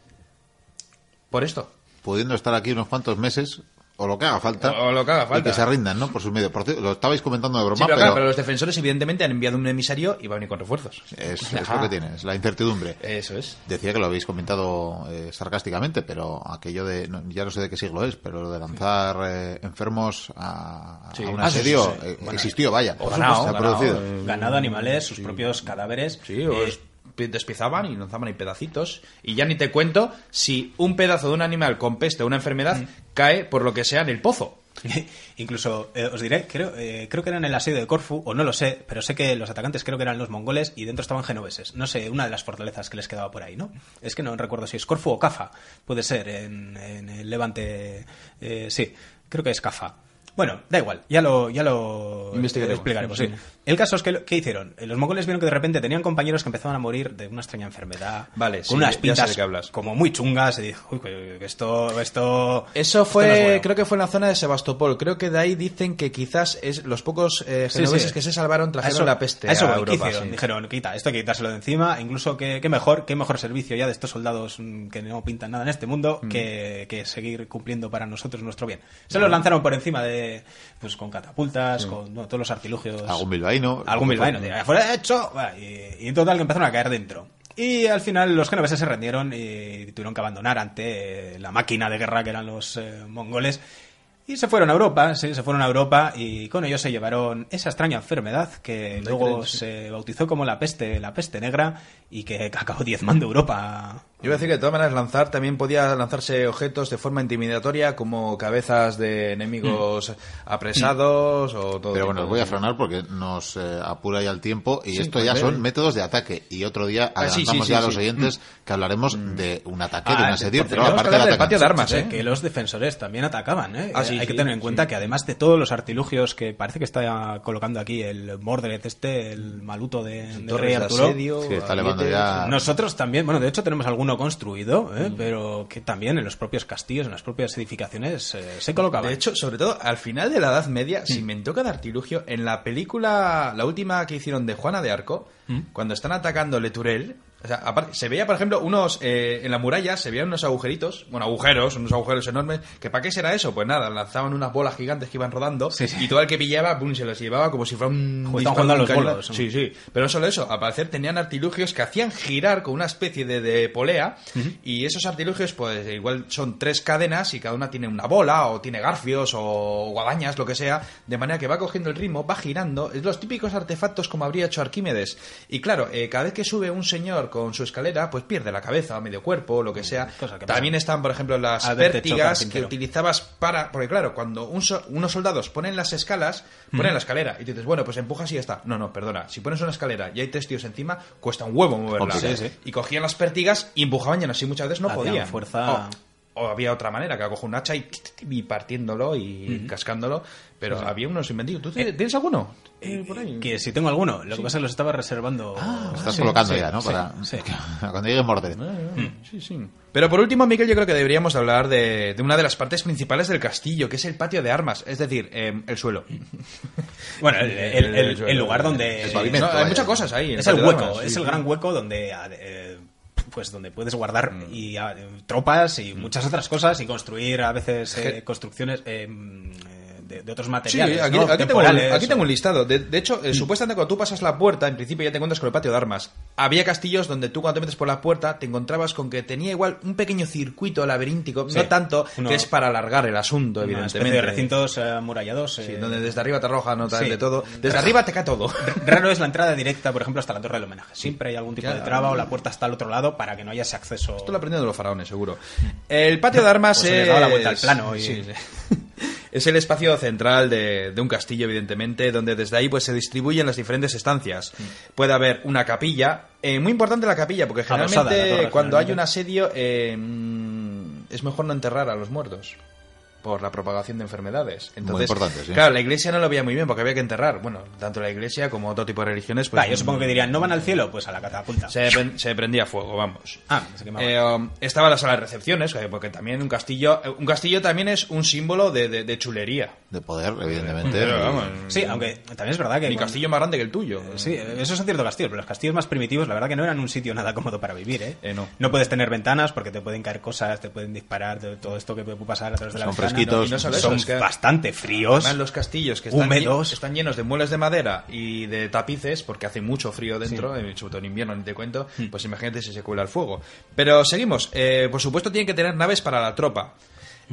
Por esto. Pudiendo estar aquí unos cuantos meses, o lo que haga falta. O lo que haga falta. Y que se rindan, ¿no? Por sus medios. Por lo estabais comentando de broma, Sí, pero, pero, claro, pero los defensores evidentemente han enviado un emisario y va a venir con refuerzos. es, es lo que tiene, es la incertidumbre. Eso es. Decía que lo habéis comentado eh, sarcásticamente, pero aquello de, no- ya no sé de qué siglo es, pero lo de lanzar eh, enfermos a, a Sí. un Ah, asedio sí, sí. eh, Bueno, existió, vaya. o se ganado, ha ganado, producido. eh, ganado animales, sus propios cadáveres. Sí, o eh, es- despiezaban y lanzaban ahí pedacitos. Y ya ni te cuento si un pedazo de un animal con peste o una enfermedad Mm. cae por lo que sea en el pozo. Incluso, eh, os diré, creo, eh, creo que era en el asedio de Corfu, o no lo sé, pero sé que los atacantes creo que eran los mongoles y dentro estaban genoveses. No sé, una de las fortalezas que les quedaba por ahí, ¿no? Es que no recuerdo si es Corfu o Cafa, puede ser, en, en el Levante, eh, sí, creo que es Cafa. Bueno, da igual, ya lo, ya lo explicaremos. Sí. El caso es que, lo- ¿qué hicieron? Eh, Los mongoles vieron que de repente tenían compañeros que empezaban a morir de una extraña enfermedad. Vale, con sí, unas pintas hablas. como muy chungas. Y dijo, uy, que que esto, esto. Eso esto fue, no es bueno". creo que fue en la zona de Sebastopol. Creo que de ahí dicen que quizás es los pocos eh, genoveses sí. que se salvaron trajeron A eso- la peste a, eso ¿qué Europa. hicieron? sí. Dijeron, quita, esto hay que quitárselo de encima. Incluso que, qué mejor, qué mejor servicio ya de estos soldados mm, que no pintan nada en este mundo Mm. que, que seguir cumpliendo para nosotros nuestro bien. Se los lanzaron por encima de, pues con catapultas, con no, todos los artilugios. Algún bilbaíno. Algún bilbaíno, de, "Fuera hecho. Y, y en total que empezaron a caer dentro. Y al final los genoveses se rendieron y tuvieron que abandonar ante eh, la máquina de guerra que eran los eh, mongoles. Y se fueron a Europa, sí, se fueron a Europa y con ellos se llevaron esa extraña enfermedad que luego creen, sí. se bautizó como la peste, la peste negra y que acabó diezmando Europa. Yo iba a decir que de todas maneras lanzar también podía lanzarse objetos de forma intimidatoria como cabezas de enemigos apresados o todo. Pero bueno, os voy a frenar porque nos eh, apura ya el tiempo y Sí, esto ya pues, son ve. métodos de ataque. Y otro día Ah, sí, adelantamos sí, ya a los sí. oyentes que hablaremos de un ataque, de Ah, un de- asedio, pero aparte del patio de armas, ¿eh? que los defensores también atacaban, ¿eh? Ah, Eh, Hay que tener en sí. cuenta que además de todos los artilugios que parece que está colocando aquí el Mordred este, el maluto de, Rey Arturo, ya- Nosotros también, bueno, de hecho tenemos alguno construido, ¿eh? Mm. pero que también en los propios castillos, en las propias edificaciones eh, se colocaban. De hecho, sobre todo al final de la Edad Media, se inventó cada artilugio. En la película, la última que hicieron de Juana de Arco, cuando están atacando Leturel, o sea, aparte, se veía, por ejemplo, unos. eh, en la muralla se veían unos agujeritos, bueno, agujeros, unos agujeros enormes. que ¿Para qué será eso? Pues nada, lanzaban unas bolas gigantes que iban rodando Sí, sí. y todo el que pillaba, pum, se los llevaba como si fuera un. Estaban jugando a los bolos. Sí, sí. Pero no solo eso, al parecer tenían artilugios que hacían girar con una especie de, de polea. Y esos artilugios, pues igual son tres cadenas y cada una tiene una bola, o tiene garfios, o guadañas, lo que sea. De manera que va cogiendo el ritmo, va girando. Es los típicos artefactos como habría hecho Arquímedes. Y claro, eh, cada vez que sube un señor con su escalera, pues pierde la cabeza, medio cuerpo, lo que sea. Cosa que pasa. También están, por ejemplo, las A ver, te choca pértigas el que utilizabas para. Porque claro, cuando un so- unos soldados ponen las escalas, ponen la escalera y dices, bueno, pues empujas y ya está. No, no, perdona. Si pones una escalera y hay tres tíos encima, cuesta un huevo moverla. Complicado. Sí, sí. Y cogían las pértigas y empujaban y así muchas veces no podían. fuerza- O, o había otra manera, que cojo un hacha y, y partiéndolo y cascándolo. Pero había unos inventivos. ¿Tú tienes, ¿tienes alguno? Eh, por ahí. Que si tengo alguno, lo que pasa es que los estaba reservando. Lo estás Sí, colocando sí, ya, ¿no? sí, Para sí. cuando llegue Mordred. Sí, sí. Pero por último, Miguel, yo creo que deberíamos hablar de, de una de las partes principales del castillo, que es el patio de armas, es decir, eh, el suelo. Bueno, el, el- el- el lugar donde. El pavimento, No, hay muchas cosas ahí. Es el hueco, armas, sí, es el sí. gran hueco donde. Pues donde puedes guardar y, ah, eh, tropas y muchas otras cosas y construir a veces eh, construcciones mm, eh, de, de otros Sí, materiales. aquí, ¿no? aquí tengo, aquí un listado. De, de hecho, eh, supuestamente cuando tú pasas la puerta, en principio ya te encuentras con el patio de armas. Había castillos donde tú cuando te metes por la puerta te encontrabas con que tenía igual un pequeño circuito laberíntico, Sí. no tanto, Uno- que es para alargar el asunto, una evidentemente. de recintos eh, amurallados. Sí, eh, donde desde arriba te arroja nota Sí. de todo. Desde arriba te cae todo. Raro es la entrada directa, por ejemplo, hasta la torre del homenaje. Siempre hay algún tipo Claro. de traba o la puerta está al otro lado para que no haya ese acceso. Esto lo aprendieron de los faraones, seguro. El patio de armas Pues se les es... daba la vuelta al plano y- Sí, sí. Es el espacio central de, de un castillo, evidentemente, donde desde ahí pues se distribuyen las diferentes estancias. Puede haber una capilla, eh, muy importante la capilla, porque generalmente la cuando hay un asedio eh, mm, es mejor no enterrar a los muertos por la propagación de enfermedades. Entonces, importante, sí. Claro, la iglesia no lo veía muy bien porque había que enterrar. Bueno, tanto la iglesia como otro tipo de religiones. Pues, yo supongo que dirían, ¿no van al cielo? Pues a la catapulta. se, pen- se prendía fuego, vamos. Ah, se quemaba. Eh, um, estaba la sala de recepciones, eh, porque también un castillo, eh, un castillo también es un símbolo de, de- de chulería. De poder, evidentemente. Pero, vamos, sí, aunque también es verdad que... mi cuando- castillo más grande que el tuyo. Sí, eso son ciertos castillos, pero los castillos más primitivos, la verdad que no eran un sitio nada cómodo para vivir, ¿eh? Eh, no. puedes tener ventanas porque te pueden caer cosas, te pueden disparar, todo esto que puede pasar a través de la Son ventana, fresquitos. ¿no? Eso, son es que- bastante fríos. Además, los castillos que están, húmedos. están llenos de muebles de madera y de tapices, porque hace mucho frío dentro, eh, sobre todo en invierno, ni te cuento, Hmm. pues imagínate si se cuela el fuego. Pero seguimos. Eh, por supuesto, tienen que tener naves para la tropa.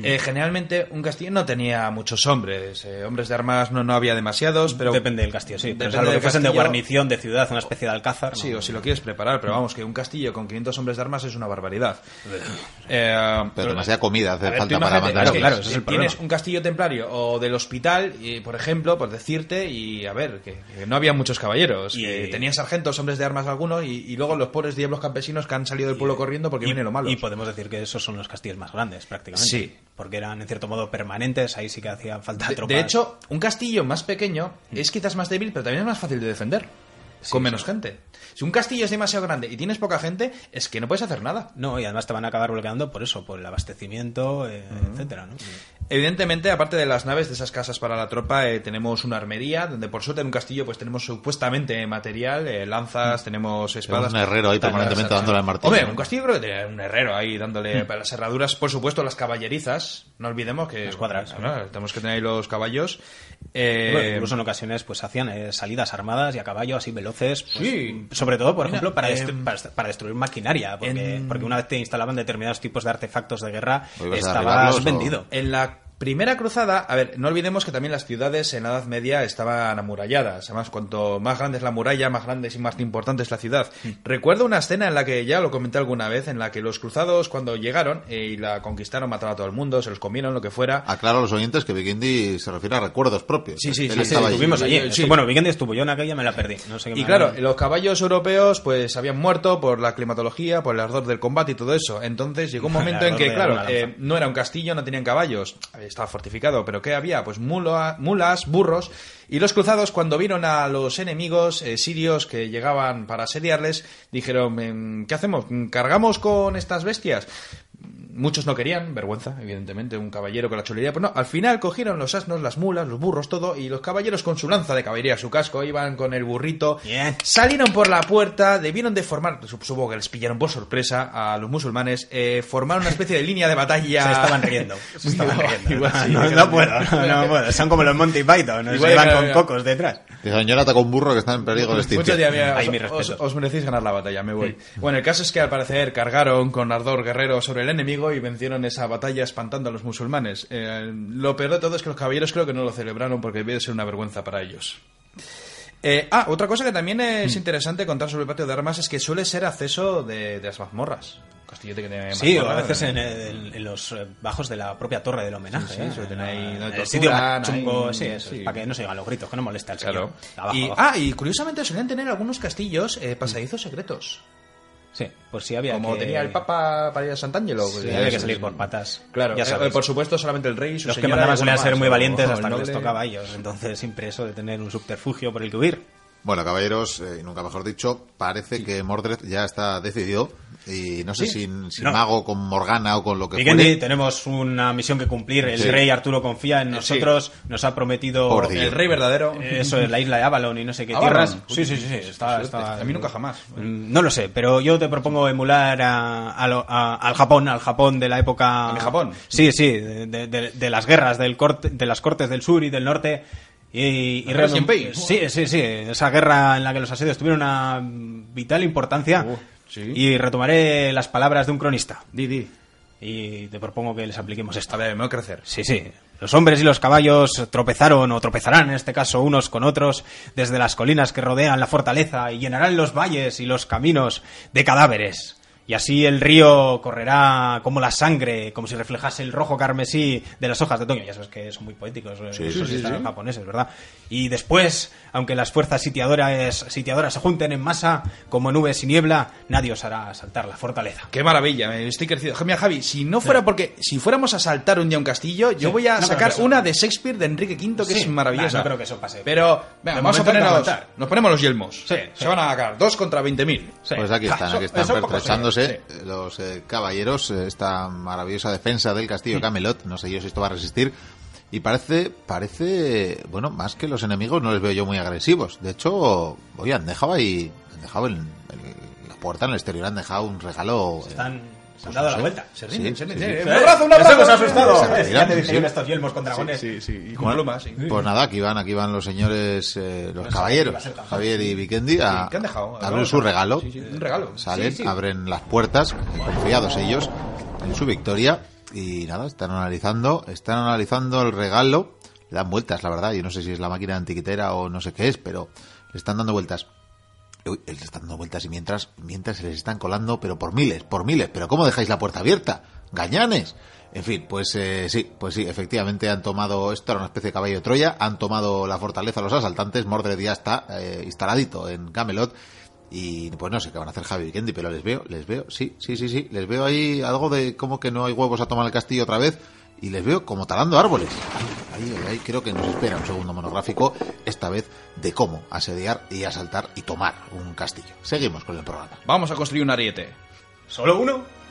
Eh, generalmente un castillo no tenía muchos hombres, eh, hombres de armas no, no había demasiados, pero Depende del castillo, sí. Pero Depende salvo que fuesen de guarnición, de ciudad, una especie de alcázar. Sí, no. o si lo quieres preparar, pero vamos, que un castillo con 500 hombres de armas es una barbaridad. Eh, Pero demasiada comida hace ver, falta para que claro, el Tienes problema. un castillo templario o del hospital, y, por ejemplo, por decirte, y a ver, que, que no había muchos caballeros. Y- que tenían sargentos, hombres de armas algunos, y, y luego los pobres diablos campesinos que han salido del pueblo corriendo porque viene lo malo. Y podemos decir que esos son los castillos más grandes, prácticamente. Sí. Porque eran en cierto modo permanentes, ahí sí que hacía falta De, tropas. de hecho, un castillo más pequeño es quizás más débil, pero también es más fácil de defender. con menos gente. Si un castillo es demasiado grande y tienes poca gente, es que no puedes hacer nada. No, y además te van a acabar bloqueando por eso, por el abastecimiento, eh, etcétera, ¿no? Evidentemente, aparte de las naves, de esas casas para la tropa, eh, tenemos una armería, donde por suerte en un castillo pues tenemos supuestamente material, eh, lanzas, tenemos espadas. un herrero ahí permanentemente dándole al martillo, Hombre, un castillo creo que tiene un herrero ahí dándole para las herraduras, por supuesto, las caballerizas. No olvidemos que... Las cuadras, bueno, tenemos que tener ahí los caballos. Eh, Bueno, incluso en ocasiones pues hacían eh, salidas armadas y a caballo así veloces. pues, Sí. Sobre todo, por Mira, ejemplo, para, eh, destru- para, para destruir maquinaria. Porque, en- porque una vez te instalaban determinados tipos de artefactos de guerra, ¿O ibas a estabas vendido. En la primera cruzada, a ver, no olvidemos que también las ciudades en la Edad Media estaban amuralladas. Además, cuanto más grande es la muralla, más grande y más importante es la ciudad. Recuerdo una escena en la que ya lo comenté alguna vez, en la que los cruzados cuando llegaron eh, y la conquistaron, mataron a todo el mundo, se los comieron, lo que fuera. Aclaro a los oyentes que Vikendi se refiere a recuerdos propios. Sí, sí, Él sí, estaba. Estuvimos allí. Sí. Bueno, Vikendi estuvo, yo en aquella me la perdí. No sé qué Y claro, los caballos europeos pues habían muerto por la climatología, por el ardor del combate y todo eso. Entonces llegó un momento en que, claro, eh, no era un castillo, no tenían caballos, eh, estaba fortificado, pero ¿qué había? Pues mula- mulas, burros. Y los cruzados, cuando vieron a los enemigos eh, sirios que llegaban para asediarles, dijeron, em, ¿qué hacemos? ¿Cargamos con estas bestias? Muchos no querían, vergüenza, evidentemente, un caballero con la chulería. Pues no, al final cogieron los asnos, las mulas, los burros, todo, y los caballeros con su lanza de caballería, su casco, iban con el burrito. Bien. Salieron por la puerta, debieron de formar, supongo que les pillaron por sorpresa a los musulmanes, eh, formaron una especie de línea de batalla. Se estaban riendo. Se estaban riendo. igual sí, no, que no no- puedo, no, no puedo. Son como los Monty Python, ¿no? Igual se van que- con cocos detrás. Señora atacó un burro que está en peligro de Muchos extinción. os, mi os merecéis ganar la batalla, me voy. Bueno, el caso es que al parecer cargaron con ardor guerrero sobre el enemigo y vencieron esa batalla espantando a los musulmanes. Eh, lo peor de todo es que los caballeros creo que no lo celebraron porque debe de ser una vergüenza para ellos. Eh, ah, otra cosa que también es interesante contar sobre el patio de armas es que suele ser acceso de, de las mazmorras. Castillete que tiene Sí, o a veces en, el- en los bajos de la propia torre del homenaje. Sí, sí, ¿eh? tener ahí el sitio más chungo, ahí, sí, eso, sí. para que no se oigan los gritos, que no moleste al señor. Claro. Abajo, y, abajo. ah, y curiosamente solían tener algunos castillos eh, pasadizos secretos. Sí, por si había Como que... tenía el Papa para ir a Sant'Angelo. Sí, pues, había que salir sí. por patas. Claro, ya eh, sabéis. por supuesto solamente el rey y su Los que mandaban solían ser muy valientes hasta que les tocaba a ellos. Entonces, siempre eso de tener un subterfugio por el que huir. Bueno, caballeros, eh, y nunca mejor dicho, parece que Mordred ya está decidido. Y no sé Sí. si, si No. Mago con Morgana o con lo que fuere. tenemos una misión que cumplir. El Sí. rey Arturo confía en nosotros, nos ha prometido. El rey verdadero. eso es la isla de Avalon y no sé qué Avalon. tierras. Sí, sí, sí, sí, está, suerte. está- A mí nunca jamás. No lo sé, pero yo te propongo emular a- a lo- a- al Japón, al Japón de la época. ¿A mi Japón? Sí, sí, de- de las guerras del corte, de las cortes del sur y del norte. Y, y. Sí, sí, sí. Esa guerra en la que los asedios tuvieron una vital importancia. Uh, sí. Y retomaré las palabras de un cronista. Di, di. Y te propongo que les apliquemos esto. A ver, me voy a crecer. Sí, sí. Los hombres y los caballos tropezaron o tropezarán en este caso unos con otros desde las colinas que rodean la fortaleza y llenarán los valles y los caminos de cadáveres. Y así el río correrá como la sangre, como si reflejase el rojo carmesí de las hojas de otoño. Ya sabes que son muy poéticos eh, Sí, esos sí, sí, están sí. japoneses, ¿verdad? Y después, aunque las fuerzas sitiadoras, sitiadoras se junten en masa, como nubes y niebla, nadie os hará saltar la fortaleza. Qué maravilla, me estoy crecido. Mira, Javi, si no fuera porque, si fuéramos a saltar un día un castillo, yo Sí. voy a No, sacar eso- una de Shakespeare de Enrique V que Sí. es maravillosa. Nah, no creo que eso pase. Pero, venga, vamos a aguantar. nos ponemos los yelmos. Sí, Se van a sacar dos contra 20.000. Sí. Pues aquí Ja, están, aquí están pertrechándose eh, los eh, caballeros, eh, esta maravillosa defensa del castillo Camelot. No sé yo si esto va a resistir. Y parece, parece, bueno, más que los enemigos no les veo yo muy agresivos. De hecho, oye, han dejado ahí, han dejado en, en la puerta, en el exterior, han dejado un regalo. eh, Están, se han pues dado la vuelta. Se Sí, rinden, se rinden. sí. Eh. ¡Un abrazo, un ¡Les abrazo! hemos asustado! Estos yelmos con dragones. Sí, sí, y con plumas, sí. Pues nada, aquí van, aquí van los señores, eh, los No sabía que caballeros, Javier y Vikendi, a, Sí, ¿qué han dejado? a abrir su regalo. Sí, sí, un regalo. Salen, Sí, sí. abren las puertas, confiados ellos en su victoria. Y nada, están analizando, están analizando el regalo. Le dan vueltas, la verdad. Yo no sé si es la máquina antiquitera o no sé qué es, pero le están dando vueltas. Le están dando vueltas y mientras, mientras se les están colando, pero por miles, por miles. Pero ¿cómo dejáis la puerta abierta? ¡Gañanes! En fin, pues eh, sí, pues sí, efectivamente han tomado, esto era una especie de caballo de Troya, han tomado la fortaleza los asaltantes, Mordred ya está eh, instaladito en Camelot y pues no sé qué van a hacer Javi y Vikendi, pero les veo, les veo, sí, sí, sí, sí, les veo ahí algo de como que no hay huevos a tomar el castillo otra vez y les veo como talando árboles. Ahí, ahí, ahí creo que nos espera un segundo monográfico, esta vez de cómo asediar y asaltar y tomar un castillo. Seguimos con el programa. Vamos a construir un ariete. ¿Solo uno?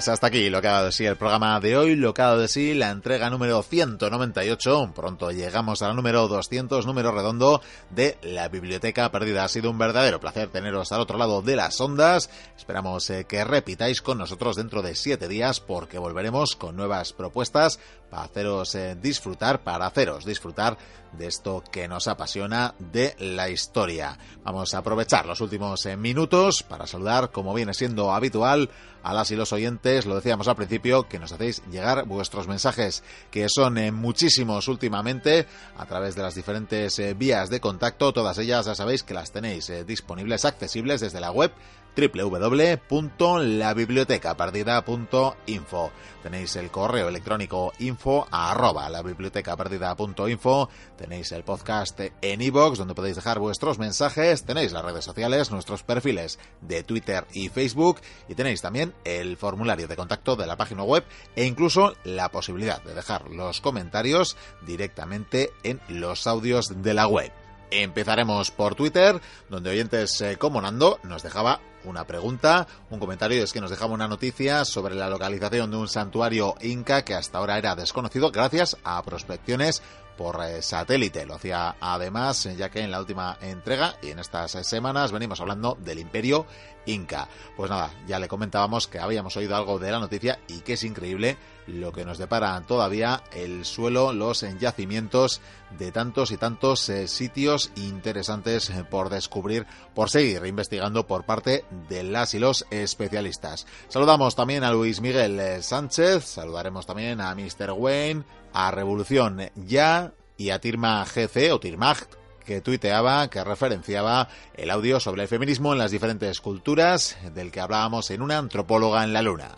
Pues hasta aquí lo que ha dado de sí el programa de hoy, lo que ha dado de sí la entrega número 198. Pronto llegamos al número 200, número redondo de la Biblioteca Perdida. Ha sido un verdadero placer teneros al otro lado de las ondas. Esperamos eh, que repitáis con nosotros dentro de siete días porque volveremos con nuevas propuestas para haceros eh, disfrutar, para haceros disfrutar de esto que nos apasiona de la historia. Vamos a aprovechar los últimos eh, minutos para saludar, como viene siendo habitual, a las y los oyentes, lo decíamos al principio, que nos hacéis llegar vuestros mensajes, que son eh, muchísimos últimamente, a través de las diferentes eh, vías de contacto, todas ellas ya sabéis que las tenéis disponibles, accesibles desde la web www.labibliotecaperdida.info. Tenéis el correo electrónico info arroba labibliotecaperdida.info. Tenéis el podcast en iVoox donde podéis dejar vuestros mensajes. Tenéis las redes sociales, nuestros perfiles de Twitter y Facebook. Y tenéis también el formulario de contacto de la página web e incluso la posibilidad de dejar los comentarios directamente en los audios de la web. Empezaremos por Twitter, donde oyentes eh, como Nando nos dejaba una pregunta, un comentario, es que nos dejaba una noticia sobre la localización de un santuario inca que hasta ahora era desconocido gracias a prospecciones por eh, satélite. Lo hacía además, ya que en la última entrega y en estas semanas venimos hablando del imperio inca. Pues nada, ya le comentábamos que habíamos oído algo de la noticia y que es increíble lo que nos depara todavía el suelo, los yacimientos de tantos y tantos eh, sitios interesantes eh, por descubrir, por seguir investigando por parte de las y los especialistas. Saludamos también a Luis Miguel Sánchez, saludaremos también a Mr. Wayne, a Revolución. Ya y a Tirma GC o Tirmag que tuiteaba, que referenciaba el audio sobre el feminismo en las diferentes culturas del que hablábamos en una antropóloga en la luna.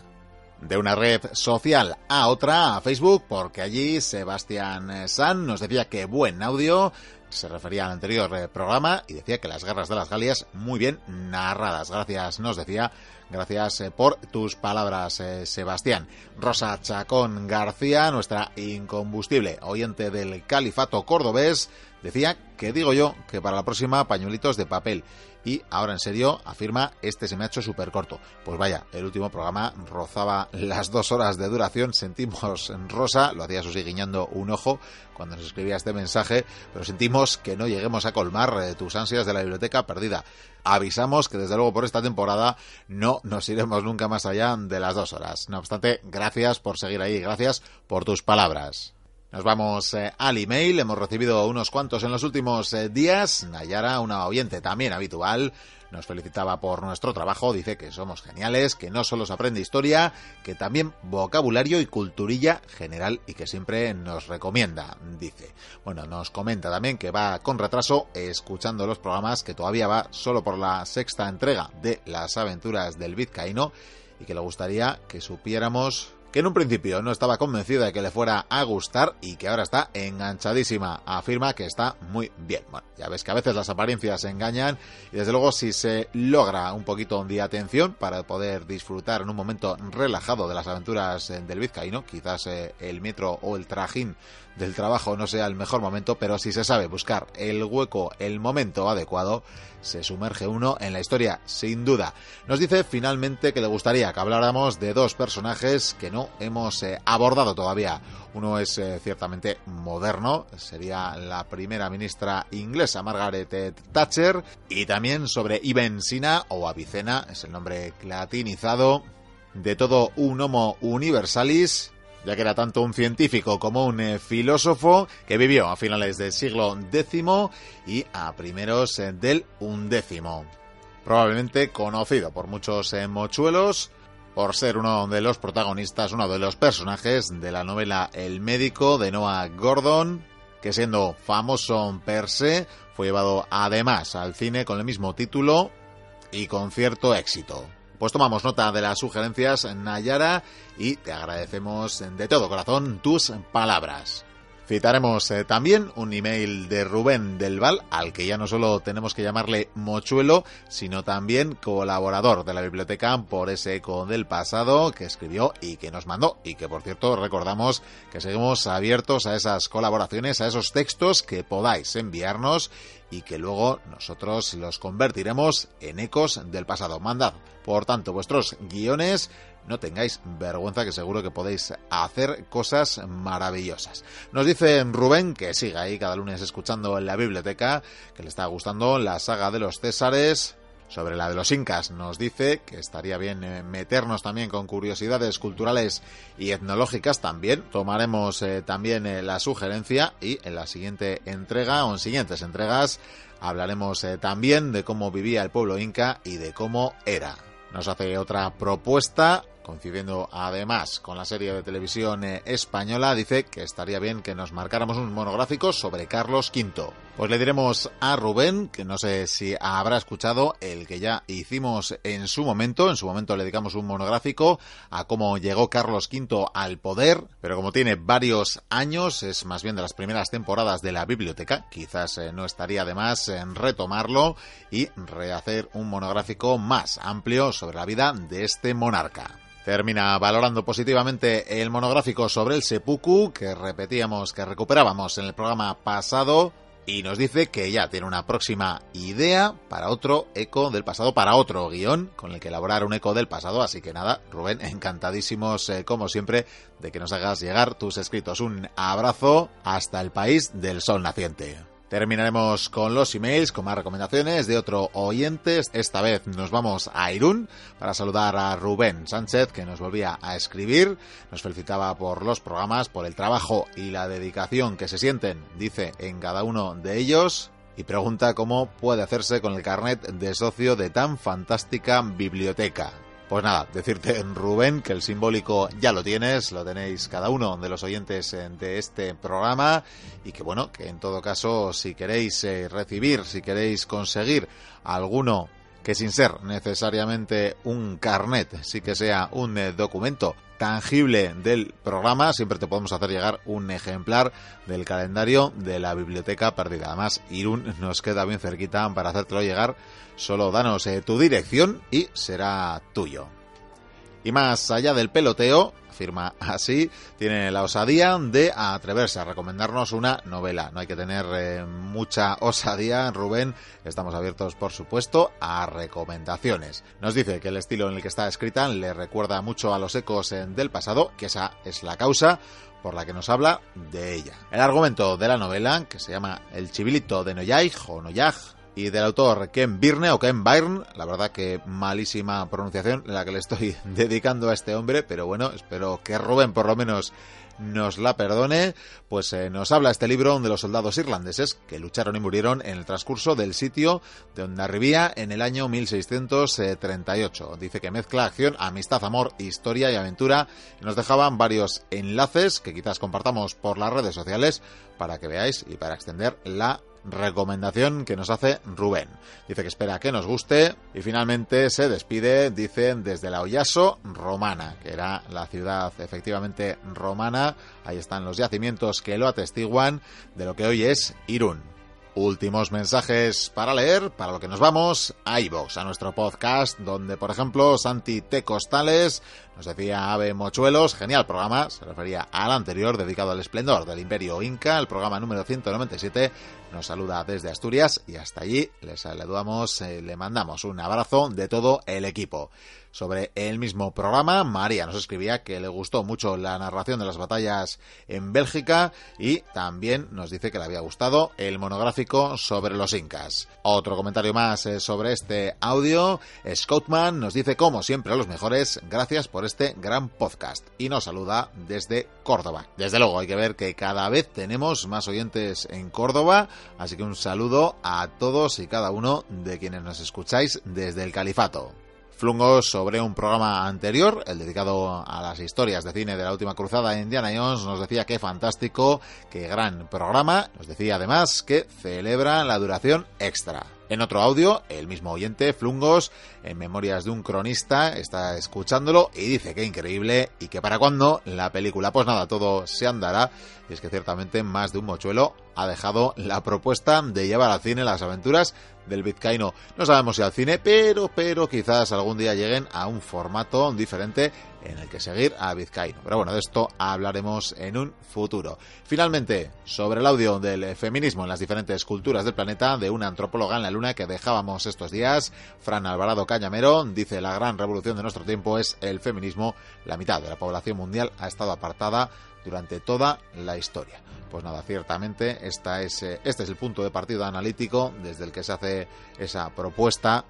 De una red social a otra, a Facebook, porque allí Sebastián San nos decía que buen audio, se refería al anterior eh, programa y decía que las guerras de las Galias muy bien narradas. Gracias, nos decía, gracias eh, por tus palabras, eh, Sebastián. Rosa Chacón García, nuestra incombustible oyente del califato cordobés, decía que digo yo que para la próxima pañuelitos de papel y ahora en serio afirma este se me ha hecho súper corto. Pues vaya, el último programa rozaba las dos horas de duración, sentimos en Rosa, lo hacía Susi guiñando un ojo cuando nos escribía este mensaje, pero sentimos que no lleguemos a colmar eh, tus ansias de la biblioteca perdida. Avisamos que desde luego por esta temporada no nos iremos nunca más allá de las dos horas. No obstante, gracias por seguir ahí, gracias por tus palabras. Nos vamos eh, al email, hemos recibido unos cuantos en los últimos eh, días. Nayara, una oyente también habitual, nos felicitaba por nuestro trabajo, dice que somos geniales, que no solo se aprende historia, que también vocabulario y culturilla general y que siempre nos recomienda, dice. Bueno, nos comenta también que va con retraso escuchando los programas, que todavía va solo por la sexta entrega de las aventuras del Vizcaíno y que le gustaría que supiéramos que en un principio no estaba convencida de que le fuera a gustar y que ahora está enganchadísima. Afirma que está muy bien. Bueno, ya ves que a veces las apariencias engañan y desde luego si se logra un poquito de atención para poder disfrutar en un momento relajado de las aventuras del Vizcaíno, quizás eh, el metro o el trajín del trabajo no sea el mejor momento, pero si se sabe buscar el hueco, el momento adecuado, se sumerge uno en la historia, sin duda. Nos dice finalmente que le gustaría que habláramos de dos personajes que no hemos eh, abordado todavía. Uno es eh, ciertamente moderno, sería la primera ministra inglesa Margaret Thatcher, y también sobre Ibn Sina o Avicena, es el nombre latinizado de todo un Homo Universalis, ya que era tanto un científico como un eh, filósofo que vivió a finales del siglo X y a primeros eh, del undécimo. Probablemente conocido por muchos eh, mochuelos por ser uno de los protagonistas, uno de los personajes de la novela El médico de Noah Gordon, que siendo famoso per se, fue llevado además al cine con el mismo título y con cierto éxito. Pues tomamos nota de las sugerencias, Nayara, y te agradecemos de todo corazón tus palabras. Citaremos eh, también un email de Rubén del Val, al que ya no solo tenemos que llamarle Mochuelo, sino también colaborador de la biblioteca por ese eco del pasado que escribió y que nos mandó. Y que por cierto recordamos que seguimos abiertos a esas colaboraciones, a esos textos que podáis enviarnos y que luego nosotros los convertiremos en ecos del pasado. Mandad, por tanto, vuestros guiones no tengáis vergüenza que seguro que podéis hacer cosas maravillosas. Nos dice Rubén que siga ahí cada lunes escuchando en la biblioteca, que le está gustando la saga de los Césares. Sobre la de los incas nos dice que estaría bien eh, meternos también con curiosidades culturales y etnológicas también. Tomaremos eh, también eh, la sugerencia y en la siguiente entrega o en siguientes entregas hablaremos también de cómo vivía el pueblo inca y de cómo era. Nos hace otra propuesta coincidiendo además con la serie de televisión eh, española, dice que estaría bien que nos marcáramos un monográfico sobre Carlos V. Pues le diremos a Rubén, que no sé si habrá escuchado el que ya hicimos en su momento, en su momento le dedicamos un monográfico a cómo llegó Carlos V al poder, pero como tiene varios años, es más bien de las primeras temporadas de la biblioteca, quizás eh, no estaría de más en retomarlo y rehacer un monográfico más amplio sobre la vida de este monarca. Termina valorando positivamente el monográfico sobre el seppuku que repetíamos, que recuperábamos en el programa pasado y nos dice que ya tiene una próxima idea para otro eco del pasado, para otro guion con el que elaborar un eco del pasado. Así que nada, Rubén, encantadísimos eh, como siempre de que nos hagas llegar tus escritos. Un abrazo hasta el país del sol naciente. Terminaremos con los emails, con más recomendaciones de otro oyente. Esta vez nos vamos a Irún para saludar a Rubén Sánchez, que nos volvía a escribir. Nos felicitaba por los programas, por el trabajo y la dedicación que se sienten, dice, en cada uno de ellos. Y pregunta cómo puede hacerse con el carnet de socio de tan fantástica biblioteca. Pues nada, decirte, Rubén, que el simbólico ya lo tienes, lo tenéis cada uno de los oyentes de este programa y que bueno, que en todo caso, si queréis eh, recibir, si queréis conseguir alguno que sin ser necesariamente un carnet, sí que sea un eh, documento tangible del programa, siempre te podemos hacer llegar un ejemplar del calendario de la biblioteca perdida. Además, Irún nos queda bien cerquita para hacértelo llegar Solo danos eh, tu dirección y será tuyo. Y más allá del peloteo, afirma así, tiene la osadía de atreverse a recomendarnos una novela. No hay que tener eh, mucha osadía, Rubén. Estamos abiertos, por supuesto, a recomendaciones. Nos dice que el estilo en el que está escrita le recuerda mucho a los ecos eh, del pasado, que esa es la causa por la que nos habla de ella. El argumento de la novela, que se llama El chivilito de Noyaj o Noyaj, y del autor Ken Birne o Ken Byrne, la verdad que malísima pronunciación la que le estoy dedicando a este hombre, pero bueno, espero que Rubén por lo menos nos la perdone, pues eh, nos habla este libro de los soldados irlandeses que lucharon y murieron en el transcurso del sitio de Ondarribía en el año 1638. Dice que mezcla acción, amistad, amor, historia y aventura nos dejaban varios enlaces que quizás compartamos por las redes sociales para que veáis y para extender la recomendación que nos hace Rubén. Dice que espera que nos guste y finalmente se despide, dicen, desde la Oyaso romana, que era la ciudad efectivamente romana. Ahí están los yacimientos que lo atestiguan de lo que hoy es Irún. Últimos mensajes para leer, para lo que nos vamos a iVox, a nuestro podcast, donde, por ejemplo, Santi T. Costales nos decía Ave Mochuelos, genial programa, se refería al anterior, dedicado al esplendor del Imperio Inca, el programa número 197, nos saluda desde Asturias y hasta allí les saludamos, eh, le mandamos un abrazo de todo el equipo sobre el mismo programa. María nos escribía que le gustó mucho la narración de las batallas en Bélgica y también nos dice que le había gustado el monográfico sobre los incas. Otro comentario más eh, sobre este audio. Scoutman nos dice como siempre a los mejores, gracias por este gran podcast y nos saluda desde Córdoba. Desde luego hay que ver que cada vez tenemos más oyentes en Córdoba, así que un saludo a todos y cada uno de quienes nos escucháis desde el Califato. Flungos sobre un programa anterior, el dedicado a las historias de cine de la última cruzada Indiana Jones, nos decía que fantástico, que gran programa, nos decía además que celebra la duración extra. En otro audio, el mismo oyente, Flungos, en Memorias de un cronista, está escuchándolo y dice que increíble y que para cuando la película, pues nada, todo se andará. Y es que ciertamente más de un mochuelo ha dejado la propuesta de llevar al cine las aventuras del vizcaíno. No sabemos si al cine, pero, pero quizás algún día lleguen a un formato diferente en el que seguir a Vizcaíno. Pero bueno, de esto hablaremos en un futuro. Finalmente, sobre el audio del feminismo en las diferentes culturas del planeta de una antropóloga en la luna que dejábamos estos días, Fran Alvarado Cañamero, dice la gran revolución de nuestro tiempo es el feminismo. La mitad de la población mundial ha estado apartada durante toda la historia. Pues nada, ciertamente esta es, eh, este es el punto de partido analítico desde el que se hace esa propuesta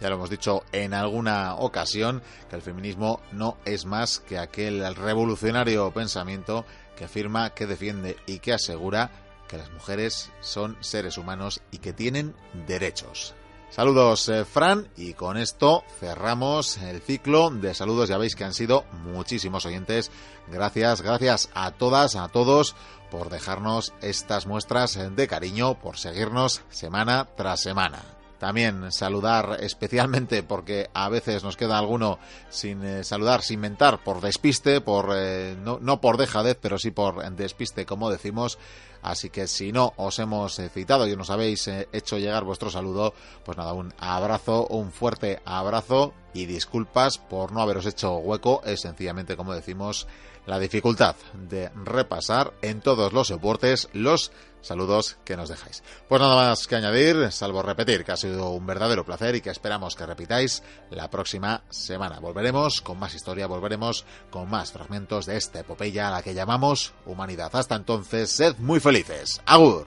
ya lo hemos dicho en alguna ocasión, que el feminismo no es más que aquel revolucionario pensamiento que afirma, que defiende y que asegura que las mujeres son seres humanos y que tienen derechos. Saludos, eh, Fran, y con esto cerramos el ciclo de saludos. Ya veis que han sido muchísimos oyentes. Gracias, gracias a todas, a todos por dejarnos estas muestras de cariño, por seguirnos semana tras semana. También saludar especialmente porque a veces nos queda alguno sin eh, saludar, sin mentar, por despiste, por eh, no, no, por dejadez, pero sí por despiste, como decimos. Así que si no os hemos eh, citado y nos habéis hecho llegar vuestro saludo, pues nada, un abrazo, un fuerte abrazo y disculpas por no haberos hecho hueco. Es sencillamente, como decimos, la dificultad de repasar en todos los soportes los saludos que nos dejáis. Pues nada más que añadir, salvo repetir que ha sido un verdadero placer y que esperamos que repitáis la próxima semana. Volveremos con más historia, volveremos con más fragmentos de esta epopeya a la que llamamos humanidad. Hasta entonces, sed muy felices. Agur.